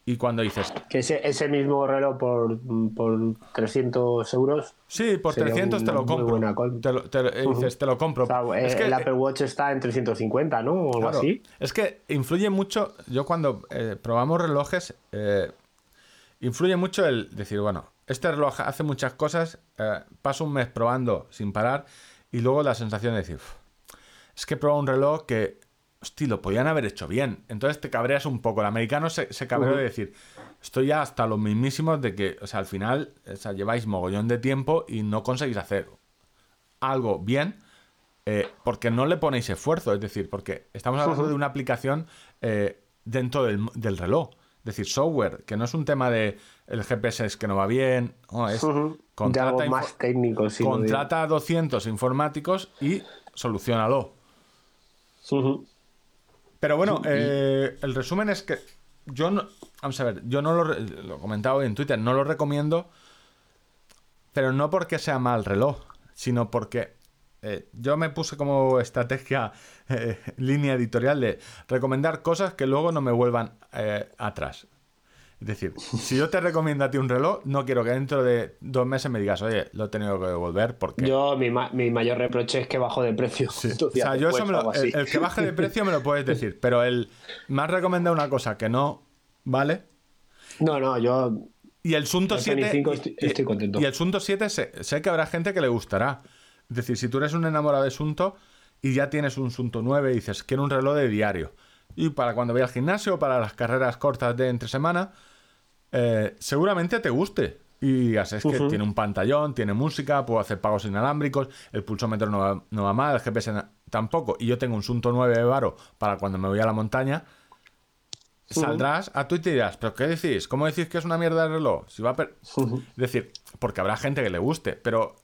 Y cuando dices... Que ese, ese mismo reloj por, por 300 euros... Sí, por 300 te lo compro. Te lo, te, dices, te lo compro. es que, el Apple Watch está en 350, ¿no? O algo así. Es que influye mucho... Yo cuando eh, probamos relojes... Eh, influye mucho el decir, bueno, este reloj hace muchas cosas, eh, paso un mes probando sin parar y luego la sensación de decir, es que he probado un reloj que hostia, lo podían haber hecho bien. Entonces te cabreas un poco. El americano se, se cabreó de decir, estoy ya hasta los mismísimos de que, o sea, al final, o sea, lleváis mogollón de tiempo y no conseguís hacer algo bien eh, porque no le ponéis esfuerzo. Es decir, porque estamos hablando de una aplicación eh, dentro del, reloj. Es decir, software, que no es un tema de el GPS es que no va bien, no, es contrata, más técnico, contrata a 200 informáticos y solucionalo. Pero bueno, eh, el resumen es que yo no, vamos a ver, yo no lo, lo he comentado hoy en Twitter, no lo recomiendo, pero no porque sea mal reloj, sino porque eh, yo me puse como estrategia, eh, línea editorial de recomendar cosas que luego no me vuelvan atrás. Es decir, si yo te recomiendo a ti un reloj, no quiero que dentro de dos meses me digas, oye, lo he tenido que devolver porque... Yo, mi, mayor reproche es que bajo de precio. o sea, yo eso me lo, el, que baje de precio me lo puedes decir, pero el me has recomendado una cosa que no vale. No, no, yo... Y el Sunto 7... estoy, contento. Y el Sunto 7 sé, sé, que habrá gente que le gustará. Es decir, si tú eres un enamorado de Sunto y ya tienes un Sunto 9 y dices, quiero un reloj de diario. Y para cuando voy al gimnasio, para las carreras cortas de entre semana eh, seguramente te guste. Y digas, es que tiene un pantallón, tiene música, puedo hacer pagos inalámbricos, el pulsómetro no va, no va mal, el GPS tampoco, y yo tengo un Sunto 9 de Varo para cuando me voy a la montaña, saldrás a Twitter y dirás, ¿pero qué decís? ¿Cómo decís que es una mierda el reloj? Si va Es decir, porque habrá gente que le guste, pero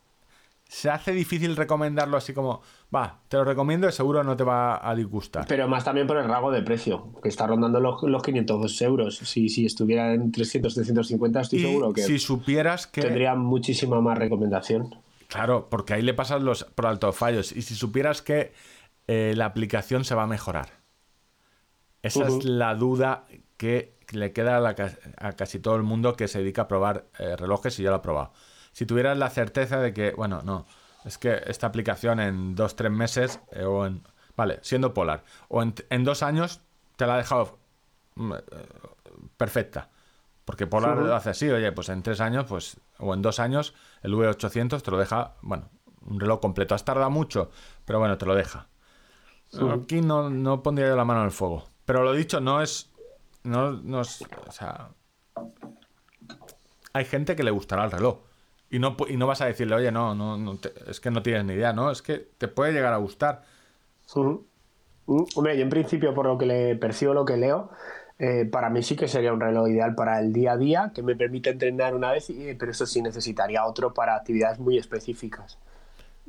se hace difícil recomendarlo así como, va, te lo recomiendo y seguro no te va a disgustar. Pero más también por el rango de precio, que está rondando los, los 500 euros. Si, si estuviera en 300, 350, estoy seguro que si supieras que... tendría muchísima más recomendación. Claro, porque ahí le pasas los por alto fallos. Y si supieras que eh, la aplicación se va a mejorar. Esa es la duda que le queda a, casi todo el mundo que se dedica a probar eh, relojes y ya lo ha probado si tuvieras la certeza de que, bueno, no, es que esta aplicación en dos, tres meses, eh, o en, vale, siendo Polar, o en, dos años te la ha dejado mm, eh, perfecta. Porque Polar lo hace así, oye, pues en tres años, pues, o en dos años, el V800 te lo deja, bueno, un reloj completo. Has tardado mucho, pero bueno, te lo deja. Aquí no, no pondría yo la mano en el fuego. Pero lo dicho, no es. No, no es. O sea. Hay gente que le gustará el reloj. Y no, y no vas a decirle, oye, no, no, es que no tienes ni idea, ¿no? Es que te puede llegar a gustar. Mm, hombre, yo en principio, por lo que le percibo, lo que leo, eh, para mí sí que sería un reloj ideal para el día a día, que me permite entrenar una vez, pero eso sí necesitaría otro para actividades muy específicas.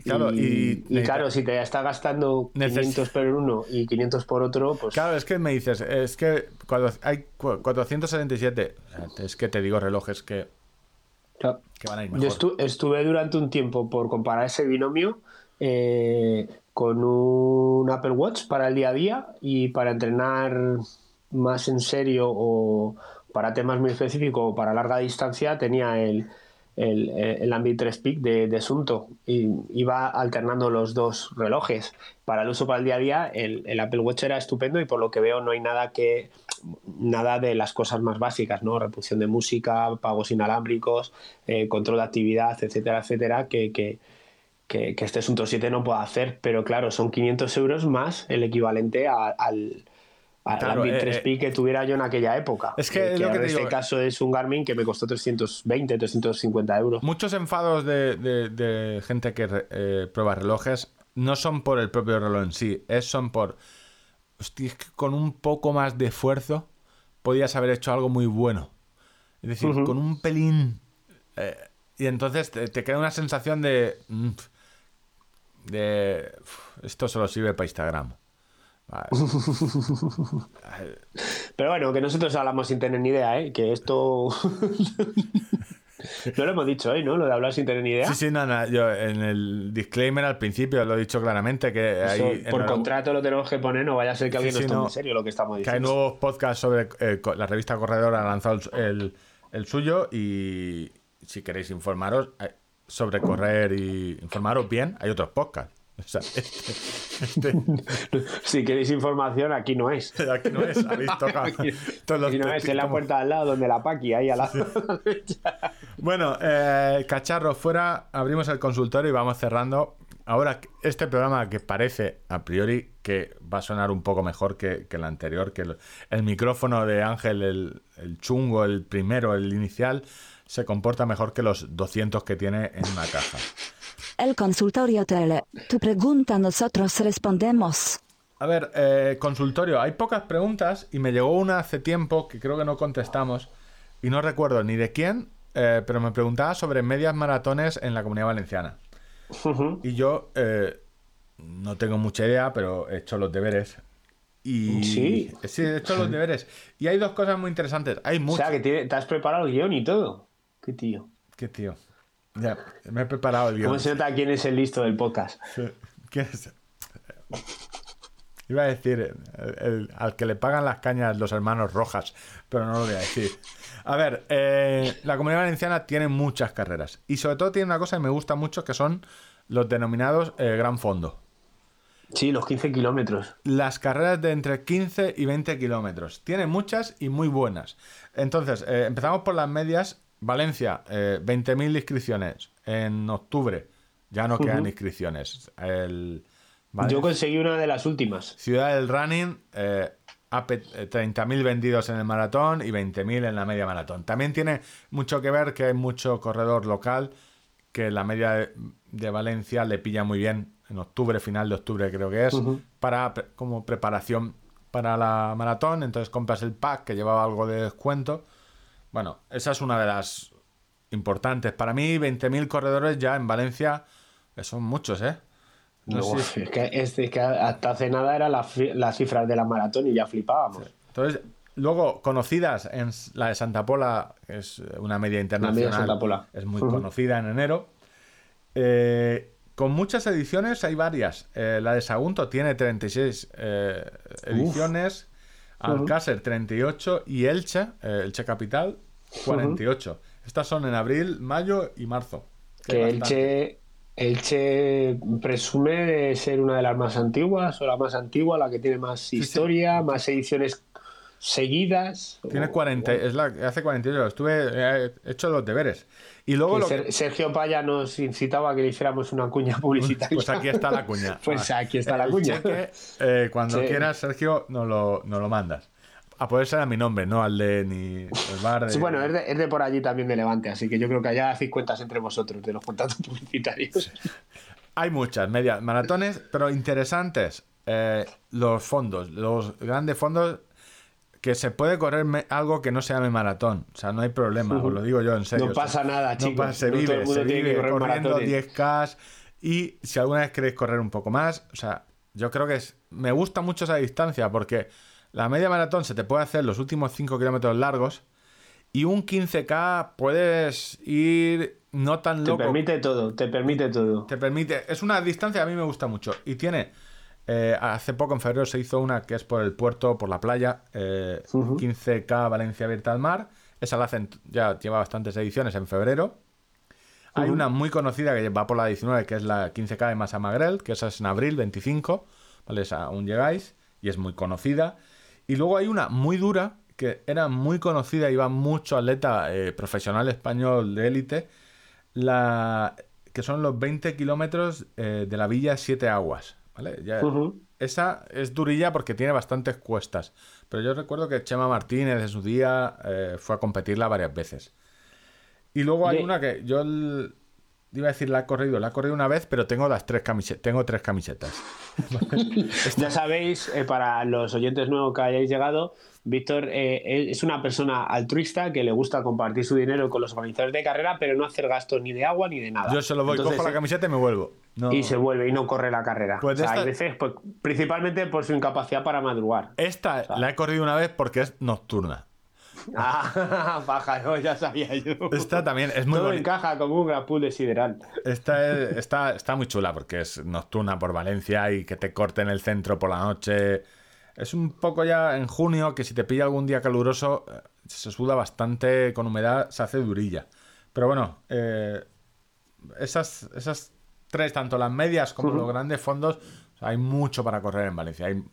Claro, y, claro, si te está gastando 500 por uno y 500 por otro, pues... Claro, es que me dices, es que cuando hay 477, es que te digo relojes que yo estuve durante un tiempo por comparar ese binomio eh, con un Apple Watch para el día a día y para entrenar más en serio o para temas muy específicos o para larga distancia tenía el, el, el Ambit 3 Peak de, de, Sunto y iba alternando los dos relojes. Para el uso para el día a día, el, el, Apple Watch era estupendo y por lo que veo no hay nada que nada de las cosas más básicas, ¿no? Reproducción de música, pagos inalámbricos, eh, control de actividad, etcétera, etcétera, que, que, que, este Sunto 7 no puede hacer, pero claro, son 500 euros más el equivalente al claro, Garmin 3P eh, que tuviera yo en aquella época. Es que, en este caso es un Garmin que me costó 320, 350 euros. Muchos enfados de, gente que eh, prueba relojes no son por el propio reloj en sí, es son por. Hostia, es que con un poco más de esfuerzo podías haber hecho algo muy bueno. Es decir, con un pelín. Eh, y entonces te, queda una sensación de. Mm, de. Esto solo sirve para Instagram. Pero bueno, que nosotros hablamos sin tener ni idea, ¿eh? Que esto... no lo hemos dicho hoy, ¿no? Lo de hablar sin tener ni idea. Sí, sí, no, no. Yo en el disclaimer al principio lo he dicho claramente que por contrato lo tenemos que poner, no vaya a ser que alguien no esté en serio lo que estamos diciendo. Que hay nuevos podcasts sobre... Eh, la revista Corredor ha lanzado el, el suyo y si queréis informaros eh, sobre correr y informaros bien, hay otros podcasts. Este, este. si queréis información, aquí no es. Aquí no es, habéis tocado. aquí, no es, en la puerta al lado, donde la Paqui, ahí al lado. bueno, eh, cacharro, fuera, abrimos el consultorio y vamos cerrando. Ahora, este programa que parece a priori que va a sonar un poco mejor que, el anterior, que el, micrófono de Ángel, el, el chungo, el primero, el inicial, se comporta mejor que los 200 que tiene en una caja. El consultorio tele. Tu pregunta nosotros respondemos. A ver, eh, consultorio. Hay pocas preguntas y me llegó una hace tiempo que creo que no contestamos y no recuerdo ni de quién, eh, pero me preguntaba sobre medias maratones en la comunidad valenciana. Y yo eh, no tengo mucha idea, pero he hecho los deberes. Y... Sí. Sí, he hecho los deberes. Y hay dos cosas muy interesantes. Hay O muchas. sea, que tiene- te has preparado el guion y todo. Qué tío. ¿Qué tío? Ya, me he preparado el guion. ¿Cómo se nota quién es el listo del podcast? Sí. ¿Quién es? Iba a decir el- el- al que le pagan las cañas los hermanos Rojas, pero no lo voy a decir. A ver, eh, la comunidad valenciana tiene muchas carreras y sobre todo tiene una cosa que me gusta mucho que son los denominados eh, gran fondo. Sí, los 15 kilómetros. Las carreras de entre 15 y 20 kilómetros. Tiene muchas y muy buenas. Entonces, eh, empezamos por las medias. Valencia, eh, 20.000 inscripciones en octubre. Ya no quedan inscripciones. El, Vale. Yo conseguí una de las últimas. Ciudad del Running, eh, ape- eh, 30.000 vendidos en el maratón y 20.000 en la media maratón. También tiene mucho que ver que hay mucho corredor local que la media de, de Valencia le pilla muy bien en octubre, final de octubre creo que es, para como preparación para la maratón. Entonces compras el pack que llevaba algo de descuento. Bueno, esa es una de las importantes. Para mí, 20.000 corredores ya en Valencia son muchos, ¿eh? No sé Uf, si- es, que, es que hasta hace nada era la fi- las cifras de la maratón y ya flipábamos. Entonces, luego, conocidas en la de Santa Pola, que es una media internacional, Santa Pola. es muy conocida en enero. Eh, con muchas ediciones, hay varias. Eh, la de Sagunto tiene 36 eh, ediciones, Alcácer 38 y Elche, eh, Elche Capital, 48. Estas son en abril, mayo y marzo. Que. Elche, Elche presume de ser una de las más antiguas o la más antigua, la que tiene más historia, más ediciones seguidas. Tiene O- 40, es la que hace 48. Estuve, eh, he hecho los deberes. Y luego lo Sergio Paya nos incitaba a que le hiciéramos una cuña publicitaria. Pues aquí está la cuña. Pues aquí está la cuña. cheque, eh, cuando Sí. quieras, Sergio, nos lo, nos lo mandas. A poder ser a mi nombre, no al de ni el bar de... Sí, bueno, es de, es de por allí también de Levante, así que yo creo que allá hacéis cuentas entre vosotros de los contratos publicitarios. Hay muchas medias maratones, pero interesantes. eh, los fondos, los grandes fondos que se puede correr algo que no se llame maratón. O sea, no hay problema, os lo digo yo en serio. No O sea, pasa nada, no chicos. pasa- se No vive, se vive corriendo maratones. 10K y si alguna vez queréis correr un poco más, o sea, yo creo que es, me gusta mucho esa distancia porque la media maratón se te puede hacer los últimos 5 kilómetros largos y un 15K puedes ir no tan Te loco. permite todo, te permite todo. Te permite. Es una distancia que a mí me gusta mucho. Y tiene. Eh, hace poco, en febrero, se hizo una que es por el puerto, por la playa. eh, 15K Valencia Abierta al Mar. Esa la hacen. Ya lleva bastantes ediciones en febrero. Hay una muy conocida que va por la 19, que es la 15K de Masa Magrel, que esa es en abril 25. ¿Vale? Esa aún llegáis. Y es muy conocida. Y luego hay una muy dura, que era muy conocida, iba mucho atleta eh, profesional español de élite, la que son los 20 kilómetros eh, de la villa Siete Aguas. ¿Vale? Ya-. Esa es durilla porque tiene bastantes cuestas. Pero yo recuerdo que Chema Martínez en su día eh, fue a competirla varias veces. Y luego hay una que yo iba a decir la he corrido, la he corrido una vez, pero tengo las tres camisetas, tengo tres camisetas. Ya sabéis, eh, para los oyentes nuevos que hayáis llegado, Víctor eh, es una persona altruista que le gusta compartir su dinero con los organizadores de carrera, pero no hacer gastos ni de agua ni de nada. Yo se lo voy, Entonces, cojo la eh, camiseta y me vuelvo. No. Y se vuelve y no corre la carrera. Pues de O sea, hay esta- veces, pues, principalmente por su incapacidad para madrugar. Esta la he corrido una vez porque es nocturna. Ah, pájaro, ya sabía yo. Esta también es muy Todo bonita. encaja como un gran pool de sideral. Esta es- está, está muy chula porque es nocturna por Valencia y que te corten el centro por la noche. Es un poco ya en junio que si te pilla algún día caluroso eh, se suda bastante con humedad, se hace durilla. Pero bueno, eh, esas, esas tres, tanto las medias como los grandes fondos, hay mucho para correr en Valencia. Hay,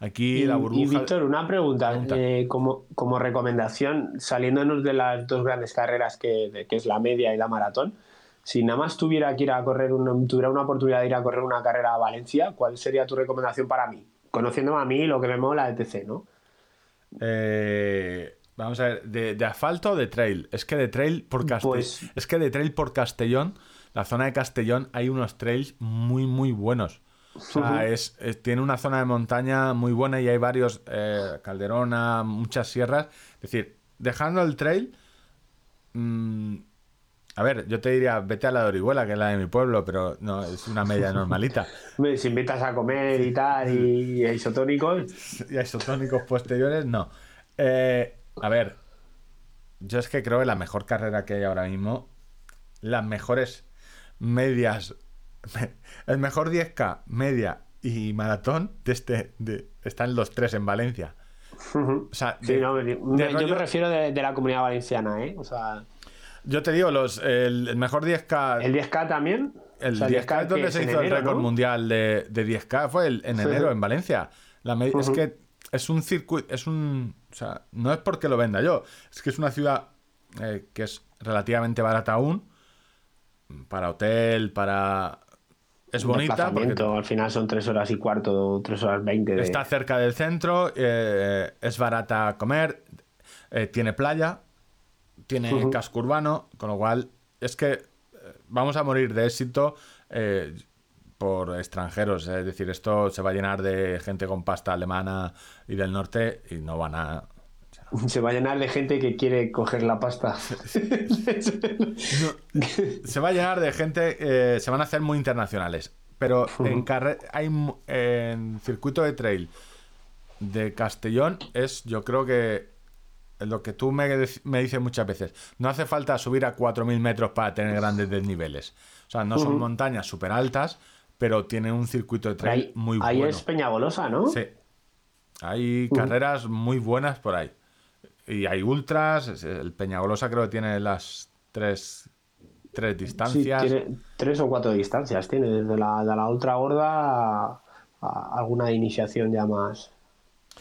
aquí Y, la y, burbuja... Víctor, una pregunta. Pregunta. eh, como, como recomendación, saliéndonos de las dos grandes carreras que, de- que es la media y la maratón, si nada más tuviera que ir a correr una, tuviera una oportunidad de ir a correr una carrera a Valencia, ¿cuál sería tu recomendación para mí? Conociéndome a mí, lo que me mola, etc., ¿no? Eh, vamos a ver, de, de asfalto o de trail. Es que de trail por Castellón. Pues- Es que de trail por Castellón, la zona de Castellón, hay unos trails muy, muy buenos. O sea, es, es- tiene una zona de montaña muy buena y hay varios, eh, Calderona, muchas sierras. Es decir, dejando el trail, mm, a ver, yo te diría, vete a la de Orihuela, que es la de mi pueblo, pero no, es una media normalita. Si invitas a comer y tal, y, y isotónicos, y a isotónicos posteriores, no. Eh, a ver, yo es que creo que la mejor carrera que hay ahora mismo, las mejores medias, el mejor 10K, media y maratón de este, de, están los tres en Valencia. O sea, Sí, de- no, me- de me- yo me refiero de, de la comunidad valenciana, ¿eh? O sea, yo te digo, los, el, el mejor 10K, ¿el 10K también? el O sea, 10K es donde se hizo el récord ¿no? mundial de, de 10K, fue el- en enero en Valencia. La Es que es un circuito, es un... O sea, no es porque lo venda yo, es que es una ciudad eh, que es relativamente barata aún, para hotel, para... Es bonita porque al final son tres horas y cuarto, tres horas veinte. de- está cerca del centro, eh, es barata comer, eh, tiene playa, tiene casco urbano, con lo cual es que eh, vamos a morir de éxito eh, por extranjeros. Es decir, esto se va a llenar de gente con pasta alemana y del norte y no van a... Se va a llenar de gente que quiere coger la pasta. Se va a llenar de gente, eh, se van a hacer muy internacionales. Pero en, hay, en circuito de trail de Castellón es, yo creo que lo que tú me, me dices muchas veces, no hace falta subir a 4.000 metros para tener grandes desniveles. O sea, no son montañas súper altas, pero tiene un circuito de trail ahí muy ahí bueno. es Peñagolosa, ¿no? Sí. Hay carreras muy buenas por ahí. Y hay ultras. El Peñagolosa creo que tiene las tres, tres Sí, distancias. tiene tres o cuatro distancias. Tiene desde la, de la ultra gorda a, a alguna iniciación ya más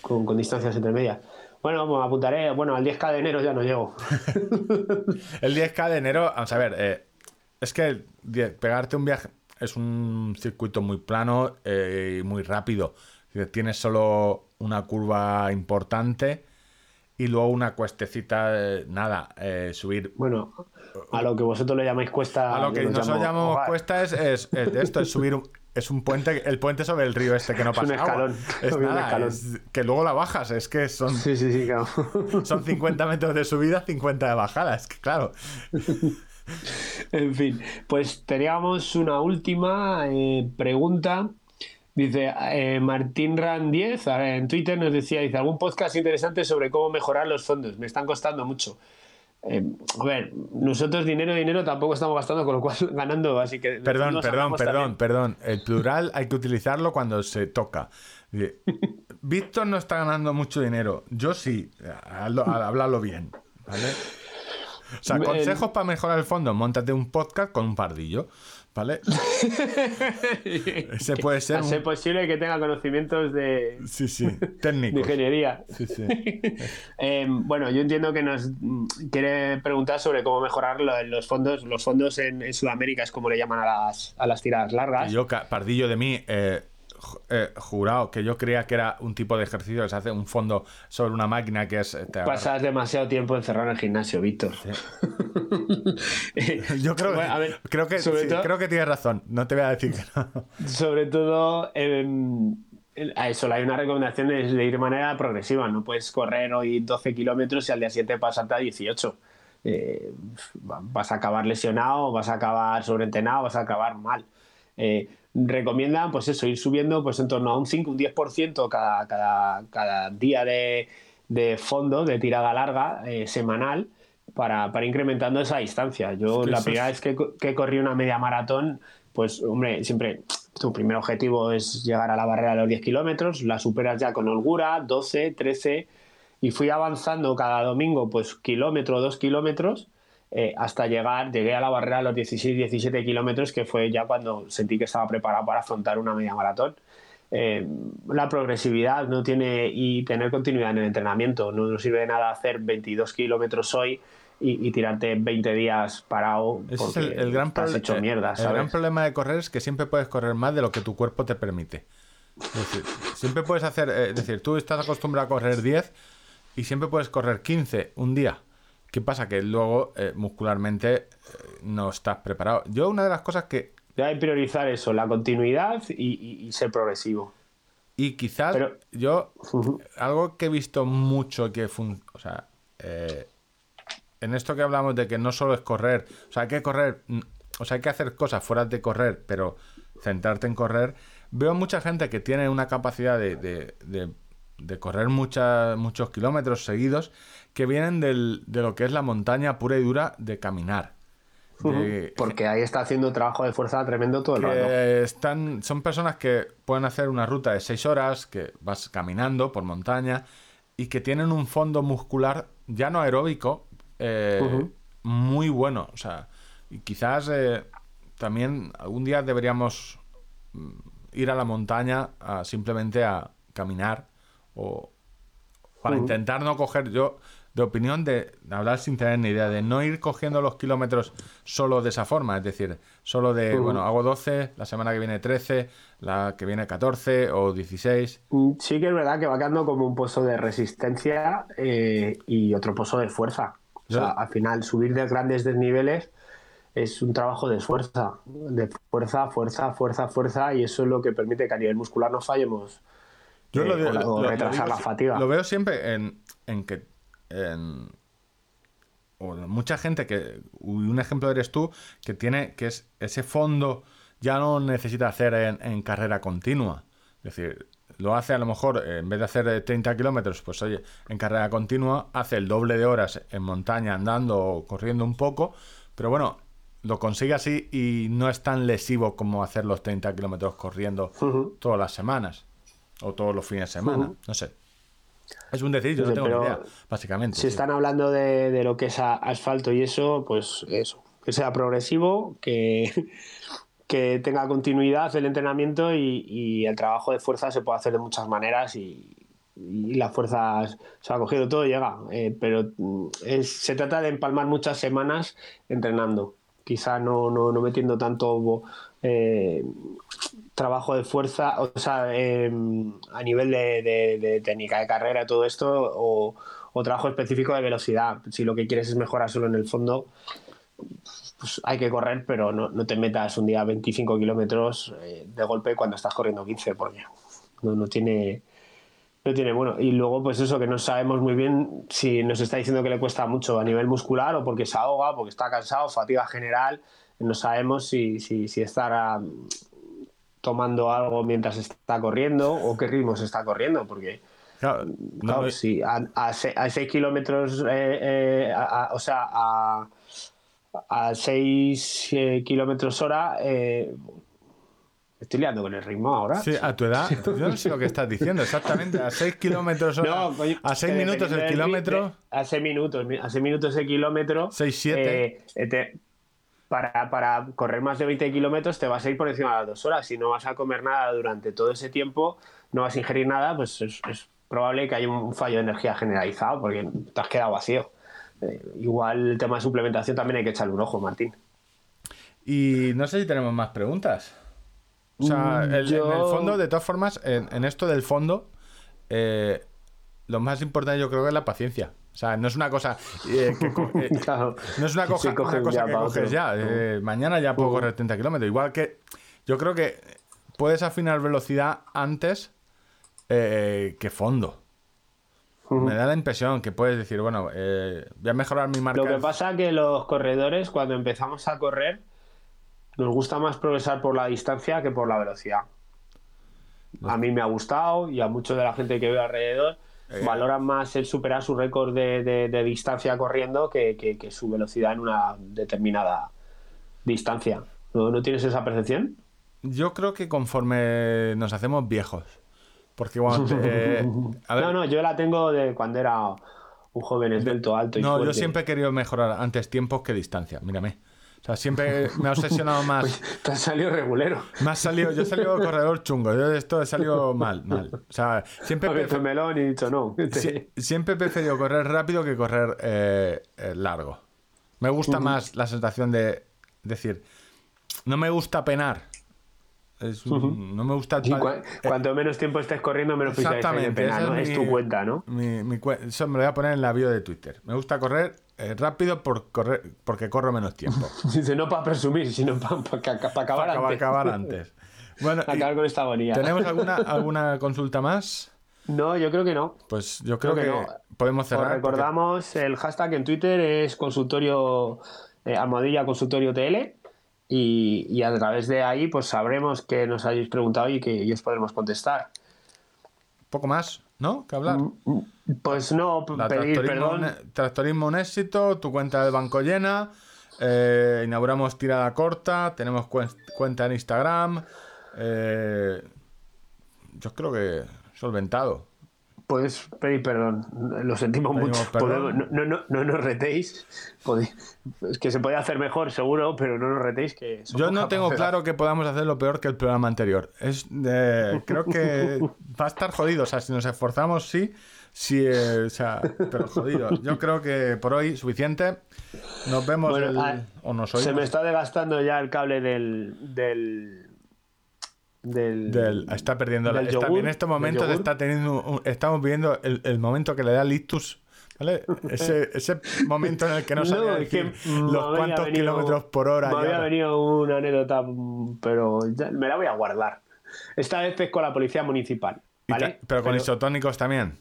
con, con distancias intermedias. Bueno, pues apuntaré. Bueno, al 10K de enero ya no llego. El 10K de enero, vamos a ver, eh, es que pegarte un viaje es un circuito muy plano eh, y muy rápido. Tienes solo una curva importante y luego una cuestecita, eh, nada, eh, subir Bueno, a lo que vosotros le llamáis cuesta. A lo que nosotros llamo llamamos cuesta es, es, es de esto, es subir un, es un puente, el puente sobre el río este que no Es un pasa agua. escalón, Es un escalón. es que luego la bajas, es que son, Sí, sí, sí, claro. son 50 metros de subida, 50 de bajada, es que claro. En fin, pues teníamos una última eh, pregunta. Dice eh, Martín Ran 10 a ver, en Twitter nos decía, dice, algún podcast interesante sobre cómo mejorar los fondos. Me están costando mucho. Eh, a ver, nosotros dinero, dinero tampoco estamos gastando, con lo cual ganando, así que... Perdón, perdón, perdón, también. perdón. El plural hay que utilizarlo cuando se toca. Víctor no está ganando mucho dinero. Yo sí. Hazlo- Háblalo bien. ¿Vale? O sea, El- consejos para mejorar el fondo. Móntate un podcast con un pardillo. ¿Vale? Ese puede ser ser un... posible que tenga conocimientos de, Sí, sí. de Técnico. ingeniería. Sí, sí. Eh, bueno, yo entiendo que nos quiere preguntar sobre cómo mejorar lo- los fondos. Los fondos en, en Sudamérica es como le llaman a las, a las tiradas largas. Y yo, pardillo de mí, eh, eh, jurado que yo creía que era un tipo de ejercicio que se hace un fondo sobre una máquina que es... eh, Pasas demasiado tiempo encerrado en el gimnasio, Víctor. Yo creo, Bueno, a ver, creo que sobre sí, todo- creo que tienes razón. No te voy a decir que no. Sobre todo, em, a eso hay una recomendación de, ir de manera progresiva. No puedes correr hoy 12 kilómetros y al día siguiente pasarte a 18. Eh, va- vas a acabar lesionado, vas a acabar sobreentrenado, vas a acabar mal. Eh, recomiendan, pues eso, ir subiendo pues en torno a un 5, un 10% cada, cada, cada día de, de fondo, de tirada larga, eh, semanal, para, para incrementando esa distancia. Yo Es que la primera es- vez que, co- que corrí una media maratón, pues hombre, siempre tu primer objetivo es llegar a la barrera de los 10 kilómetros, la superas ya con holgura, 12, 13, y fui avanzando cada domingo, pues kilómetro, dos kilómetros, eh, hasta llegar, llegué a la barrera de los 16, 17 kilómetros, que fue ya cuando sentí que estaba preparado para afrontar una media maratón. Eh, la progresividad no tiene y tener continuidad en el entrenamiento. No nos sirve de nada hacer 22 kilómetros hoy y, y tirarte 20 días parado Ese es el, el gran hecho eh, el gran problema de correr es que siempre puedes correr más de lo que tu cuerpo te permite. Es decir, siempre puedes hacer, es decir, tú estás acostumbrado a correr 10 y siempre puedes correr 15 un día. ¿Qué pasa? Que luego eh, muscularmente eh, no estás preparado. Yo una de las cosas que Debe priorizar eso, la continuidad y, y- y ser progresivo. Y quizás Pero- yo, algo que he visto mucho que fun- o sea, eh, en esto que hablamos de que no solo es correr, o sea, hay que correr, o sea, hay que hacer cosas fuera de correr, pero centrarte en correr. Veo mucha gente que tiene una capacidad de, de- de- de correr mucha- muchos kilómetros seguidos que vienen del- de lo que es la montaña pura y dura de caminar. De- Porque ahí está haciendo un trabajo de fuerza tremendo todo el rato. están, son personas que pueden hacer una ruta de 6 horas, que vas caminando por montaña y que tienen un fondo muscular ya no aeróbico eh, muy bueno. O sea, y quizás eh, también algún día deberíamos mm, ir a la montaña a simplemente a caminar o para intentar no coger yo de opinión de, hablar sin tener ni idea de no ir cogiendo los kilómetros solo de esa forma es decir solo de bueno hago 12 la semana que viene 13 la que viene 14 o 16 Mm, Sí que es verdad que va quedando como un pozo de resistencia eh, y otro pozo de fuerza. O sea, al final, subir de grandes desniveles es un trabajo de fuerza, de fuerza, fuerza, fuerza, fuerza, y eso es lo que permite que a nivel muscular no fallemos Yo eh, lo, digo- o, lo- o lo retrasar digo la fatiga. Lo veo siempre en, en que. En, o mucha gente que. Un ejemplo eres tú, que tiene. que es ese fondo ya no necesita hacer en, en carrera continua. Es decir, lo hace a lo mejor, eh, en vez de hacer eh, 30 kilómetros, pues oye, en carrera continua, hace el doble de horas en montaña andando o corriendo un poco, pero bueno, lo consigue así y no es tan lesivo como hacer los 30 kilómetros corriendo todas las semanas o todos los fines de semana, no sé. Es un decir, yo no tengo ni idea, básicamente. Si sí. están hablando de, de lo que es asfalto y eso, pues eso, que sea progresivo, que, que tenga continuidad el entrenamiento y, y el trabajo de fuerza se puede hacer de muchas maneras y, y la fuerza se ha cogido todo llega, eh, pero mm, es- se trata de empalmar muchas semanas entrenando, quizá no, no, no metiendo tanto eh, trabajo de fuerza, o sea, eh, a nivel de, técnica de carrera, todo esto, o, trabajo específico de velocidad. Si lo que quieres es mejorar solo en el fondo, pues hay que correr, pero no, no te metas un día 25 kilómetros eh, de golpe cuando estás corriendo 15, porque no, no tiene. No tiene bueno. Y luego, pues eso, que no sabemos muy bien si nos está diciendo que le cuesta mucho a nivel muscular o porque se ahoga, porque está cansado, fatiga general. No sabemos si, si, si estará tomando algo mientras está corriendo o qué ritmo se está corriendo, porque Claro, no, claro, no- si a, a, se- a 6 kilómetros, eh, eh, a- o sea, a, a 6 kilómetros hora, eh, estoy liando con el ritmo ahora. Sí, a tu edad, yo no sé lo que estás diciendo exactamente. A 6 kilómetros hora, No, a 6 que minutos el kilómetro. A 6 minutos, mi- a 6 minutos el kilómetro. Seis, siete. eh, eh, te- para, para correr más de 20 kilómetros te vas a ir por encima de las dos horas. Si no vas a comer nada durante todo ese tiempo, no vas a ingerir nada, pues es, es probable que haya un fallo de energía generalizado porque te has quedado vacío. Eh, igual el tema de suplementación también hay que echarle un ojo, Martín. Y no sé si tenemos más preguntas. O sea, Mm, el- yo- en el fondo, de todas formas, en, en esto del fondo, eh, lo más importante yo creo que es la paciencia. O sea, no es una cosa eh, que eh, Claro. no es una, Que cosa, coge una que coges ya. eh, mañana ya puedo correr 30 kilómetros. Igual que yo creo que puedes afinar velocidad antes eh, que fondo. Me da la impresión que puedes decir, bueno, voy a mejorar mi marca. Lo que pasa que los corredores, cuando empezamos a correr, nos gusta más progresar por la distancia que por la velocidad. A mí me ha gustado y a mucha de la gente que veo alrededor Eh. valoran más el superar su récord de, de- de distancia corriendo que, que- que su velocidad en una determinada distancia. ¿No, no tienes esa percepción? Yo creo que conforme nos hacemos viejos. Porque te- eh, a ver, no, no, yo la tengo de cuando era un joven esbelto, alto y no, yo siempre he querido mejorar antes tiempos que distancia. Mírame. O sea, siempre me ha obsesionado más. Te has salido regulero. Me salido, yo he salido corredor chungo. Yo de esto he salido mal, mal. O sea, siempre, He abierto el prefe- melón y dicho no. si- siempre he preferido correr rápido que correr eh, eh, largo. Me gusta más la sensación de decir, no me gusta penar. Es un- No me gusta. Cua- cuanto menos tiempo estés corriendo, menos de Exactamente. pena, esa ¿no? Es mi- tu cuenta, ¿no? mi- mi cue- eso me lo voy a poner en la bio de Twitter. Me gusta correr eh, rápido por correr, porque corro menos tiempo. Dice, no para presumir, sino para acabar Para antes. acabar antes. Bueno, Acabar con esta agonía. ¿tenemos alguna, alguna consulta más? No, yo creo que no. Pues yo creo, Creo que, que no. podemos Os cerrar. porque- recordamos, el hashtag en Twitter es consultorio, eh, almohadilla consultorio TL. Y, y a través de ahí, pues sabremos que nos habéis preguntado y que y os podremos contestar. poco más, ¿no? Que hablar. Pues no, La pedir tractorismo, perdón. un, tractorismo un éxito, tu cuenta del banco llena, eh, inauguramos tirada corta, tenemos cuen- cuenta en Instagram. eh, yo creo que solventado. Pues pedir perdón. Lo sentimos Pedimos mucho. Podemos- no, no, no, no nos retéis. Es que se puede hacer mejor, seguro, pero no nos retéis. Que Yo no tengo claro que podamos hacerlo peor que el programa anterior. Es, eh, creo que va a estar jodido. O sea, si nos esforzamos, sí. sí eh, o sea, pero jodido. Yo creo que por hoy suficiente. Nos vemos Bueno, el- ah, o nos Se oímos. me está desgastando ya el cable del. del. Del. del- está perdiendo la, del está- yogur, en estos momentos está teniendo un- estamos viviendo el, el momento que le da el ictus ¿vale? ese, ese momento en el que no sabía que decir los cuantos venido- kilómetros por hora Me había ahora. venido una anécdota, pero ya- me la voy a guardar. Esta vez es con la policía municipal. ¿vale? ta- pero con isotónicos también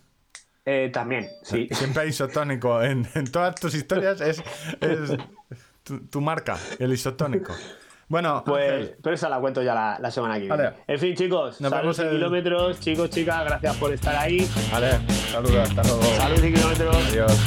eh, también, sí. siempre hay isotónico en, en todas tus historias es, es tu, tu marca el isotónico bueno, pues, pero esa la cuento ya la, la semana que viene. Vale. En fin, chicos, Nos saludos y kilómetros. Chicos, chicas, gracias por estar ahí. Vale, saludos, hasta luego. Saludos y kilómetros. Adiós.